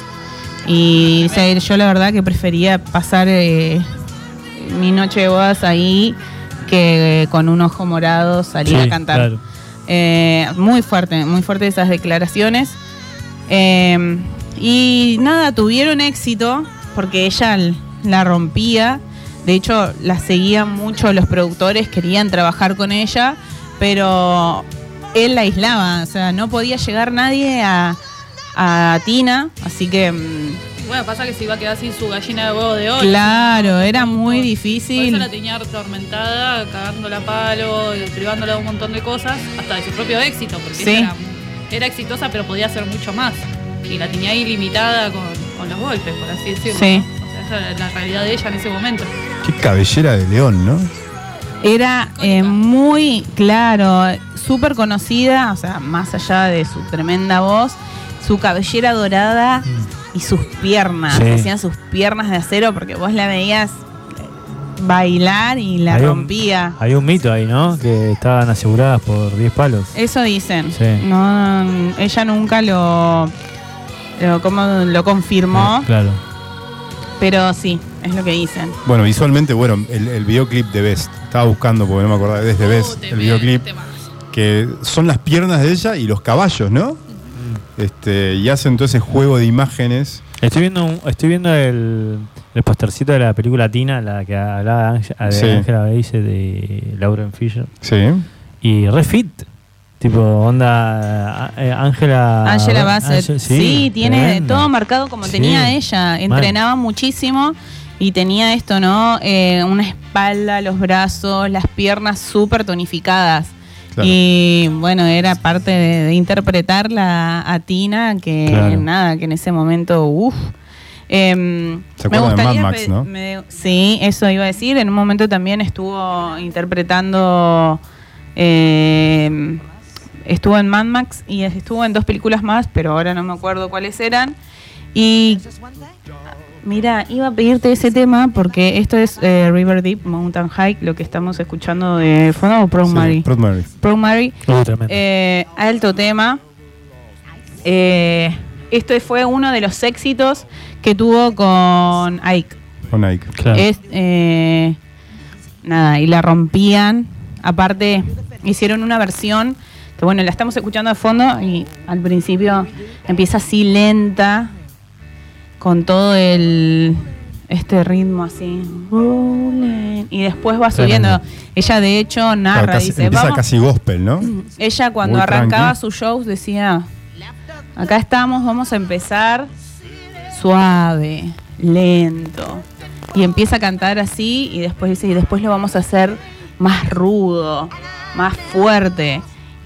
Y dice, yo la verdad que prefería pasar eh, mi noche de bodas ahí que con un ojo morado salir a cantar. claro. Eh, muy fuerte, muy fuerte esas declaraciones. Eh, y nada, tuvieron éxito porque ella la rompía. De hecho, la seguían mucho los productores, querían trabajar con ella, pero él la aislaba. O sea, no podía llegar nadie a, a Tina. Así que mm, Bueno, pasa que se iba a quedar sin su gallina de huevo de oro. Claro, era muy Por difícil. eso la tenía atormentada, cagándola a palo, privándola de un montón de cosas, hasta de su propio éxito, porque Sí. era, era exitosa, pero podía hacer mucho más. Y la tenía ahí limitada con, con los golpes, por así decirlo. Sí. ¿no? O sea, esa era la realidad de ella en ese momento. Qué cabellera de león, ¿no? Era eh, muy claro, súper conocida, o sea, más allá de su tremenda voz, su cabellera dorada y sus piernas. Sí. Hacían sus piernas de acero porque vos la veías eh, bailar y la Hay un- rompía. Hay un mito ahí, ¿no? Que estaban aseguradas por 10 palos. Eso dicen. Sí. No, ella nunca lo, lo, como lo confirmó, Eh, claro. pero sí, es lo que dicen. Bueno, visualmente, bueno, el, el videoclip de Best. Estaba buscando porque no me acordaba desde Best, Uh, el videoclip. Que son las piernas de ella y los caballos, ¿no? Este, y hacen todo ese juego de imágenes. Estoy viendo, un- estoy viendo el, el postercito de la película Tina, la que hablaba de Ángel- de Sí. Angela Bassett de Lauren Fisher. Sí. Y refit. Tipo, onda eh, Ángela. Angela Bassett. Ángel- sí, tiene tremendo. todo marcado como Sí, tenía ella. mal. Entrenaba muchísimo y tenía esto, ¿no? Eh, una espalda, los brazos, las piernas súper tonificadas. Claro. Y bueno, era parte de, de interpretarla a Tina, que Claro. nada, que en ese momento, uff. ¿Se me acuerdan de gustaría Mad Max, no? me- sí, eso iba a decir. En un momento también estuvo interpretando. em, estuvo en Mad Max y estuvo en dos películas más, pero ahora no me acuerdo cuáles eran. Y mira, iba a pedirte ese tema porque esto es eh, River Deep Mountain Hike, lo que estamos escuchando de fondo o Proud Sí, Mary. Proud Mary. Proud Mary. Uh, tremendo. Eh, alto tema. Eh, esto fue uno de los éxitos que tuvo con Ike. Con Nike. Claro. Es, eh, nada, y la rompían. Aparte, hicieron una versión que, bueno, la estamos escuchando de fondo y al principio empieza así lenta, con todo el este ritmo así. Y después va subiendo. Tremendo. Ella, de hecho, Claro, narra, casi- dice, empieza casi gospel, ¿no? ella cuando Muy arrancaba tranqui. sus shows decía, acá estamos, vamos a empezar suave, lento. Y empieza a cantar así y después dice, y después lo vamos a hacer más rudo, más fuerte.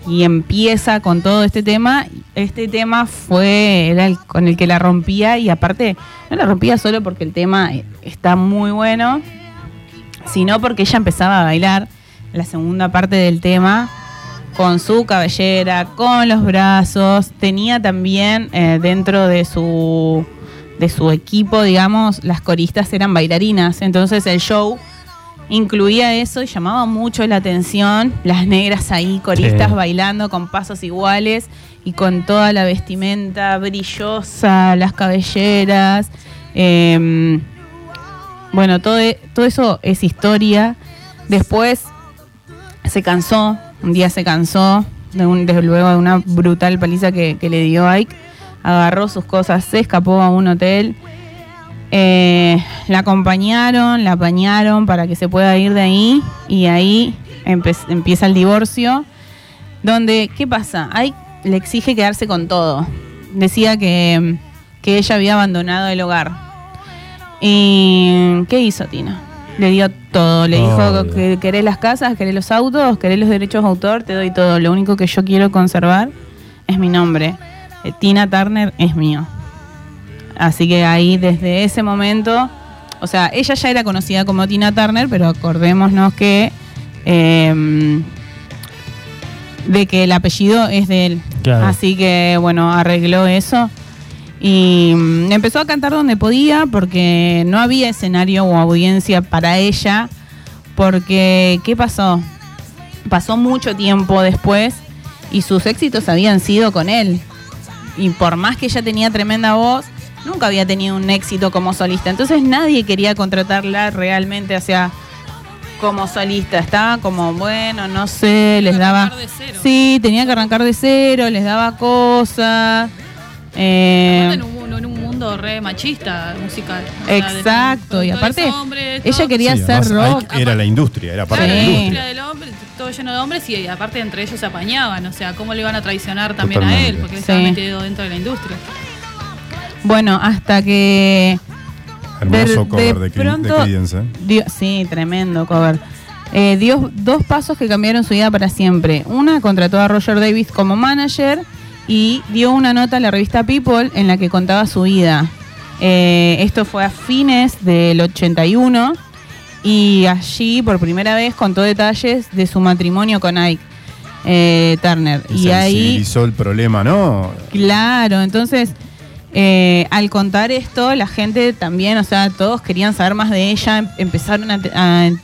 Y empieza con todo este tema. Este tema fue, era el con el que la rompía y aparte no la rompía solo porque el tema está muy bueno, sino porque ella empezaba a bailar la segunda parte del tema con su cabellera, con los brazos. Tenía también eh, dentro de su, de su equipo, digamos, las coristas eran bailarinas. Entonces el show incluía eso y llamaba mucho la atención. Las negras ahí, coristas Sí. bailando con pasos iguales y con toda la vestimenta brillosa, las cabelleras. Em, bueno, todo, e- todo eso es historia. Después se cansó, un día se cansó, de un- desde luego de una brutal paliza que, que le dio Ike. Agarró sus cosas, se escapó a un hotel. Eh, la acompañaron, la apañaron para que se pueda ir de ahí. Y ahí empieza el divorcio. Donde, ¿qué pasa? Ike le exige quedarse con todo. Decía que, que ella había abandonado el hogar. ¿Y qué hizo Tina? Le dio todo. Le dijo que querés las casas, querés los autos, querés los derechos de autor, te doy todo. Lo único que yo quiero conservar es mi nombre. Eh, Tina Turner es mío. Así que ahí desde ese momento, o sea, ella ya era conocida como Tina Turner, pero acordémonos que eh, de que el apellido es de él. Claro. Así que bueno, arregló eso. Y mm, empezó a cantar donde podía porque no había escenario o audiencia para ella. Porque, ¿qué pasó? Pasó mucho tiempo después y sus éxitos habían sido con él. Y por más que ella tenía tremenda voz, nunca había tenido un éxito como solista. Entonces nadie quería contratarla realmente hacia como solista. Estaba como, bueno, no sé, les que daba... arrancar de cero. Sí, tenía que arrancar de cero, les daba cosas. eh, en un, en un mundo re machista musical. O sea, Exacto, y aparte hombres, ella quería Sí, hacer además, rock. Era la industria, era parte de la la industria. del hombre, todo lleno de hombres y aparte entre ellos se apañaban, o sea, cómo le iban a traicionar también a él, porque él Sí. estaba metido dentro de la industria. Bueno, hasta que Hermoso de- cover de de, pronto- Creedence, ¿eh? sí, tremendo cover. Eh, dio dos pasos que cambiaron su vida para siempre. Una, contrató a Roger Davis como manager y dio una nota a la revista People en la que contaba su vida. Eh, esto fue a fines del 81 y allí por primera vez contó detalles de su matrimonio con Ike eh, Turner. Y, Y ahí el problema, ¿no? Claro, entonces eh, al contar esto, la gente también, o sea, todos querían saber más de ella, em- empezaron a, te- a en-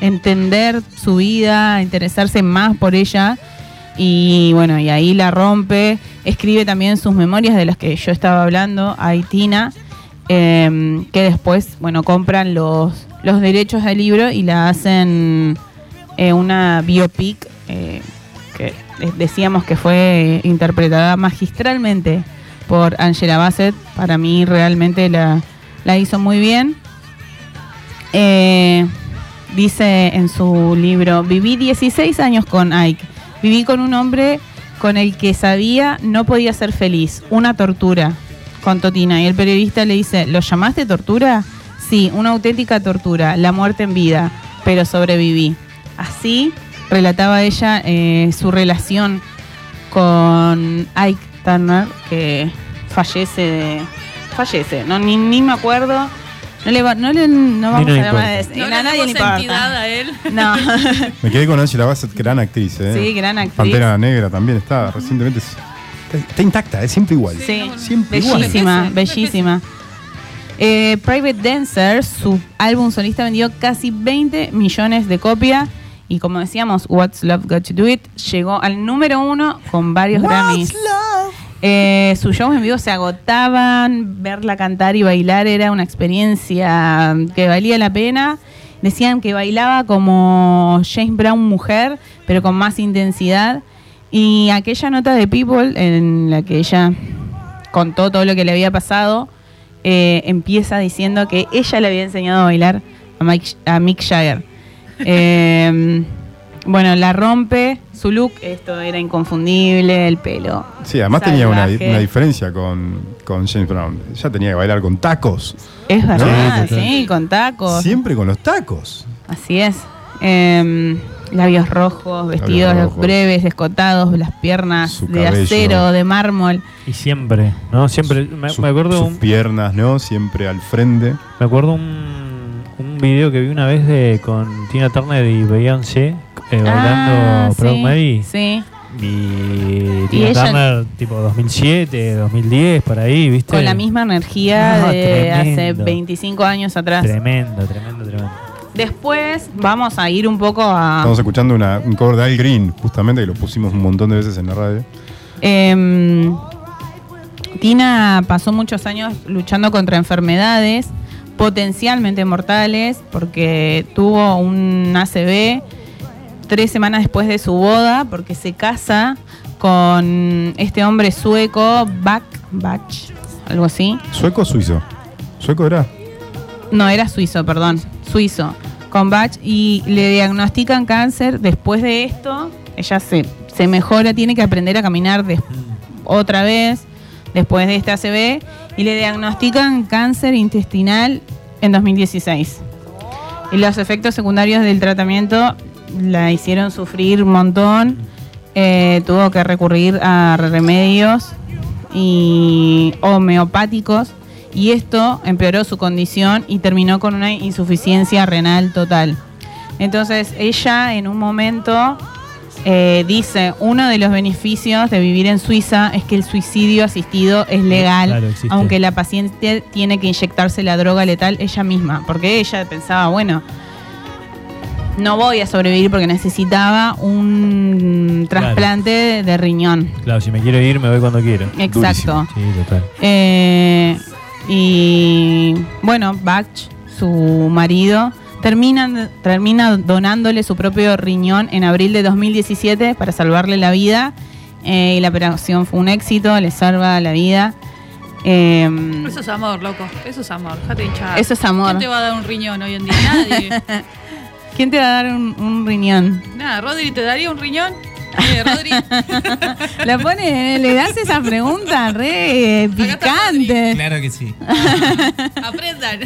entender su vida, a interesarse más por ella. Y bueno, y ahí la rompe. Escribe también sus memorias de las que yo estaba hablando, a Tina, eh, que después, bueno, compran los, los derechos del libro y la hacen eh, una biopic eh, que decíamos que fue interpretada magistralmente por Angela Bassett. Para mí realmente la, la hizo muy bien. Eh, dice en su libro, viví 16 años con Ike. Viví con un hombre con el que sabía no podía ser feliz. Una tortura, contó Tina. Y el periodista le dice, ¿lo llamaste tortura? Sí, una auténtica tortura, la muerte en vida, pero sobreviví. Así relataba ella eh, su relación con Ike Turner, que fallece de... Fallece, no, ni, ni me acuerdo. No le, va- no le no vamos a llamar a, No a nadie importa. a él. No. Me quedé con Angela Bassett, gran actriz, ¿eh? Sí, gran actriz. Pantera Negra también está recientemente. Está, está intacta, es siempre igual. Sí, Siempre igual. bellísima, Envejece, bellísima. Eh, Private Dancer, su álbum solista vendió casi 20 millones de copias y como decíamos, What's Love Got to Do It llegó al número uno con varios Grammys. Eh, sus shows en vivo se agotaban, verla cantar y bailar era una experiencia que valía la pena. Decían que bailaba como James Brown mujer, pero con más intensidad. Y aquella nota de People en la que ella contó todo lo que le había pasado, eh, empieza diciendo que ella le había enseñado a bailar a, Mike- a Mick Jagger. Eh, bueno, la rompe, su look, esto era inconfundible, el pelo. Sí, además tenía una, diferencia con, con James Brown. Ella tenía que bailar con tacos. Es verdad, Sí, con tacos. Siempre con los tacos. Así es. Eh, labios rojos, vestidos rojos. breves, escotados, las piernas Su de cabello. acero, de mármol. Y siempre, ¿no? Siempre. Me, me acuerdo sus un, piernas, ¿no? Siempre al frente. me acuerdo un, un video que vi una vez de con Tina Turner y Beyoncé eh, bailando Ah, Proud sí, Mary. Sí. Y Tina ella- Turner, tipo 2007, 2010, por ahí, ¿viste? Con la misma energía No, de hace tremendo. 25 años atrás. Tremendo, tremendo, tremendo. Después vamos a ir un poco a... Estamos escuchando una- un cover de Al Green, justamente, que lo pusimos un montón de veces en la radio. Em, Tina pasó muchos años luchando contra enfermedades potencialmente mortales porque tuvo un ACV tres semanas después de su boda porque se casa con este hombre sueco, Bach, Bach, algo así. ¿Sueco o suizo? ¿Sueco era? No, era suizo, perdón, suizo, con Bach y le diagnostican cáncer. Después de esto, ella se, se mejora, tiene que aprender a caminar otra vez después de este ACV y le diagnostican cáncer intestinal en 2016. Y los efectos secundarios del tratamiento la hicieron sufrir un montón. Eh, tuvo que recurrir a remedios y homeopáticos y esto empeoró su condición y terminó con una insuficiencia renal total. Entonces ella en un momento eh, dice, uno de los beneficios de vivir en Suiza es que el suicidio asistido es legal, claro, aunque la paciente tiene que inyectarse la droga letal ella misma, porque ella pensaba, bueno, no voy a sobrevivir porque necesitaba un Claro. trasplante de riñón. Claro, si me quiero ir, me voy cuando quiero. Exacto. Sí, total. Eh, y bueno, Bach, su marido, termina, termina donándole su propio riñón en abril de 2017 para salvarle la vida. Eh, y la operación fue un éxito, le salva la vida. Eh, Eso es amor, loco. Eso es amor. Déjate hinchar. Eso es amor. ¿Quién te va a dar un riñón hoy en día? Nadie. ¿Quién te va a dar un, un riñón? Nada, Rodri, ¿te daría un riñón? Eh, Rodri, La pone, le das esa pregunta re está picante. Claro que sí. aprendan.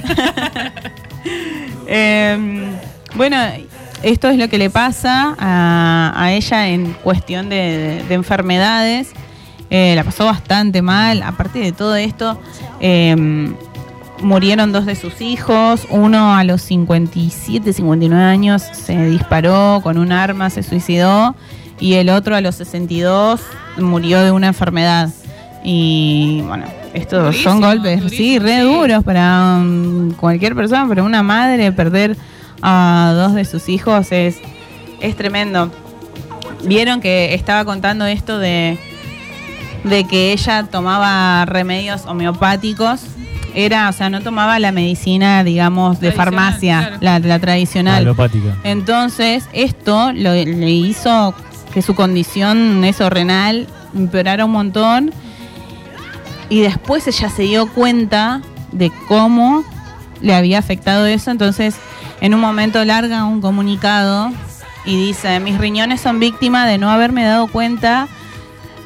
Eh, bueno, esto es lo que le pasa a, a ella en cuestión de, de enfermedades. Eh, la pasó bastante mal. Aparte de todo esto, eh, murieron dos de sus hijos. Uno a los 57, 59 años se disparó con un arma, se suicidó. Y el otro a los 62 murió de una enfermedad. Y bueno, estos Durísimo, son golpes, sí, re sí. duros para um, cualquier persona, pero una madre perder a dos de sus hijos es, es tremendo. Vieron que estaba contando esto de, de que ella tomaba remedios homeopáticos. Era, o sea, no tomaba la medicina, digamos, de farmacia, claro. la, la tradicional. Alopática. Entonces, esto lo- le hizo que su condición eso renal empeorara un montón. Y después ella se dio cuenta de cómo le había afectado eso. Entonces, en un momento larga un comunicado y dice, mis riñones son víctimas de no haberme dado cuenta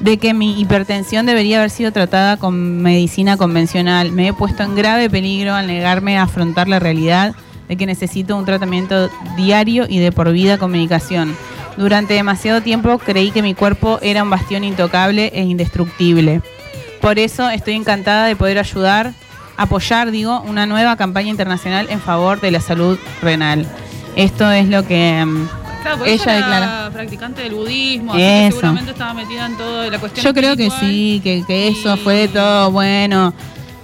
de que mi hipertensión debería haber sido tratada con medicina convencional. Me he puesto en grave peligro al negarme a afrontar la realidad de que necesito un tratamiento diario y de por vida con medicación. Durante demasiado tiempo creí que mi cuerpo era un bastión intocable e indestructible. Por eso estoy encantada de poder ayudar, apoyar, digo, una nueva campaña internacional en favor de la salud renal. Esto es lo que mm, Claro, ella ella, era declara. practicante del budismo, así que Eso. seguramente estaba metida en todo la cuestión Yo creo que sí, que, que eso y- fue todo bueno.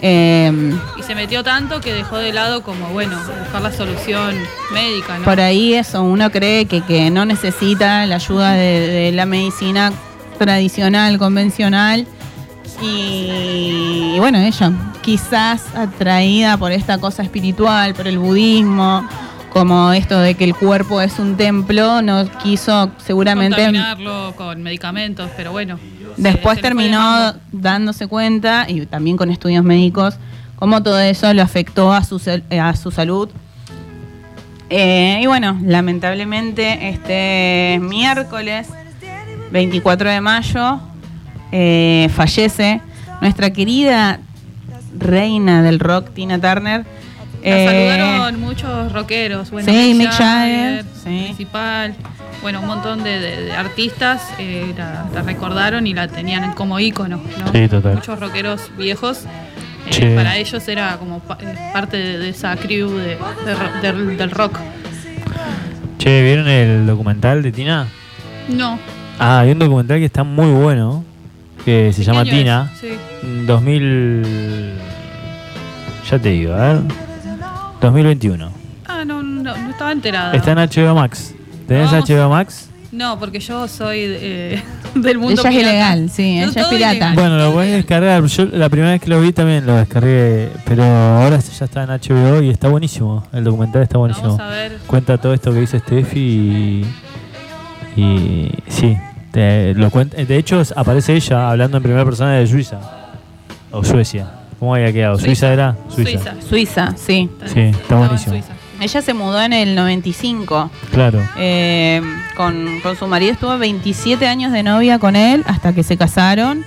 Eh, Y se metió tanto que dejó de lado como, bueno, buscar la solución médica, ¿no? por ahí eso, uno cree que, que no necesita la ayuda de, de la medicina tradicional, convencional. Y, y bueno, ella, quizás atraída por esta cosa espiritual, por el budismo, como esto de que el cuerpo es un templo, no quiso seguramente... Contaminarlo con medicamentos, pero bueno. Después terminó dándose cuenta, y también con estudios médicos, cómo todo eso lo afectó a su, a su salud. Eh, y bueno, lamentablemente este miércoles 24 de mayo eh, fallece nuestra querida reina del rock, Tina Turner. La Eh, saludaron muchos rockeros. Bueno, sí, Mick Jagger, sí. Principal. Bueno, un montón de, de- de artistas eh, la, la recordaron y la tenían como ícono. ¿no? Sí, total. Muchos rockeros viejos. eh, para ellos era como pa- parte de, de esa crew de, de ro- del, del rock. Che, ¿vieron el documental de Tina? No. Ah, hay un documental que está muy bueno, que se ¿qué llama Tina. es? Sí. 2000... Ya te digo, a ver. 2021. Ah, no, no, no estaba enterada. Está en HBO Max. ¿Tenés Vamos. HBO Max? No, porque yo soy eh, del mundo Ella es pirata. ilegal, sí, Yo ella es todo pirata. ilegal. Bueno, lo puedes descargar. Yo la primera vez que lo vi también lo descargué, pero ahora ya está en HBO y está buenísimo. El documental está buenísimo. Vamos a ver. Cuenta todo esto que dice Steffi y, y sí, te- lo cuenta. De hecho, aparece ella hablando en primera persona de Suiza o Suecia. ¿Cómo había quedado? ¿Suiza, Suiza. era? Suiza. Suiza, sí. Sí, está buenísimo. Suiza. Ella se mudó en el 95. Claro. Eh, con, con su marido estuvo 27 años de novia con él hasta que se casaron.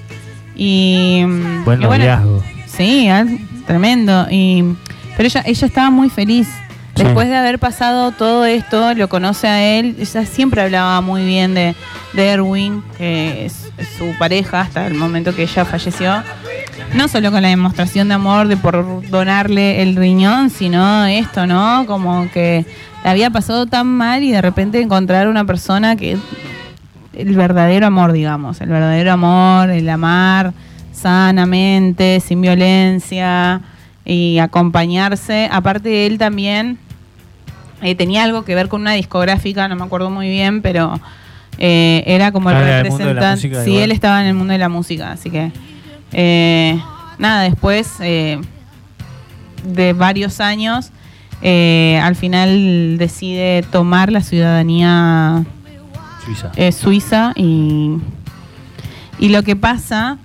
Y, mm, Buen y bueno, sí, tremendo. Y, pero ella, ella estaba muy feliz. Sí. Después de haber pasado todo esto, lo conoce a él. Ella siempre hablaba muy bien de, de Erwin, que es su pareja hasta el momento que ella falleció. No solo con la demostración de amor de por donarle el riñón, sino esto, ¿no? Como que le había pasado tan mal y de repente encontrar una persona que el verdadero amor, digamos, el verdadero amor, el amar sanamente, sin violencia y acompañarse. Aparte él también eh, tenía algo que ver con una discográfica, no me acuerdo muy bien, pero eh, era como el de la representante. Sí, igual. él estaba en el mundo de la música, así que eh, nada, después eh, de varios años, eh, al final decide tomar la ciudadanía Suiza. suiza y, y lo que pasa,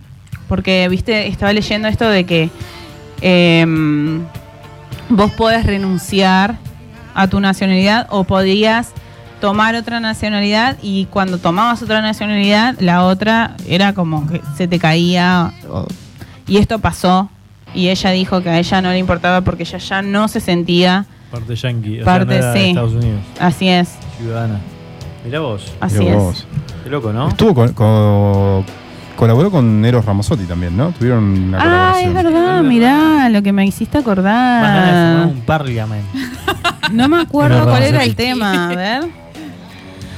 porque viste, estaba leyendo esto de que em, vos podés renunciar a tu nacionalidad o podías tomar otra nacionalidad y cuando tomabas otra nacionalidad, la otra era como que se te caía. o- y esto pasó. Y ella dijo que a ella no le importaba porque ella ya no se sentía. Parte yankee. o sea, Parte, no era de sí. Estados Unidos. Así es, Ciudadana. Mirá vos. así Mirá es. vos. Qué loco, ¿no? Estuvo con, con- colaboró con Eros Ramazzotti también, ¿no? Tuvieron una Ah, es colaboración. verdad, mirá lo que me hiciste acordar. un parliament. No me acuerdo cuál era el tema, a ver.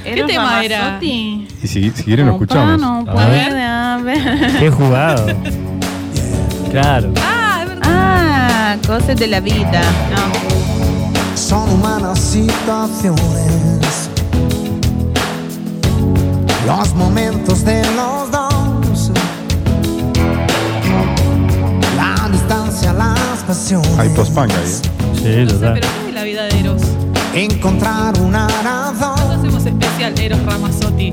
¿Eros tema era? Ramazzotti? Y si, si quieren lo escuchamos. no A puede haber. Qué jugado. Claro. Ah, es verdad. Ah, cosas de la vida. No. Son humanas situaciones. Los momentos de los dos. La distancia, las pasiones. Hay post-punk ahí. ¿eh? Sí, No sé, total. pero ¿qué es la vida de Eros? Encontrar una Nosotros razón. hacemos especial Eros Ramazzotti.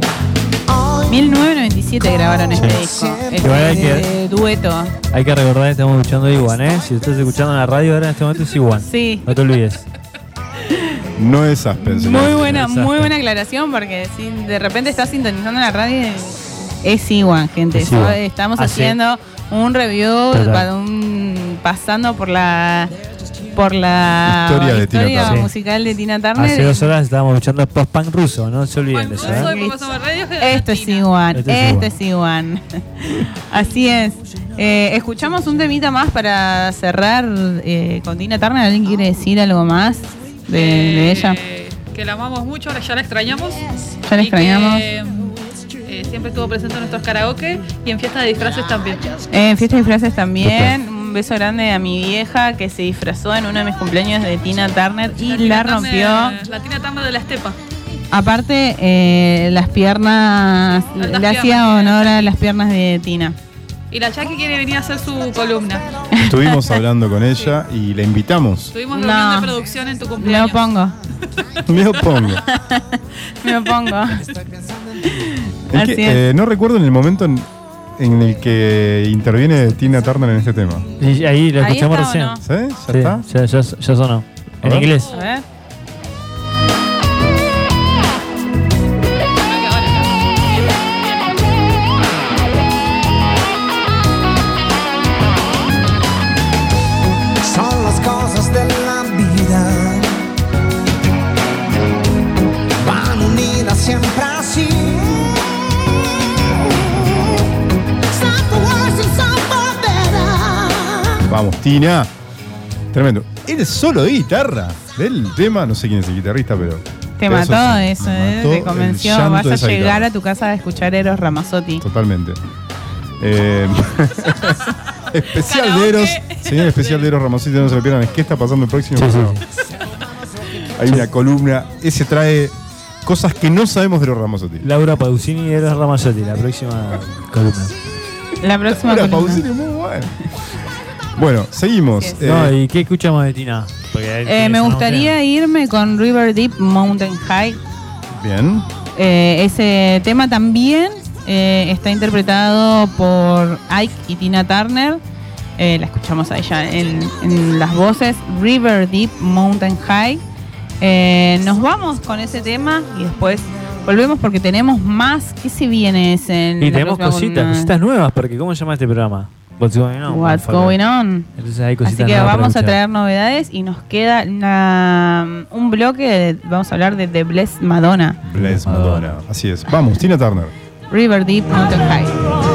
Hoy 1997 grabaron este Sí. disco. El Igual hay que- dueto. Hay que recordar que estamos escuchando a Iwan, ¿eh? Si estás escuchando en la radio ahora en este momento es Iwan. Sí. No te olvides. No es Aspen. Muy buena, muy buena aclaración porque si de repente estás sintonizando la radio es igual, gente. Es. Estamos Hace- haciendo un review, un- pasando por la por la Historia de Tina historia Turner. musical de Tina Turner. Hace dos horas estábamos escuchando post-punk ruso, no se olviden de eso, ¿eh? Esto es igual, Esto es igual. Así es. Eh, escuchamos un temita más para cerrar eh, con Tina Turner. ¿Alguien quiere decir algo más de, de Eh, ella? Que la amamos mucho, ahora ya la extrañamos. Ya la Y que, extrañamos. eh, siempre estuvo presente en nuestros karaoke y en fiestas de disfraces también. En fiesta de disfraces también. Un beso grande a mi vieja que se disfrazó en uno de mis cumpleaños de Tina Turner y la, rompió. Turner- La Tina Turner de la Estepa. Aparte, eh, las piernas, Altas le hacía honor a las piernas de Tina. Y la Jackie quiere venir a hacer su columna. Estuvimos hablando con ella y la invitamos. Tuvimos No. reunión de producción en tu Me cumpleaños. opongo, Me opongo. me opongo. Es que, es. eh, no recuerdo en el momento en, en el que interviene Tina Turner en este tema. Y ahí lo Ahí escuchamos está, ¿o recién. no? ¿Sí? ¿Ya Sí, está? ya, ya, ya sonó. En ver. inglés. A ver. Vamos, Tina. Tremendo. El solo de guitarra del tema, no sé quién es el guitarrista, pero. Te pero mató eso, ¿eh? mató Te convenció. Vas a llegar guitarra. a tu casa a escuchar Eros Ramazzotti. Totalmente. Eh, especial de. Eros. Señor especial de Eros Ramosito, no se lo pierdan. Es ¿Qué está pasando el próximo? Sí? Hay una columna. Ese trae cosas que no sabemos de los Ramazzotti. Laura Pausini y Eros Ramazzotti, la próxima columna. La próxima Laura columna. Pausini, muy bueno. Bueno, seguimos. Eh, No, ¿y qué escuchamos de Tina? Eh, me gustaría irme con River Deep Mountain High. Bien. Eh, ese tema también eh, está interpretado por Ike y Tina Turner. Eh, la escuchamos a ella en, en las voces. River Deep Mountain High. Eh, nos vamos con ese tema y después volvemos porque tenemos más. ¿Qué se viene ese en Y tenemos cositas, cositas nuevas, porque ¿cómo se llama este programa? What's going on? What's going on? Entonces hay cositas Así que vamos a traer novedades y nos queda una- un bloque. de- vamos a hablar de The Blessed Madonna. Bless Madonna. Así es. Vamos, Tina Turner. River Deep Mountain High.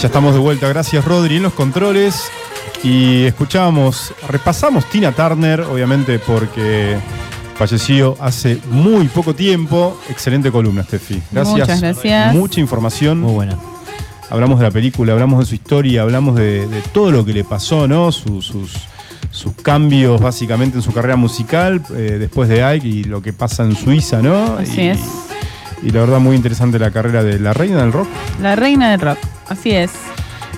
Ya estamos de vuelta, gracias Rodri en los controles. Y escuchábamos, repasamos Tina Turner, obviamente porque falleció hace muy poco tiempo. Excelente columna, Steffi. Gracias. Muchas gracias. Mucha información. Muy buena. Hablamos de la película, hablamos de su historia, hablamos de, de todo lo que le pasó, ¿no? Su- sus, sus cambios básicamente en su carrera musical eh, después de Ike y lo que pasa en Suiza, ¿no? Así y, es. Y la verdad muy interesante la carrera de la reina del rock. La reina del rock. Así es.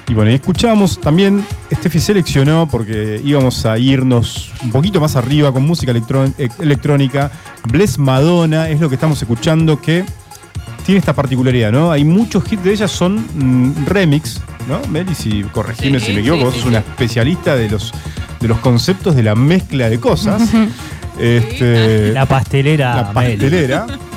Y bueno, y escuchamos también, Steffi seleccionó porque íbamos a irnos un poquito más arriba con música electrón- e- electrónica. Bless Madonna es lo que estamos escuchando que tiene esta particularidad, ¿no? Hay muchos hits de ella son mm, remix, ¿no? Meli, si corregime Sí, si me equivoco, sí, sos una especialista de los, de los conceptos de la mezcla de cosas. este, La pastelera. la pastelera.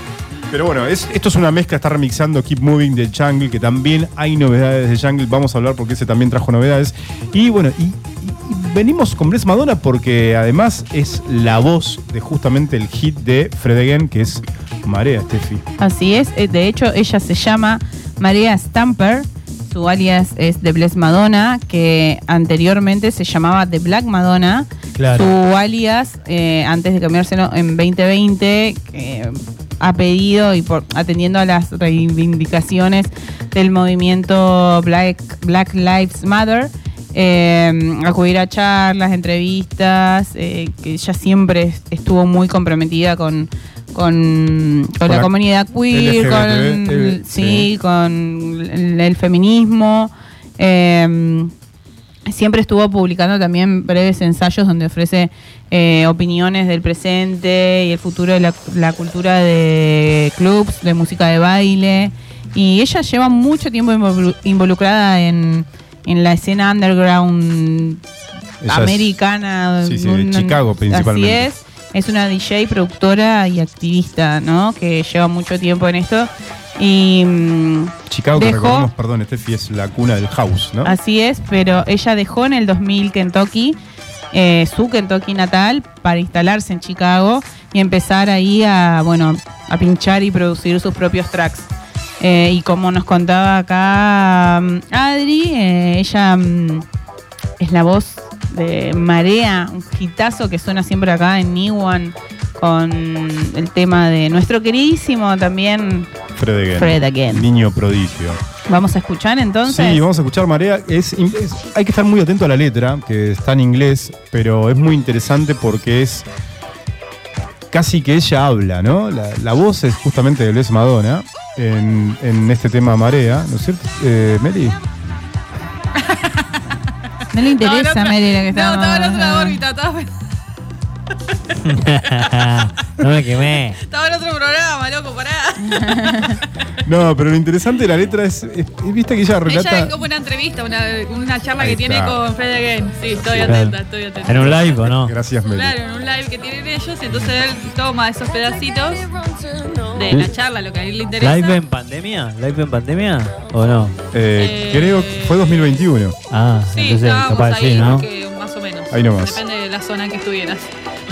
Pero bueno, es- esto es una mezcla, está remixando Keep Moving de Jungle, que también hay novedades de Jungle, vamos a hablar porque ese también trajo novedades. Y bueno, y, y- y venimos con Bless Madonna porque además es la voz de justamente el hit de Fred Again, que es Marea, Steffi. Así es. Eh, De hecho, ella se llama María Stamper. Su alias es The Bless Madonna, que anteriormente se llamaba The Black Madonna. Claro. Su alias, eh, antes de cambiárselo en 2020, que ha pedido y por, atendiendo a las reivindicaciones del movimiento Black, Black Lives Matter, eh, acudir a charlas, entrevistas, eh, que ella siempre est- estuvo muy comprometida con, con, con la, la comunidad queer, con, sí, sí. con el, el feminismo. eh, siempre estuvo publicando también breves ensayos donde ofrece eh, opiniones del presente y el futuro de la, la cultura de clubs, de música de baile. Y ella lleva mucho tiempo involu- involucrada en, en la escena underground americana. sí, sí, de Chicago principalmente. Así es. Es una DJ, productora y activista, ¿no? Que lleva mucho tiempo en esto. Y Chicago, que Dejó- recordemos, perdón, Steffi, es la cuna del house, ¿no? Así es, pero ella dejó en el 2000 Kentucky, eh, su Kentucky natal, para instalarse en Chicago y empezar ahí a, bueno, a pinchar y producir sus propios tracks. Eh, y como nos contaba acá mm, Adri, eh, ella mm, es la voz de Marea, un hitazo que suena siempre acá en New One con el tema de nuestro queridísimo también. Fred Again. Fred Again. Niño prodigio. Vamos a escuchar entonces. Sí, vamos a escuchar Marea. Es, es- hay que estar muy atento a la letra, que está en inglés, pero es muy interesante porque es casi que ella habla, ¿no? La, la voz es justamente de Bless Madonna en, en este tema Marea, ¿no es cierto, eh, Meli? No le interesa a Mary lo que No, estamos estaba en otra órbita, estaba, no me quemé. estaba en otro programa, loco, pará. No, pero lo interesante de la letra es, es- viste que ella relata... Ella es como una entrevista, una, una charla Ahí que tiene con Fred Again. Sí, estoy Claro. atenta, estoy atenta. ¿En un live o no? Gracias, Meli. Claro, en un live que tienen ellos, y entonces él toma esos pedacitos de la charla, lo que a él le interesa. ¿Live en pandemia? ¿Live en pandemia? ¿O no? Eh, Eh, creo que fue 2021. Ah, Sí, entonces capaz ahí, sí, ¿no? que más o menos. Ahí nomás. Depende de la zona en que estuvieras.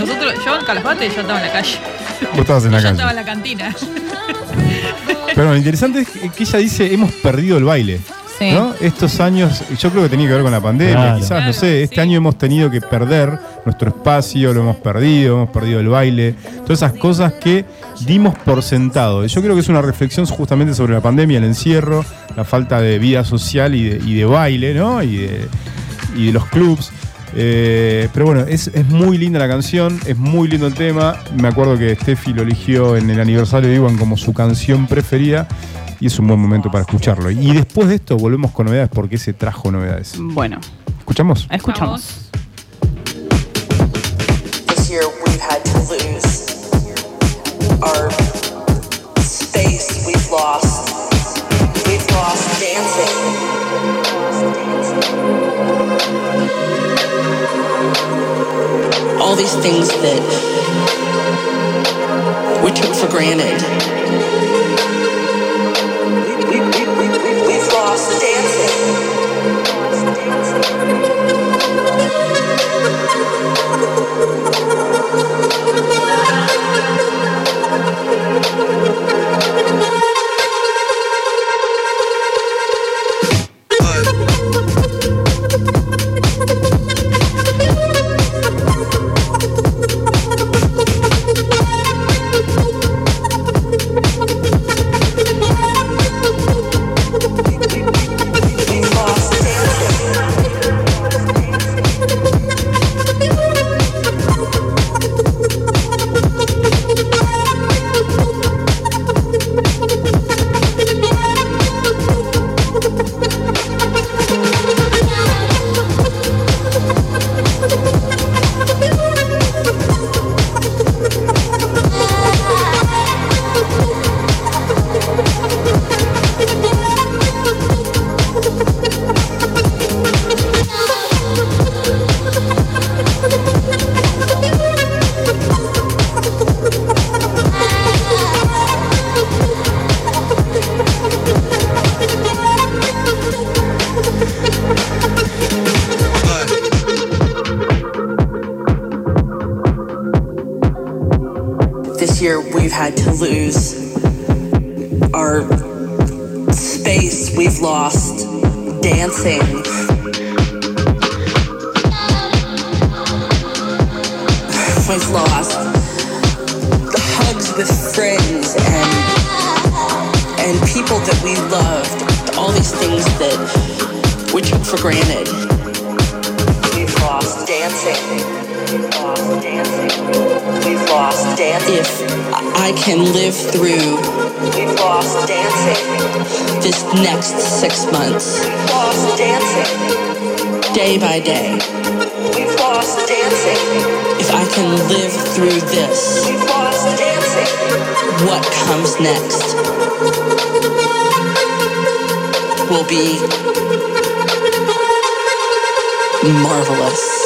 Nosotros, yo en Calafate, yo estaba en la calle. Vos estabas en la yo estaba en calle. la cantina. Pero lo interesante es que ella dice, hemos perdido el baile. Sí. ¿no? Estos años, yo creo que tenía que ver con la pandemia, Claro. quizás, no sé, este sí. año hemos tenido que perder nuestro espacio, lo hemos perdido, hemos perdido el baile, todas esas cosas que dimos por sentado. Yo creo que es una reflexión justamente sobre la pandemia, el encierro, la falta de vida social y de, y de baile, ¿no? Y de, y de los clubs. Eh, pero bueno, es, es muy linda la canción, es muy lindo el tema. Me acuerdo que Steffi lo eligió en el aniversario de Iwan como su canción preferida y es un buen momento para escucharlo. Y después de esto volvemos con novedades porque se trajo novedades. Bueno, ¿Escuchamos? escuchamos. This year we've had to lose our space. We've lost. All these things that we took for granted. Comes next will be marvelous.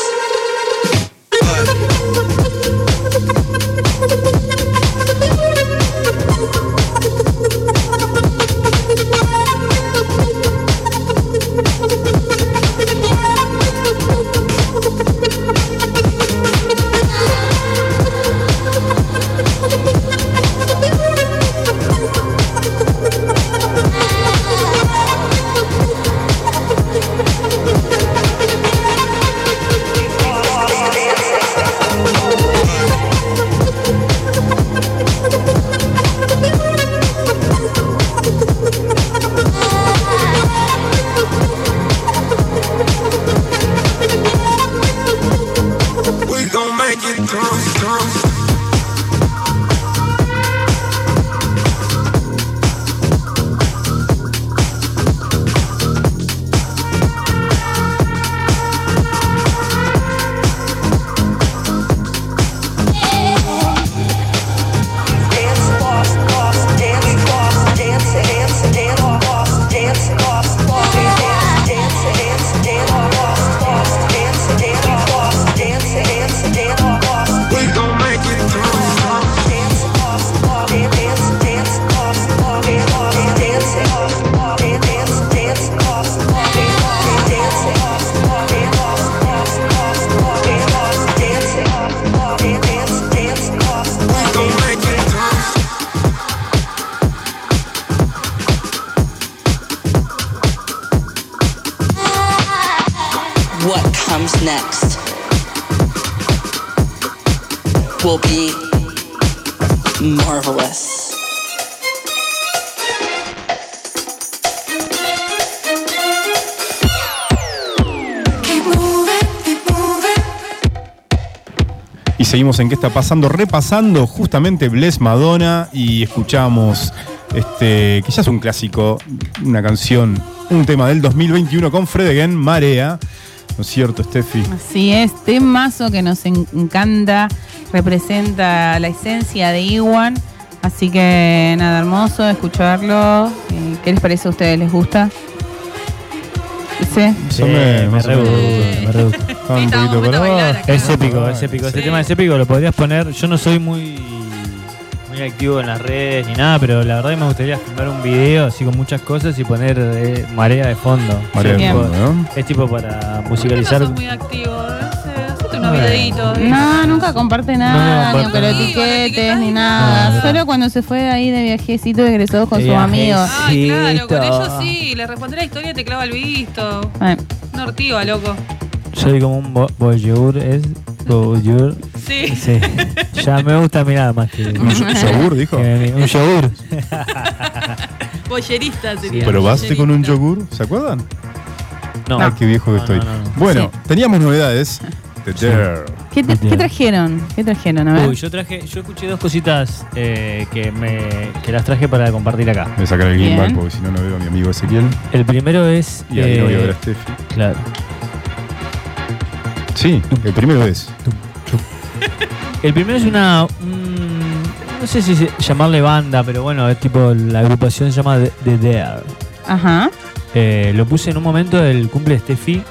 Y seguimos en qué está pasando, repasando justamente Bless Madonna y escuchamos este, que ya es un clásico, una canción, un tema del 2021 con Fred Again, Marea. ¿No es cierto, Steffi? Así es, temazo que nos en- encanta, representa la esencia de Iwan. Así que nada, hermoso escucharlo. ¿Qué les parece a ustedes? ¿Les gusta? ¿Sí? Sí, Yo me- me, más o re menos. gusta, me re gusta. Estaba un poquito abajo. Es épico, es épico. Este tema es épico, lo podrías poner. Yo no soy muy muy activo en las redes ni nada, pero la verdad que me gustaría filmar un video así con muchas cosas y poner eh, marea de fondo. Marea Sí, de fondo, ¿no? Es tipo para ¿Por qué musicalizar. no muy activo? No hacete unos videitos. ¿eh? No, nunca comparte nada, No, ni lo comparte. etiquetes, ni ni nada. Solo cuando se fue ahí de viajecito egresados con De sus amigos. Ay, claro, con ellos sí. Le responde la historia y te clava el visto. Eh, Una ortiva, loco. Soy como un bo- voyeur, ¿es? Voyeur. Sí. Sí. ya me gusta mirar más que. ¿Un yo- yogur, dijo? que un yogur. Bollerista sería. ¿Probaste con un Bollerista. yogur? ¿Se acuerdan? No. Ay, qué viejo que No, estoy. no, no, no. Bueno, teníamos novedades. ¿Qué, te- qué trajeron? ¿Qué trajeron? A ver. Uy, yo traje, yo escuché dos cositas eh, que me que las traje para compartir acá. Voy a sacar el gimbal porque si no, no veo a mi amigo Ezequiel. El primero es. Y a ver a eh, Steffi. claro. Sí, el primero es. El primero es una. un- no sé si se- llamarle banda, pero bueno, es tipo. La agrupación se llama The, The Dare. Ajá. Eh, lo puse en un momento del cumple de Steffi.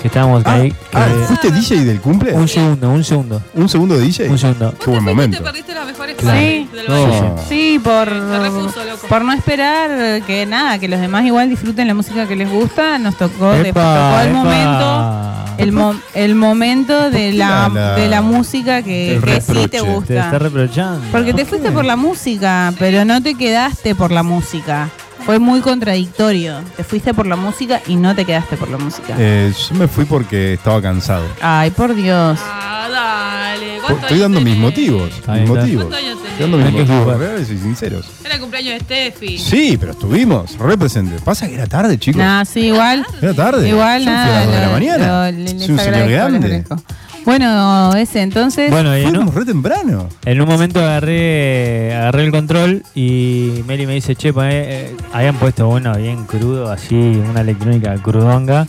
Que estábamos Ah, ahí. que- ah, ¿fuiste DJ del cumple? un segundo, un segundo. ¿Un segundo de DJ? Un segundo. Qué buen momento. Te perdiste las mejores Claro. partes Sí. del No. baile. Sí, por, Se repuso, loco. por no esperar que nada, que los demás igual disfruten la música que les gusta, nos tocó, de- Epa, tocó el epa. momento el, mo- el momento de la, La- la- de la música que, el que sí Te gusta. está reprochando. Porque te fuiste por la música, pero no te quedaste por la música. Fue muy contradictorio. Te fuiste por la música y no te quedaste por la música. Eh, yo me fui porque estaba cansado. Ay, por Dios. Ah, dale. Por- ¿cuántos Estoy años dando mis motivos. Mis está. motivos. ¿Cuántos años Estoy dando mis motivos reales y sinceros. Era el cumpleaños de Steffi. Sí, pero estuvimos, re presentes. Pasa que era tarde, chicos. Nah, sí, igual. Era tarde. Igual nada. a las dos de la lo- mañana. lo- le- les Soy un señor agradezco, les grande. agradezco. Bueno, ese entonces. Bueno, y en un, re temprano. en un momento agarré agarré el control y Meli me dice, che, poné, eh, habían puesto uno bien crudo, así, una electrónica crudonga.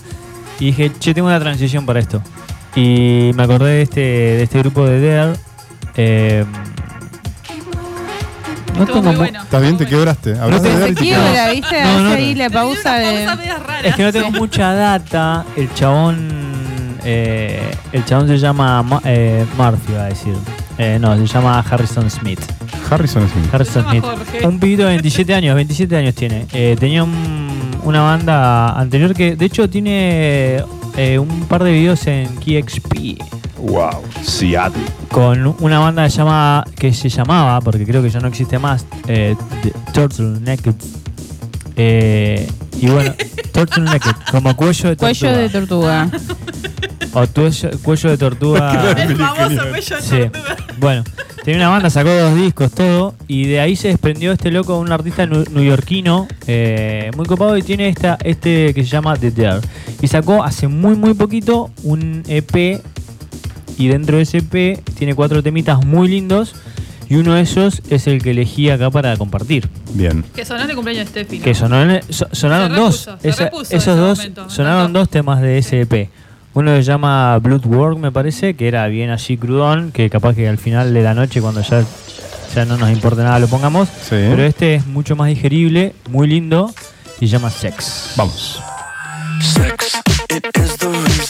Y dije, che, tengo una transición para esto. Y me acordé de este, de este grupo de Dare. eh, no Estuvo tengo muy mu- bueno. Está bien, te quebraste. Te- de se ver y te quiebra, quebraste. ¿viste? No, Hace no, ahí no. la pausa de. Es que no tengo mucha data. El chabón. Eh, el chabón se llama Ma- eh, Murphy, iba a decir. Eh, no, se llama Harrison Smith. Harrison Smith. Harrison Smith. Un pibito de 27 años, 27 años tiene. Eh, tenía un- una banda anterior que, de hecho, tiene eh, un par de videos en KXP. Wow. Seattle. Con una banda que, se llama, que se llamaba, porque creo que ya no existe más, eh, The Turtle Naked. Eh, y bueno, Turtle Naked, como cuello de tortuga. Cuello de tortuga. O tuello- cuello de tortuga. El famoso cuello de Sí. tortuga. Bueno, tenía una banda, sacó dos discos, todo, y de ahí se desprendió este loco, un artista nu- neoyorquino, eh, muy copado, y tiene esta, este que se llama The Dare. Y sacó hace muy, muy poquito un EP, y dentro de ese EP tiene cuatro temitas muy lindos, y uno de esos es el que elegí acá para compartir. Bien. Que sonó en el cumpleaños de Steffi. ¿no? Que sonaron, so- sonaron Se dos, se esa- repuso en esos ese dos, momento, me sonaron encantó. dos temas de ese EP. Uno se llama Bloodwork, me parece, que era bien así crudón, que capaz que al final de la noche, cuando ya, ya no nos importa nada, lo pongamos. Sí. Pero este es mucho más digerible, muy lindo, y se llama Sex. Vamos. Sex, it is the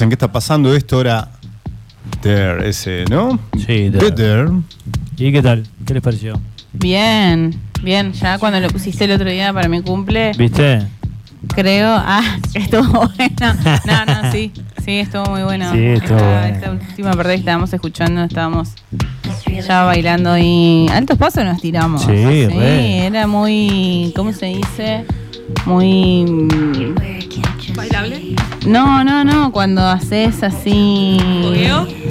En qué está pasando esto era There, ese, ¿no? Sí, The There. There. ¿Y qué tal? ¿Qué les pareció? Bien, bien. Ya cuando lo pusiste el otro día para mi cumple, ¿Viste? creo. Ah, estuvo bueno. No, no, sí. Sí, estuvo muy bueno. Sí, estuvo esta, bueno. esta última parte que estábamos escuchando, estábamos ya bailando y altos pasos nos tiramos. Sí, re. era muy. ¿Cómo se dice? Muy. No, no, no. Cuando haces así.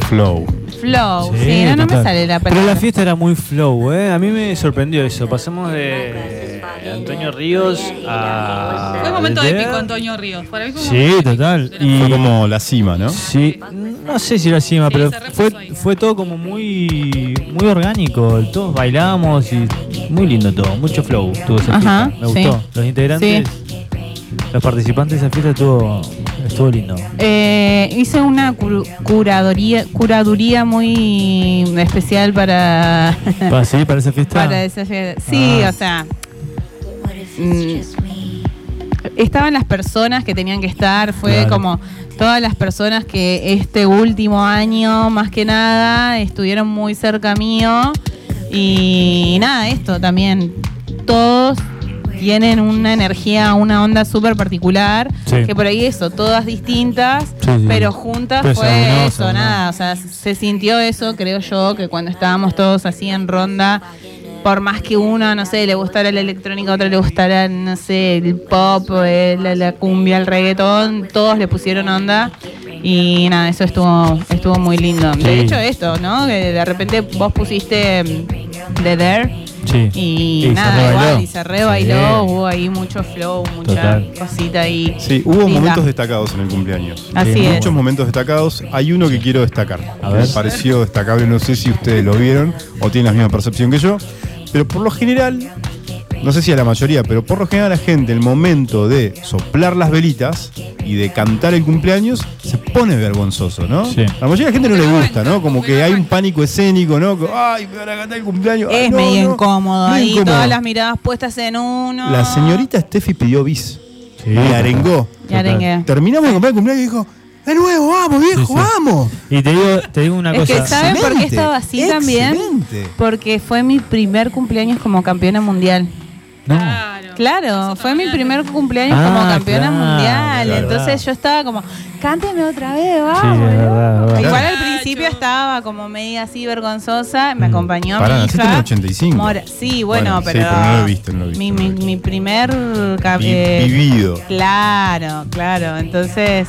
Flow. Flow. Sí, no, no me sale la Pero palabra. la fiesta era muy flow, ¿eh? A mí me sorprendió eso. Pasamos de Antonio Ríos a. Fue un momento épico, Antonio Ríos. Para mí fue un Sí, total. Y- Fue como la cima, ¿no? Sí, no sé si la cima, Sí, pero fue, ahí. fue todo como muy muy orgánico. Todos bailamos y muy lindo todo. Mucho flow tuvo esa Ajá, fiesta. Me sí. gustó. Los integrantes, los participantes de esa fiesta estuvo, estuvo lindo. Eh, hice una curu- curadoría, curaduría muy especial para, ¿Para, sí, para esa fiesta? para esa fiesta. Sí, Ah. o sea. mm, estaban las personas que tenían que estar, fue Claro. como todas las personas que este último año, más que nada, estuvieron muy cerca mío. Y nada, esto también. Todos tienen una energía, una onda súper particular. Sí. Que por ahí eso, todas distintas, Sí, sí. pero juntas se fue eso, nada. O sea, se sintió eso, creo yo, que cuando estábamos todos así en ronda, por más que uno, no sé, le gustara la electrónica, otro le gustara, no sé, el pop, el- la, la cumbia, el reggaetón, todos le pusieron onda. Y nada, eso estuvo, estuvo muy lindo. De hecho, esto, ¿no? Que de repente vos pusiste mm, The There Sí. y, nada, rebailó. igual, y se re bailó, Sí. hubo ahí mucho flow, mucha Total. cosita ahí. Sí, hubo linda. momentos destacados en el cumpleaños. Así Sí, es. Muchos momentos destacados. Hay uno que quiero destacar. A ver. Me pareció destacable, no sé si ustedes lo vieron o tienen la misma percepción que yo. Pero por lo general, no sé si a la mayoría, pero por lo general la gente, el momento de soplar las velitas y de cantar el cumpleaños, se pone vergonzoso, ¿no? Sí. La mayoría de la gente no le gusta, ¿no? Como que hay un pánico escénico, ¿no? Que, Ay, me van a cantar el cumpleaños. Ay, Es no, medio no". incómodo, Medio ahí incómodo. todas las miradas puestas en uno. La señorita Steffi pidió bis. Sí, y arengó. Y arengue. Terminamos de comprar el cumpleaños y dijo, de nuevo, vamos, viejo, Sí, sí. vamos. Y te digo, te digo una Es que cosa. ¿saben por qué estaba así también? excelente. Porque fue mi primer cumpleaños como campeona mundial. No. Claro. Claro, fue mi primer cumpleaños Ah, como campeona claro, mundial. Entonces yo estaba como, cánteme otra vez, vamos. Igual al principio estaba como media así vergonzosa, me acompañó Pará, mi naciste hija. en el 85. Mora- Sí, bueno, Bueno, sí, pero, no lo he visto, no lo he visto, mi, mi- primer eh, vivido. Claro, claro. Entonces,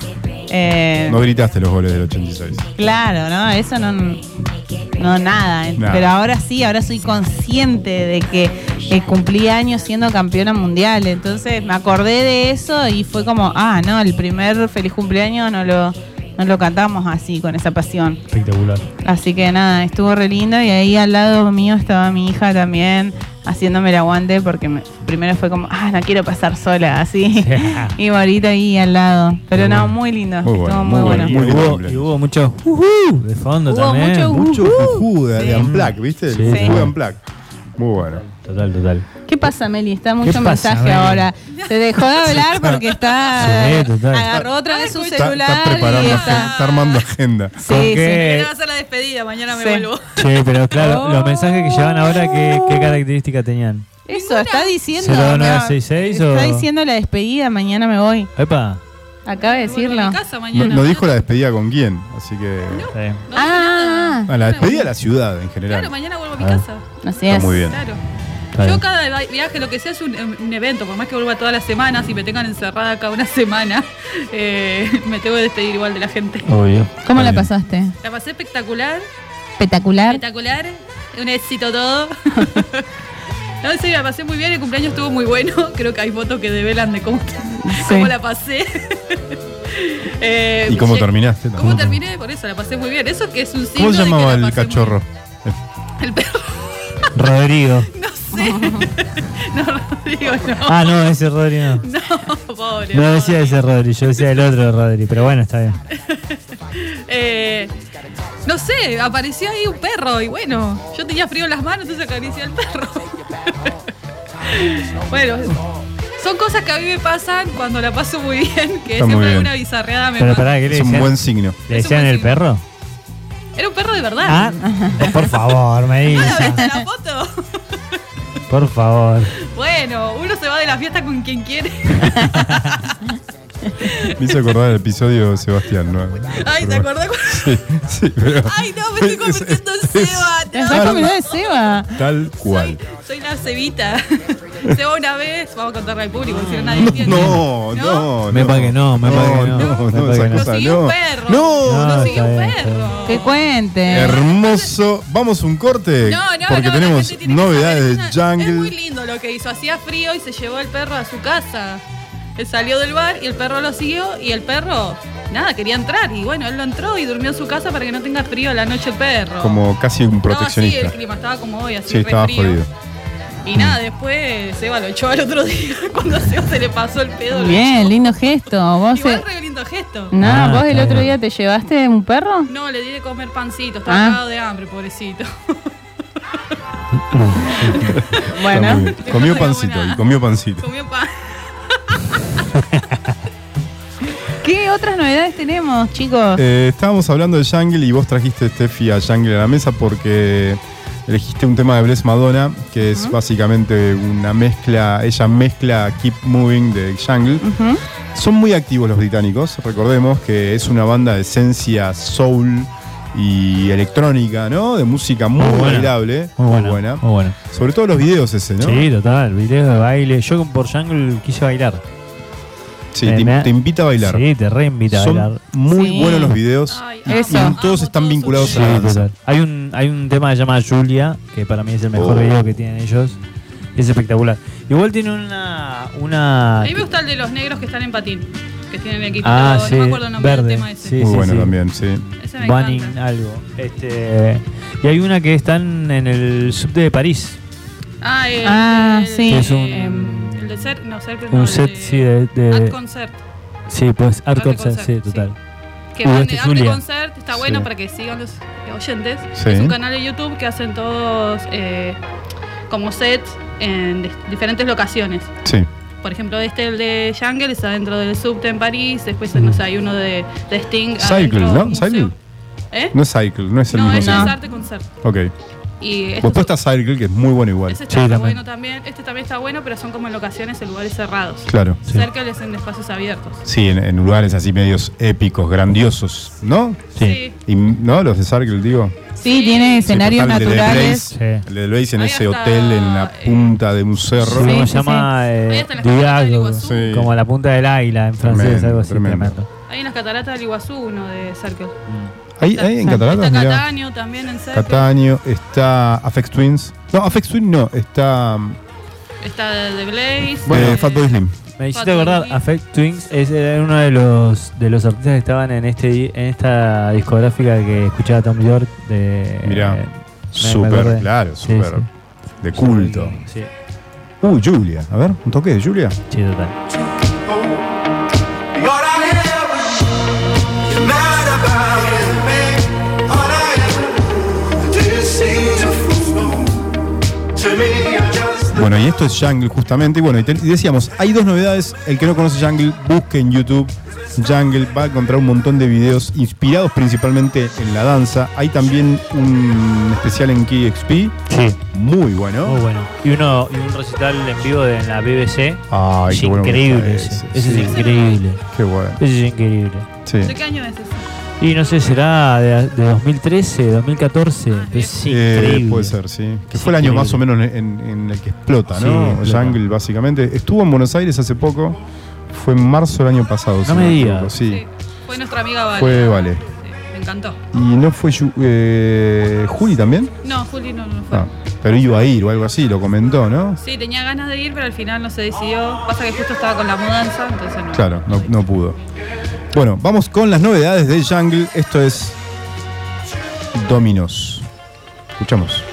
eh, No gritaste los goles del 86. claro, ¿no? Eso no, no nada. Nada. Pero ahora sí, ahora soy consciente de que eh, cumplí años siendo campeona mundial. Entonces me acordé de eso y fue como, ah, no, el primer feliz cumpleaños no lo, no lo cantamos así, con esa pasión. Espectacular. Así que nada, estuvo re lindo y ahí al lado mío estaba mi hija también haciéndome el aguante porque me- primero fue como, ah, no quiero pasar sola, así. y Morita ahí al lado. Pero Muy no, bueno. muy lindo, Muy estuvo bueno, muy muy bueno. bueno. Y Muy lindo hubo, cumpleaños. y hubo mucho jujú de fondo Hubo también. mucho Mucho juju de, de Sí. Unplugged, ¿viste? Sí, sí. Muy bueno. Total, total. ¿Qué pasa, Meli? Está mucho pasa, mensaje Meli? ahora. Se dejó de hablar porque está. Sí, total. Agarró otra vez su Está, celular está preparando, y agenda, está. está armando agenda. Sí, ¿Con sí. Mañana va a ser la despedida, mañana me Sí. vuelvo. Sí, pero claro, Oh. los mensajes que llevan ahora, ¿qué, qué características tenían? Eso, está diciendo. 0966 Está o- diciendo la despedida, mañana me voy. Epa. Acaba de a decirlo. mi casa No, mañana. no dijo la despedida con quién, así que. No dije nada. Ah, Ah, la despedida de la ciudad en general. Claro, mañana vuelvo a mi Ah. casa. así Está es. muy bien. Claro. Yo cada vi- viaje, lo que sea, es un, un evento. Por más que vuelva todas las semanas y me tengan encerrada acá una semana, eh, me tengo que despedir igual de la gente. Obvio. ¿Cómo Está la bien. pasaste? La pasé espectacular, Espectacular. espectacular, un éxito todo. No, en serio, la pasé muy bien, el cumpleaños estuvo muy bueno. Creo que hay fotos que develan de cómo, cómo la pasé. Eh, ¿Y cómo llegué- terminaste? ¿Cómo terminé? Por eso, la pasé muy bien. Eso que es un signo ¿Cómo se de que llamaba la el cachorro? El perro, Rodrigo. no sé. No, Rodrigo, no. Ah, no, ese Rodri no. No, pobre. No decía ese Rodri, yo decía el otro Rodri, pero bueno, está bien. Eh, no sé, apareció ahí un perro y bueno, yo tenía frío en las manos, entonces acaricié al perro. bueno, Son cosas que a mí me pasan cuando la paso muy bien, que Está muy siempre bien. alguna bizarreada me Pero pasa. pará, ¿qué le Es un decían? buen signo. ¿Le Es un decían buen el signo. perro? Era un perro de verdad. Ah, por favor, me ¿No la dice. viste la foto? Por favor. Bueno, uno se va de la fiesta con quien quiere. Me hizo acordar el episodio de Sebastián, ¿no? Ay, ¿te acordás? cuando- Sí, sí, pero Ay, no, me estoy convirtiendo en Seba. Te estás comiendo de Seba. tal cual. Soy la cebita. Seba una vez, vamos a contarle al público, si no nadie entiende. No, no, Me no. pa' que no, me pa' que no. No, Me no, esa cosa no. un perro. No, No, siguió un perro. Que cuente. Hermoso. Vamos a un corte. No, no, porque tenemos novedades de saber, es muy Jungle. lindo lo que hizo. Hacía frío y se llevó el perro a su casa. Él salió del bar y el perro lo siguió y el perro, nada, quería entrar. Y bueno, él lo entró y durmió en su casa para que no tenga frío a la noche el perro. Como casi un No, sí, proteccionista. el clima estaba como hoy, así Sí, re estaba frío. jodido. Y nada, después Seba lo echó al otro día cuando a Seba se le pasó el pedo. Bien, lindo gesto. ¿Vos, Igual eh, re lindo gesto. no, Ah, ¿vos el otro bien. día te llevaste un perro? No, le di de comer pancito, estaba Ah. cagado de hambre, pobrecito. Bueno. Comió pancito y comió pancito. Comió pan. ¿Qué otras novedades tenemos, chicos? Eh, estábamos hablando de Jungle y vos trajiste, Steffi, a Jungle a la mesa porque elegiste un tema de Bless Madonna, que es básicamente una mezcla, ella mezcla Keep Moving de Jungle. Son muy activos los británicos, recordemos que es una banda de esencia soul y electrónica, ¿no? De música muy, Muy buena. bailable, Muy bueno. Muy bueno. Sobre todo los videos ese, ¿no? Sí, total. Video de baile. Yo por Jungle quise bailar. Sí, Eh, te, me- te invita a bailar. Sí, te reinvita a Son bailar. muy Sí. buenos los videos. Ay, y- Eso. y amo todos están vinculados a la danza. Hay un, hay un tema que se llama Julia, que para mí es el mejor Oh. video que tienen ellos. Es espectacular. Igual tiene una. una A mí me gusta el de los negros que están en patín, que tienen el equipo. Ah, no sí, me acuerdo el nombre verde, del tema ese. sí. Muy bueno también, sí. Me Banning encanta. algo. Este, y hay una que están en el subte de París. Ah, el, Ah, el- sí. Que es un- el de no, Un set, de sí, de. de- Art Concert. sí, pues Art Art Concert, Concert, sí, sí. total. Que van este de Art Julia. Concert, está bueno Sí. para que sigan los oyentes. Sí. Es un canal de YouTube que hacen todos eh, como sets en diferentes locaciones. Sí. Por ejemplo, este, el de Jungle, está dentro del subte en París. Después, no sé, hay uno de, de Sting. Cycle, ¿no? Cycle. ¿Eh? No es Cycle, no es el No, mismo No. es. Arte Concert. Ok. Y este Después es- está Cycle, que es muy bueno igual. ese Sí, está también. bueno también. Este también está bueno, pero son como en locaciones en lugares cerrados. Claro. Sí. Circle es en espacios abiertos. Sí, en, en lugares así medios épicos, grandiosos, ¿no? Sí. Y, ¿No? Los de Circle, digo. Sí, tiene escenarios total, el de The naturales. Blaze, Sí. El de Blaze en Ahí ese hasta, hotel en la eh, punta de un cerro. Sí, Sí, ¿Cómo sí, se llama? Eh, está. Sí. Como la punta del águila en francés, Tremendo, algo así. tremendo. Tremendo. Hay en las cataratas del Iguazú uno de Circle. Ahí, ahí en Cataratas, Está mirá. Cataño también en Circle. Cataño, está Afex Twins. No, Afex Twins no, está um, Está The Blaze. bueno, eh, Fatboy Slim. Me hiciste acordar. Affect Twins es era uno de los de los artistas que estaban en este en esta discográfica que escuchaba Tom York de Mirá, eh, Súper, claro, Sí, súper. sí. De culto. Sí, Uh, Julia. A ver, un toque de Julia. sí, total. Bueno, y esto es Jungle justamente. Y bueno, y, te- y decíamos, hay dos novedades. El que no conoce Jungle, busque en YouTube Jungle. Va a encontrar un montón de videos inspirados principalmente en la danza. Hay también un especial en KXP. Sí, Muy bueno. muy bueno. Y uno y un recital en vivo de en la BBC. Ay, es qué bueno increíble está ese. ese, Ese sí. es increíble. Qué bueno. Ese es increíble. Sí. ¿De qué año es ese? Y no sé, será de, de 2013, 2014. Ah, es Eh, increíble. puede ser, sí. Que Es fue el año increíble. más o menos en, en el que explota, Sí, ¿no? explota. Jungle, básicamente. Estuvo en Buenos Aires hace poco. Fue en marzo del año pasado. si me digas. Sí. Fue nuestra amiga Vale. Fue Vale. Sí, me encantó. ¿Y no fue eh, Juli también? No, Juli no, no fue. Ah, pero iba a ir o algo así, lo comentó, ¿no? Sí, tenía ganas de ir, pero al final no se decidió. Pasa que justo estaba con la mudanza, entonces no. Claro, no, no pudo. Bueno, vamos con las novedades de Jungle. Esto es Dominos. Escuchamos.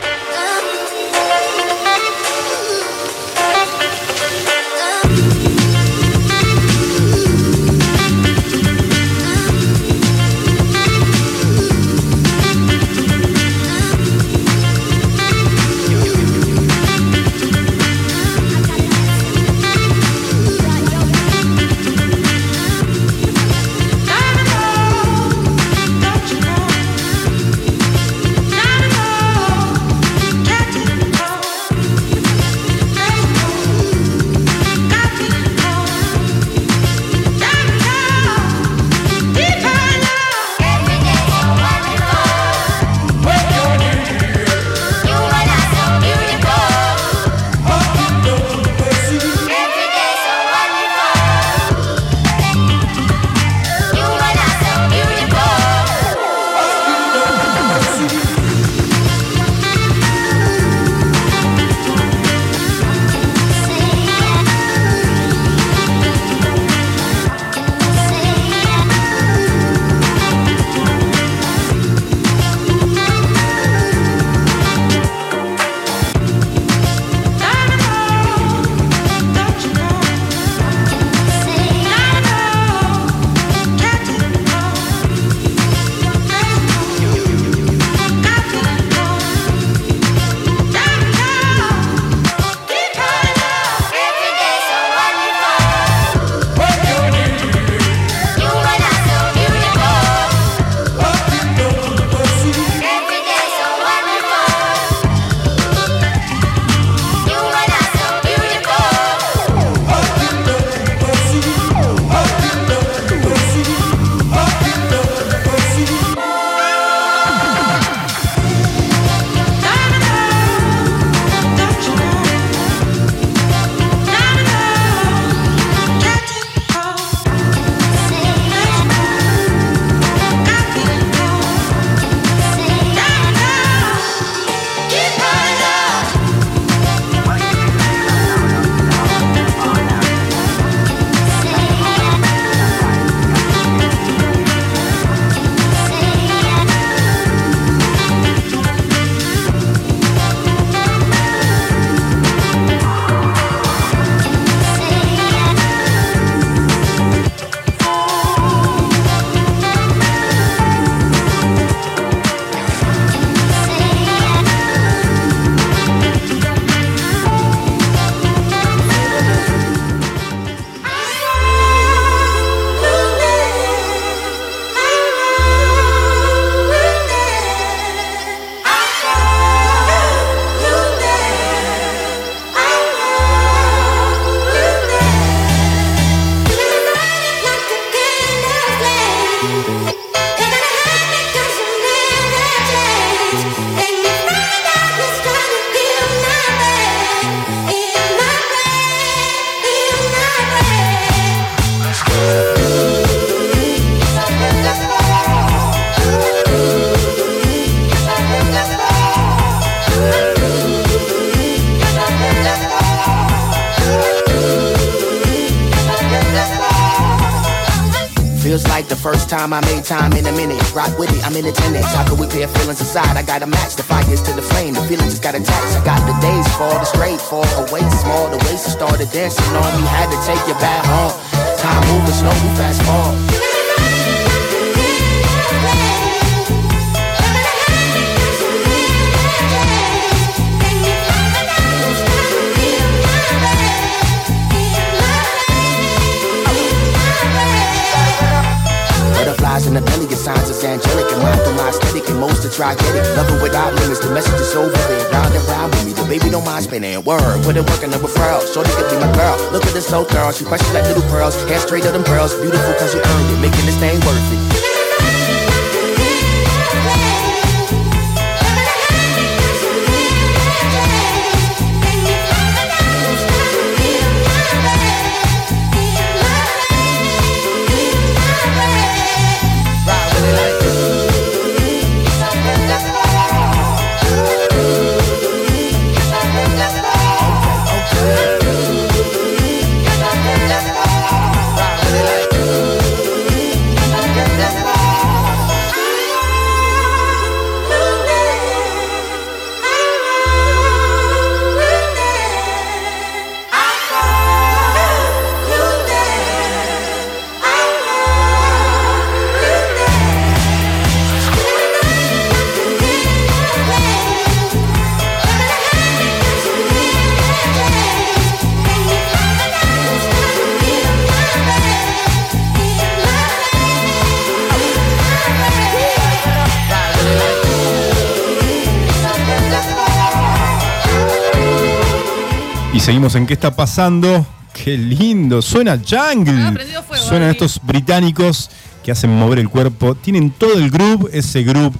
Qué está pasando. Qué lindo. Suena Jungle. Ah, fuego, Suenan ahí. estos británicos que hacen mover el cuerpo. Tienen todo el groove, ese groove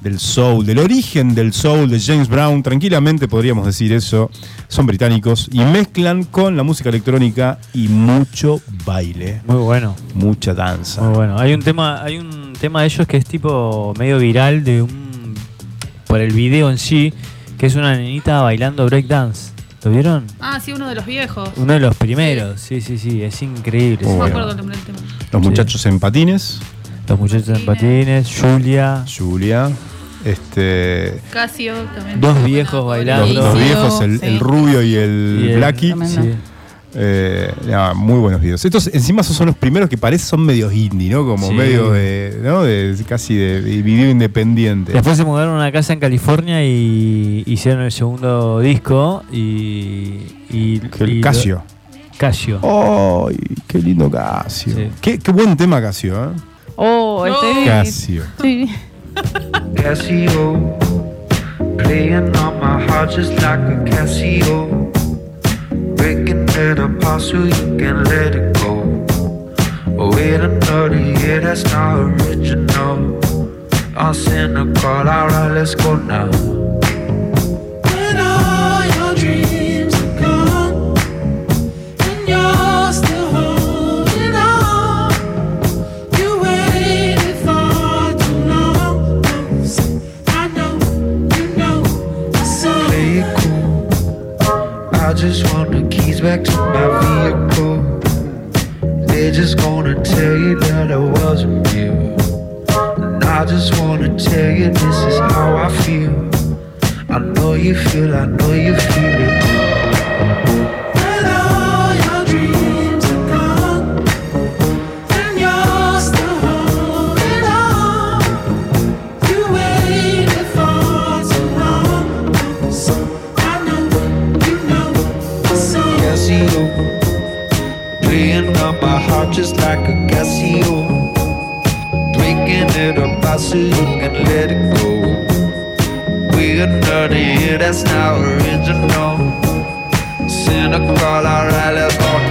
del soul, del origen del soul de James Brown. Tranquilamente podríamos decir eso. Son británicos y mezclan con la música electrónica y mucho baile. Muy bueno. Mucha danza. Muy bueno. Hay un tema, hay un tema de ellos que es tipo medio viral de un por el video en sí, que es una nenita bailando breakdance. ¿Lo vieron? Ah, sí, uno de los viejos. Uno de los primeros, sí, sí, sí, es increíble. No me acuerdo el nombre del tema. Los Sí. muchachos en patines. Los muchachos en patines, Julia, Julia. Este. Casio también. Dos viejos bailando. los Sí, viejos, el, sí. el rubio y el Y el- Blackie. Tremendo. sí. Eh, nada, muy buenos videos. Estos encima esos son los primeros que parecen son medios indie, ¿no? Como Sí. medio de, ¿no? De, casi de, de video independiente. Después se mudaron a una casa en California y hicieron el segundo disco y. y, Que el y lo- Casio. Casio. ¡Ay! ¡Qué lindo Casio! Sí. Qué, qué buen tema Casio, ¿eh? Oh, este- Casio. sí. Casio, playing on my heart just like a Casio, it apart so you can let it go. Wait another year, that's not original. I'll send a call, alright, let's go now. When all your dreams are gone and you're still holding on, you waited for too long. I know, you know, so Play it cool. I just want the keys back to my vehicle. They're just gonna tell you that I wasn't real. And I just wanna tell you this is how I feel. I know you feel, I know you feel it. On my heart just like a Casio, breaking it apart so you can let it go. We another year, that's not original. Send a call, alright,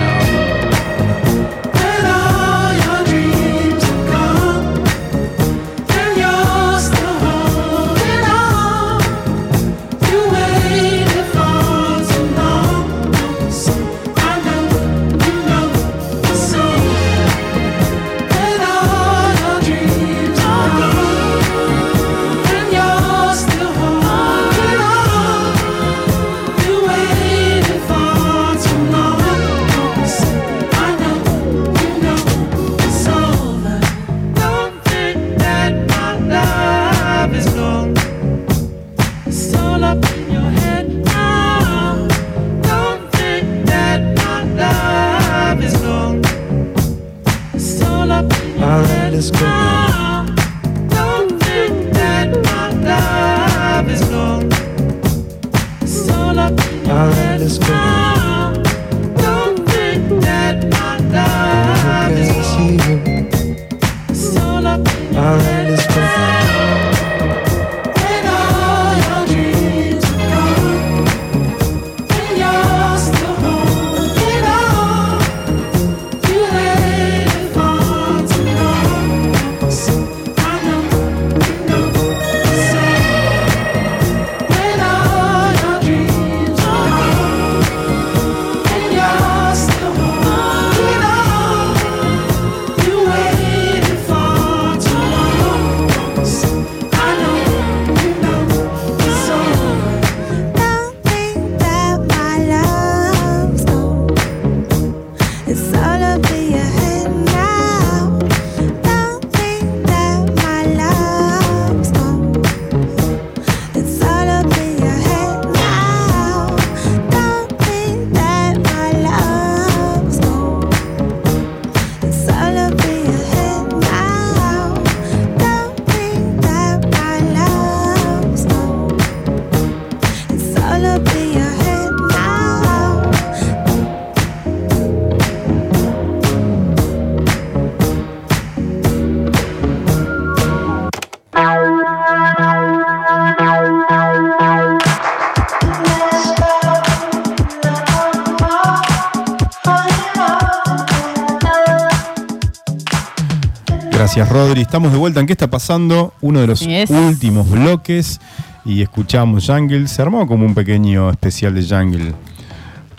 Gracias, Rodri. Estamos de vuelta en ¿Qué está pasando? Uno de los Yes. últimos bloques y escuchamos Jungle. Se armó como un pequeño especial de Jungle.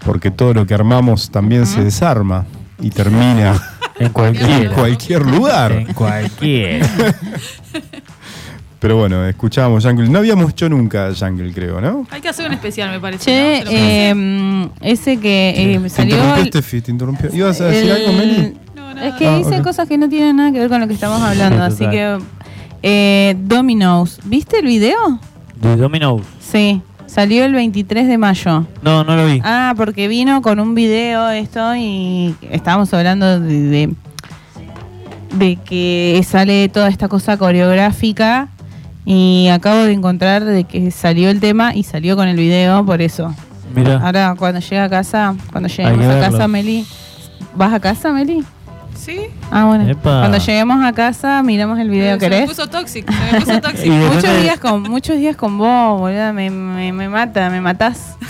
Porque todo lo que armamos también se desarma y termina En en cualquier. lugar. En cualquier. Pero bueno, escuchábamos Jungle. No habíamos hecho nunca Jungle, creo, ¿no? Hay que hacer un especial, me parece. Che, ¿no? ¿Te eh, ese que eh, Te salió. interrumpió, el- Steffi, te interrumpió. ¿Ibas a decir el- algo, Meli? Que Ah, dice ok. cosas que no tienen nada que ver con lo que estamos hablando, Sí, así que. Eh, Domino's, ¿viste el video? De Domino. Sí, salió el 23 de mayo. No, no lo vi. Ah, porque vino con un video esto y estábamos hablando de, de, de que sale toda esta cosa coreográfica y acabo de encontrar de que salió el tema y salió con el video, por eso. Mira. Ahora cuando llegue a casa, cuando lleguemos a casa, Meli. ¿Vas a casa, Meli? Sí. Ah, bueno. Epa. Cuando lleguemos a casa, miramos el video, se ¿querés? me puso tóxico. Se me puso tóxico. Muchos días con muchos días con vos, boludo, me, me, me mata, me matás.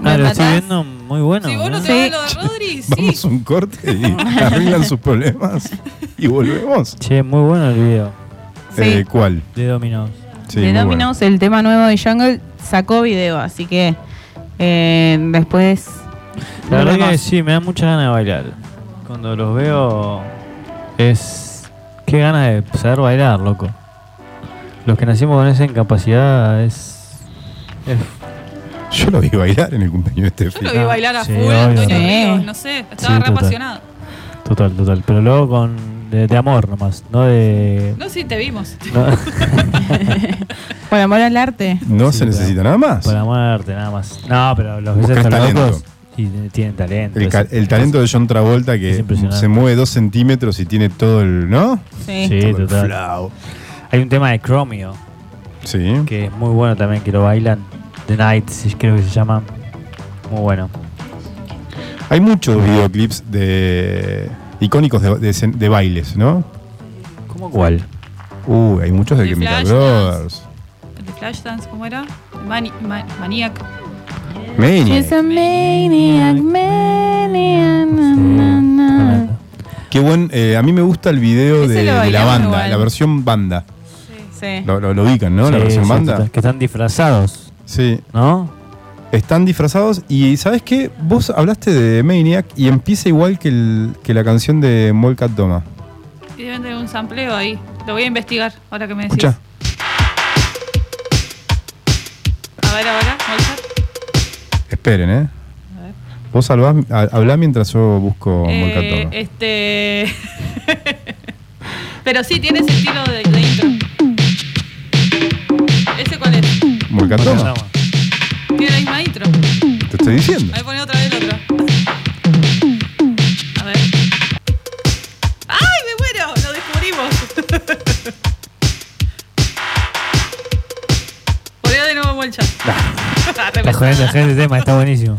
Me Ah, lo estoy viendo muy bueno. si vos no ¿eh? te Sí. ves lo de Rodri, sí. Vamos a un corte y arreglan sus problemas y volvemos. Che, muy bueno el video Sí. Eh, ¿Cuál? de Domino's. Sí, de Domino's, el tema nuevo de Jungle, sacó video, así que eh, después. La verdad que sí, me da mucha ganas de bailar. Cuando los veo es... Qué ganas de saber bailar, loco. Los que nacimos con esa incapacidad es... Yo lo vi bailar en el cumpleaños de Yo Steffi. lo vi bailar a Sí, full. Antonio. Ríos, no sé, estaba Sí, re total. apasionado. total, total. Pero luego con... De, de amor nomás, no de... No, sí, te vimos. no- Por amor al arte. No Sí, se necesita nada más. Para muerte, nada más. No, pero los talento. locos y tienen talento. El, ca- Es- el talento de John Travolta que se mueve dos centímetros y tiene todo el. ¿No? Sí. Sí, Todo el total. flow. Hay un tema de Chromio Sí. que es muy bueno también, que lo bailan. The Nights, creo que se llama. Muy bueno. Hay muchos videoclips de icónicos de, de- de bailes, ¿no? ¿Cómo cuál? Uh, hay muchos de De Chemical. Brothers. El de Flashdance, ¿cómo era? Mani- ma- Maniac. Maniac. She's a maniac, maniac, na, na, na. Qué buen. eh, a mí me gusta el video Ese de, lo de la bailamos banda, igual. la versión banda. Sí. Lo, lo- lo ubican, ¿no? la Sí, versión sí, banda. total, que están disfrazados, Sí. ¿no? Están disfrazados y ¿sabes qué? Vos hablaste de Maniac y empieza igual que, el- que la canción de Molcat Doma. Y deben tener un sampleo ahí. Lo voy a investigar ahora que me decís. Escucha. A ver, ahora, Mozart. Esperen, ¿eh? Vos salvás, ha- hablá mientras yo busco Eh, este. Pero sí, tiene ese estilo de, de intro. ¿Ese cuál es? Molcat ¿Cómo se Doma. llama? Tiene la misma intro. Te estoy diciendo. A ver, poné otra vez el otro. el chat. Nah. Pues. Tema, está buenísimo.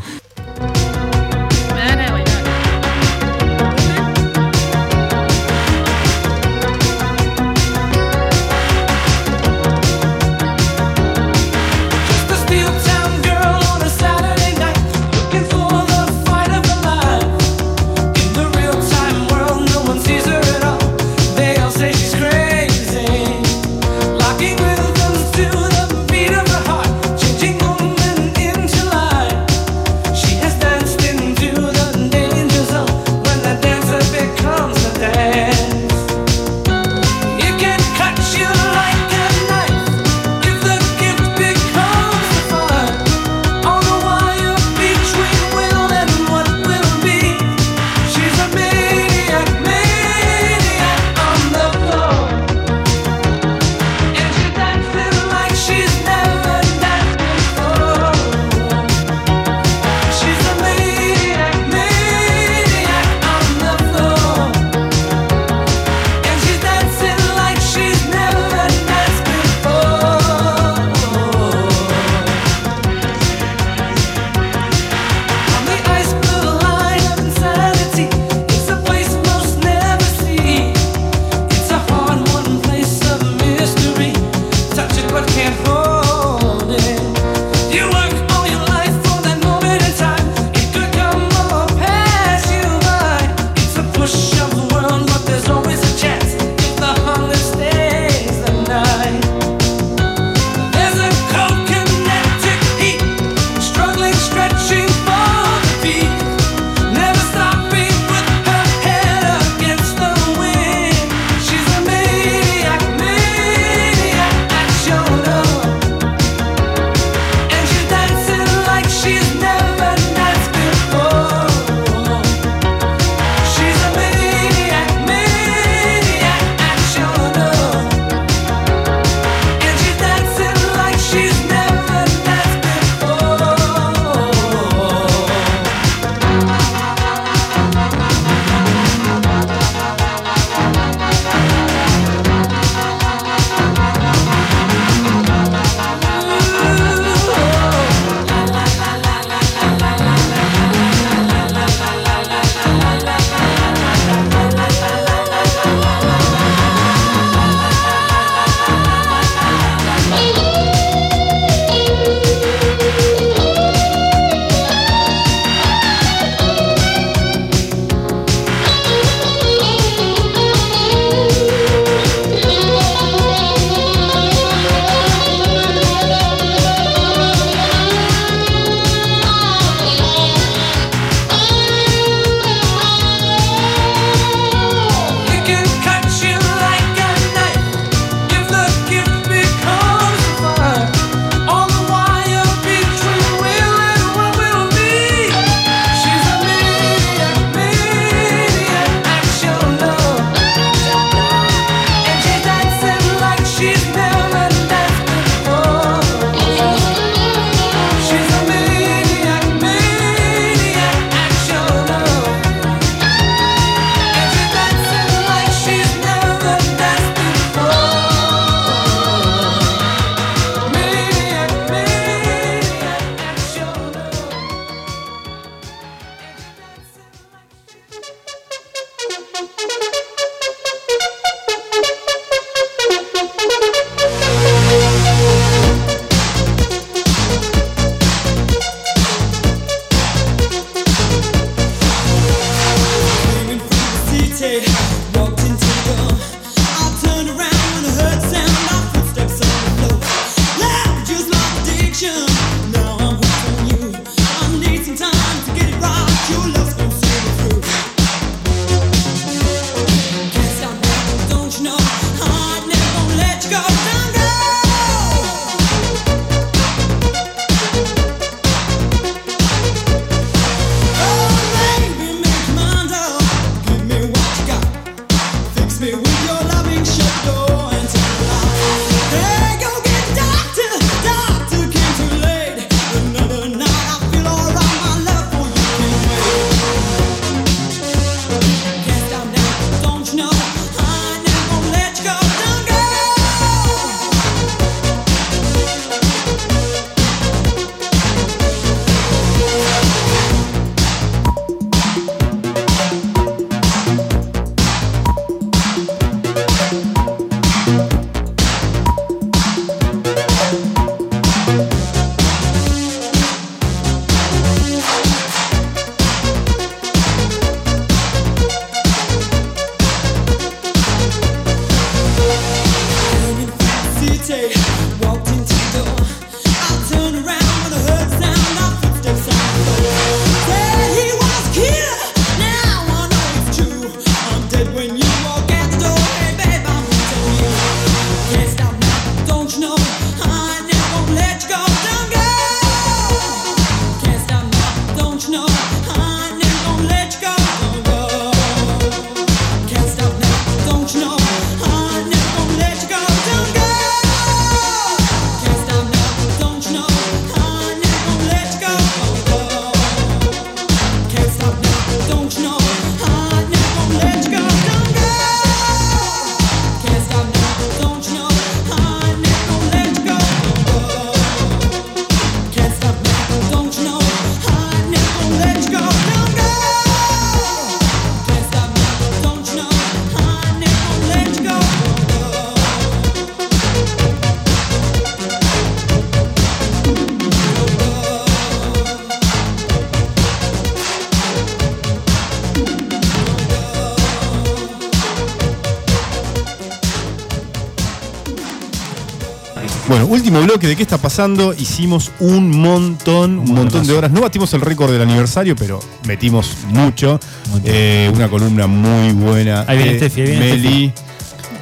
Bloque de qué está pasando. Hicimos un montón, un montón de horas. No batimos el récord del aniversario, pero metimos mucho. Eh, una columna muy buena. Ahí viene de Steffi, ahí viene Meli.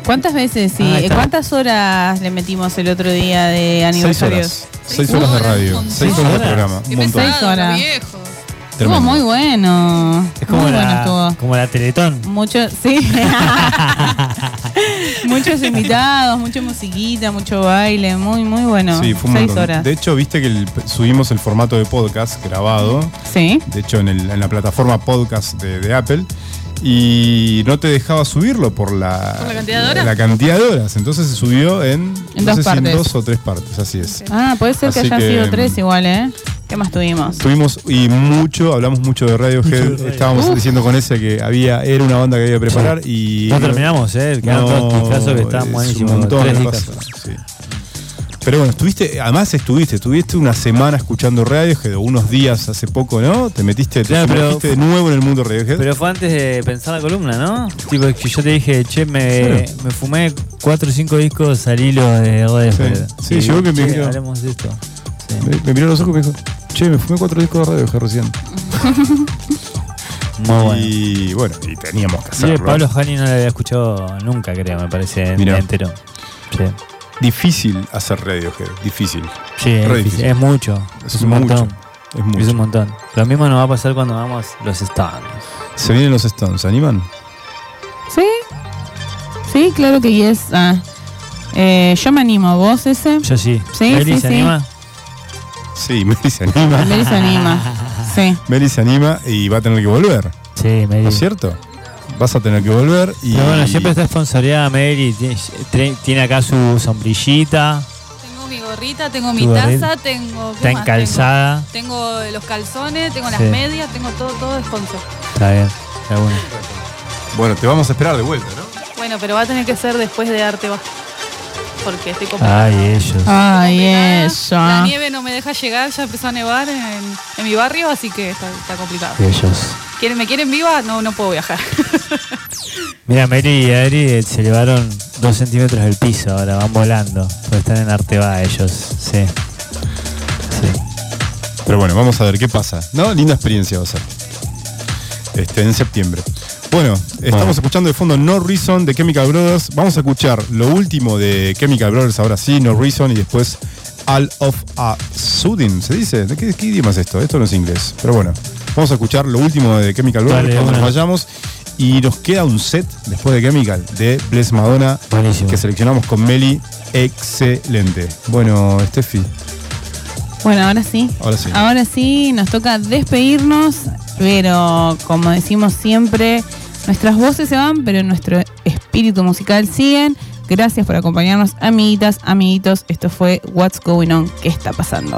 ¿Cuántas veces, sí? Ah, está. ¿Cuántas horas le metimos el otro día de Seis aniversario? horas. Seis horas de radio. Seis horas de programa. Un montón. Seis horas. viejo. Estuvo Tremendo. muy bueno. Es como muy bueno la, estuvo. como la Teletón. Mucho, sí. Muchos invitados, mucha musiquita, mucho baile, muy, muy bueno. Sí, fue Seis horas. De hecho, viste que el- subimos el formato de podcast grabado. Sí. De hecho, en, el- en la plataforma podcast de, de Apple. Y no te dejaba subirlo por la, ¿Por la cantidad de horas? la cantidad de horas. Entonces se subió en, En no dos sé si en partes. dos o tres partes. Así es. Ah, puede ser que Así que, sido tres mm, igual, ¿eh? ¿Qué más tuvimos? Tuvimos y mucho, hablamos mucho de Radiohead. Mucho de Radiohead. Estábamos Uf. diciendo con ese que había, era una banda que había que preparar y. No terminamos, ¿eh? Quedaron todos discazos que es estaban un buenísimos. montón Tres de discazos. cosas, sí. Pero bueno, estuviste, además estuviste, estuviste una semana escuchando Radiohead, o unos días hace poco, ¿no? Te metiste, te Claro, pero- sumergiste de nuevo en el mundo Radiohead. Pero fue antes de pensar la columna, ¿no? Tipo, que yo te dije, che, me, Claro. me fumé cuatro o cinco discos al hilo de Radiohead. Sí, Y, llegó que me hablemos de esto. Sí. me, me miró a los ojos y me dijo, che, me fumé cuatro discos de Radiohead recién. Muy bueno. Y bueno, y teníamos que Sí, hacerlo. Pablo Hani no lo había escuchado nunca, creo, me parece, Mirá. entero. Sí, Difícil hacer Radiohead, difícil. Sí, es, Re difícil. difícil. es mucho. Es Es, un mucho, montón. Es mucho. Es un montón. Lo mismo nos va a pasar cuando vamos los Stones. Se vienen los Stones, ¿se animan? Sí. Sí, claro que yes. Ah. Eh, yo me animo. ¿Vos ese? Yo sí. Sí, ¿Eli sí, se sí. anima? Sí, Meli se anima. Meli se anima. Sí. Meli se anima y va a tener que volver, Sí, Meli. ¿no es cierto? Vas a tener que volver y. Pero bueno, siempre está sponsoreada Meli. Tiene, acá su sombrillita. Tengo mi gorrita, tengo mi taza, tengo. ¿qué Está encalzada. Tengo, Tengo los calzones, tengo las medias, tengo todo, todo de sponsor. Está bien. Está bueno. Bueno, te vamos a esperar de vuelta, ¿no? Bueno, pero va a tener que ser después de Arte Bajo. Porque estoy complicado. Ay, ellos. Ay, eso. La nieve no me deja llegar, ya empezó a nevar en, en mi barrio, así que está, está complicado. Ellos. ¿Quieren, ¿Me quieren viva? No, no puedo viajar. Mira, Meli y Adri eh, se elevaron dos centímetros del piso, ahora van volando. Porque están en Arteba ellos. Sí. Sí. Pero bueno, vamos a ver qué pasa. ¿No? Linda experiencia va a ser. Este, en septiembre. Bueno, estamos Bueno. escuchando de fondo No Reason de Chemical Brothers. Vamos a escuchar lo último de Chemical Brothers, ahora sí, No Reason, y después All of a Sudden. ¿Se dice? ¿De qué, qué idioma es esto? Esto no es inglés. Pero bueno, vamos a escuchar lo último de Chemical Brothers Dale, cuando nos vayamos. Y nos queda un set después de Chemical de Bless Madonna Buenísimo. que seleccionamos con Meli. Excelente. Bueno, Steffi, Bueno, ahora sí. ahora sí. Ahora sí, nos toca despedirnos, pero como decimos siempre, nuestras voces se van, pero nuestro espíritu musical siguen. Gracias por acompañarnos, amiguitas, amiguitos. Esto fue What's Going On, ¿qué está pasando?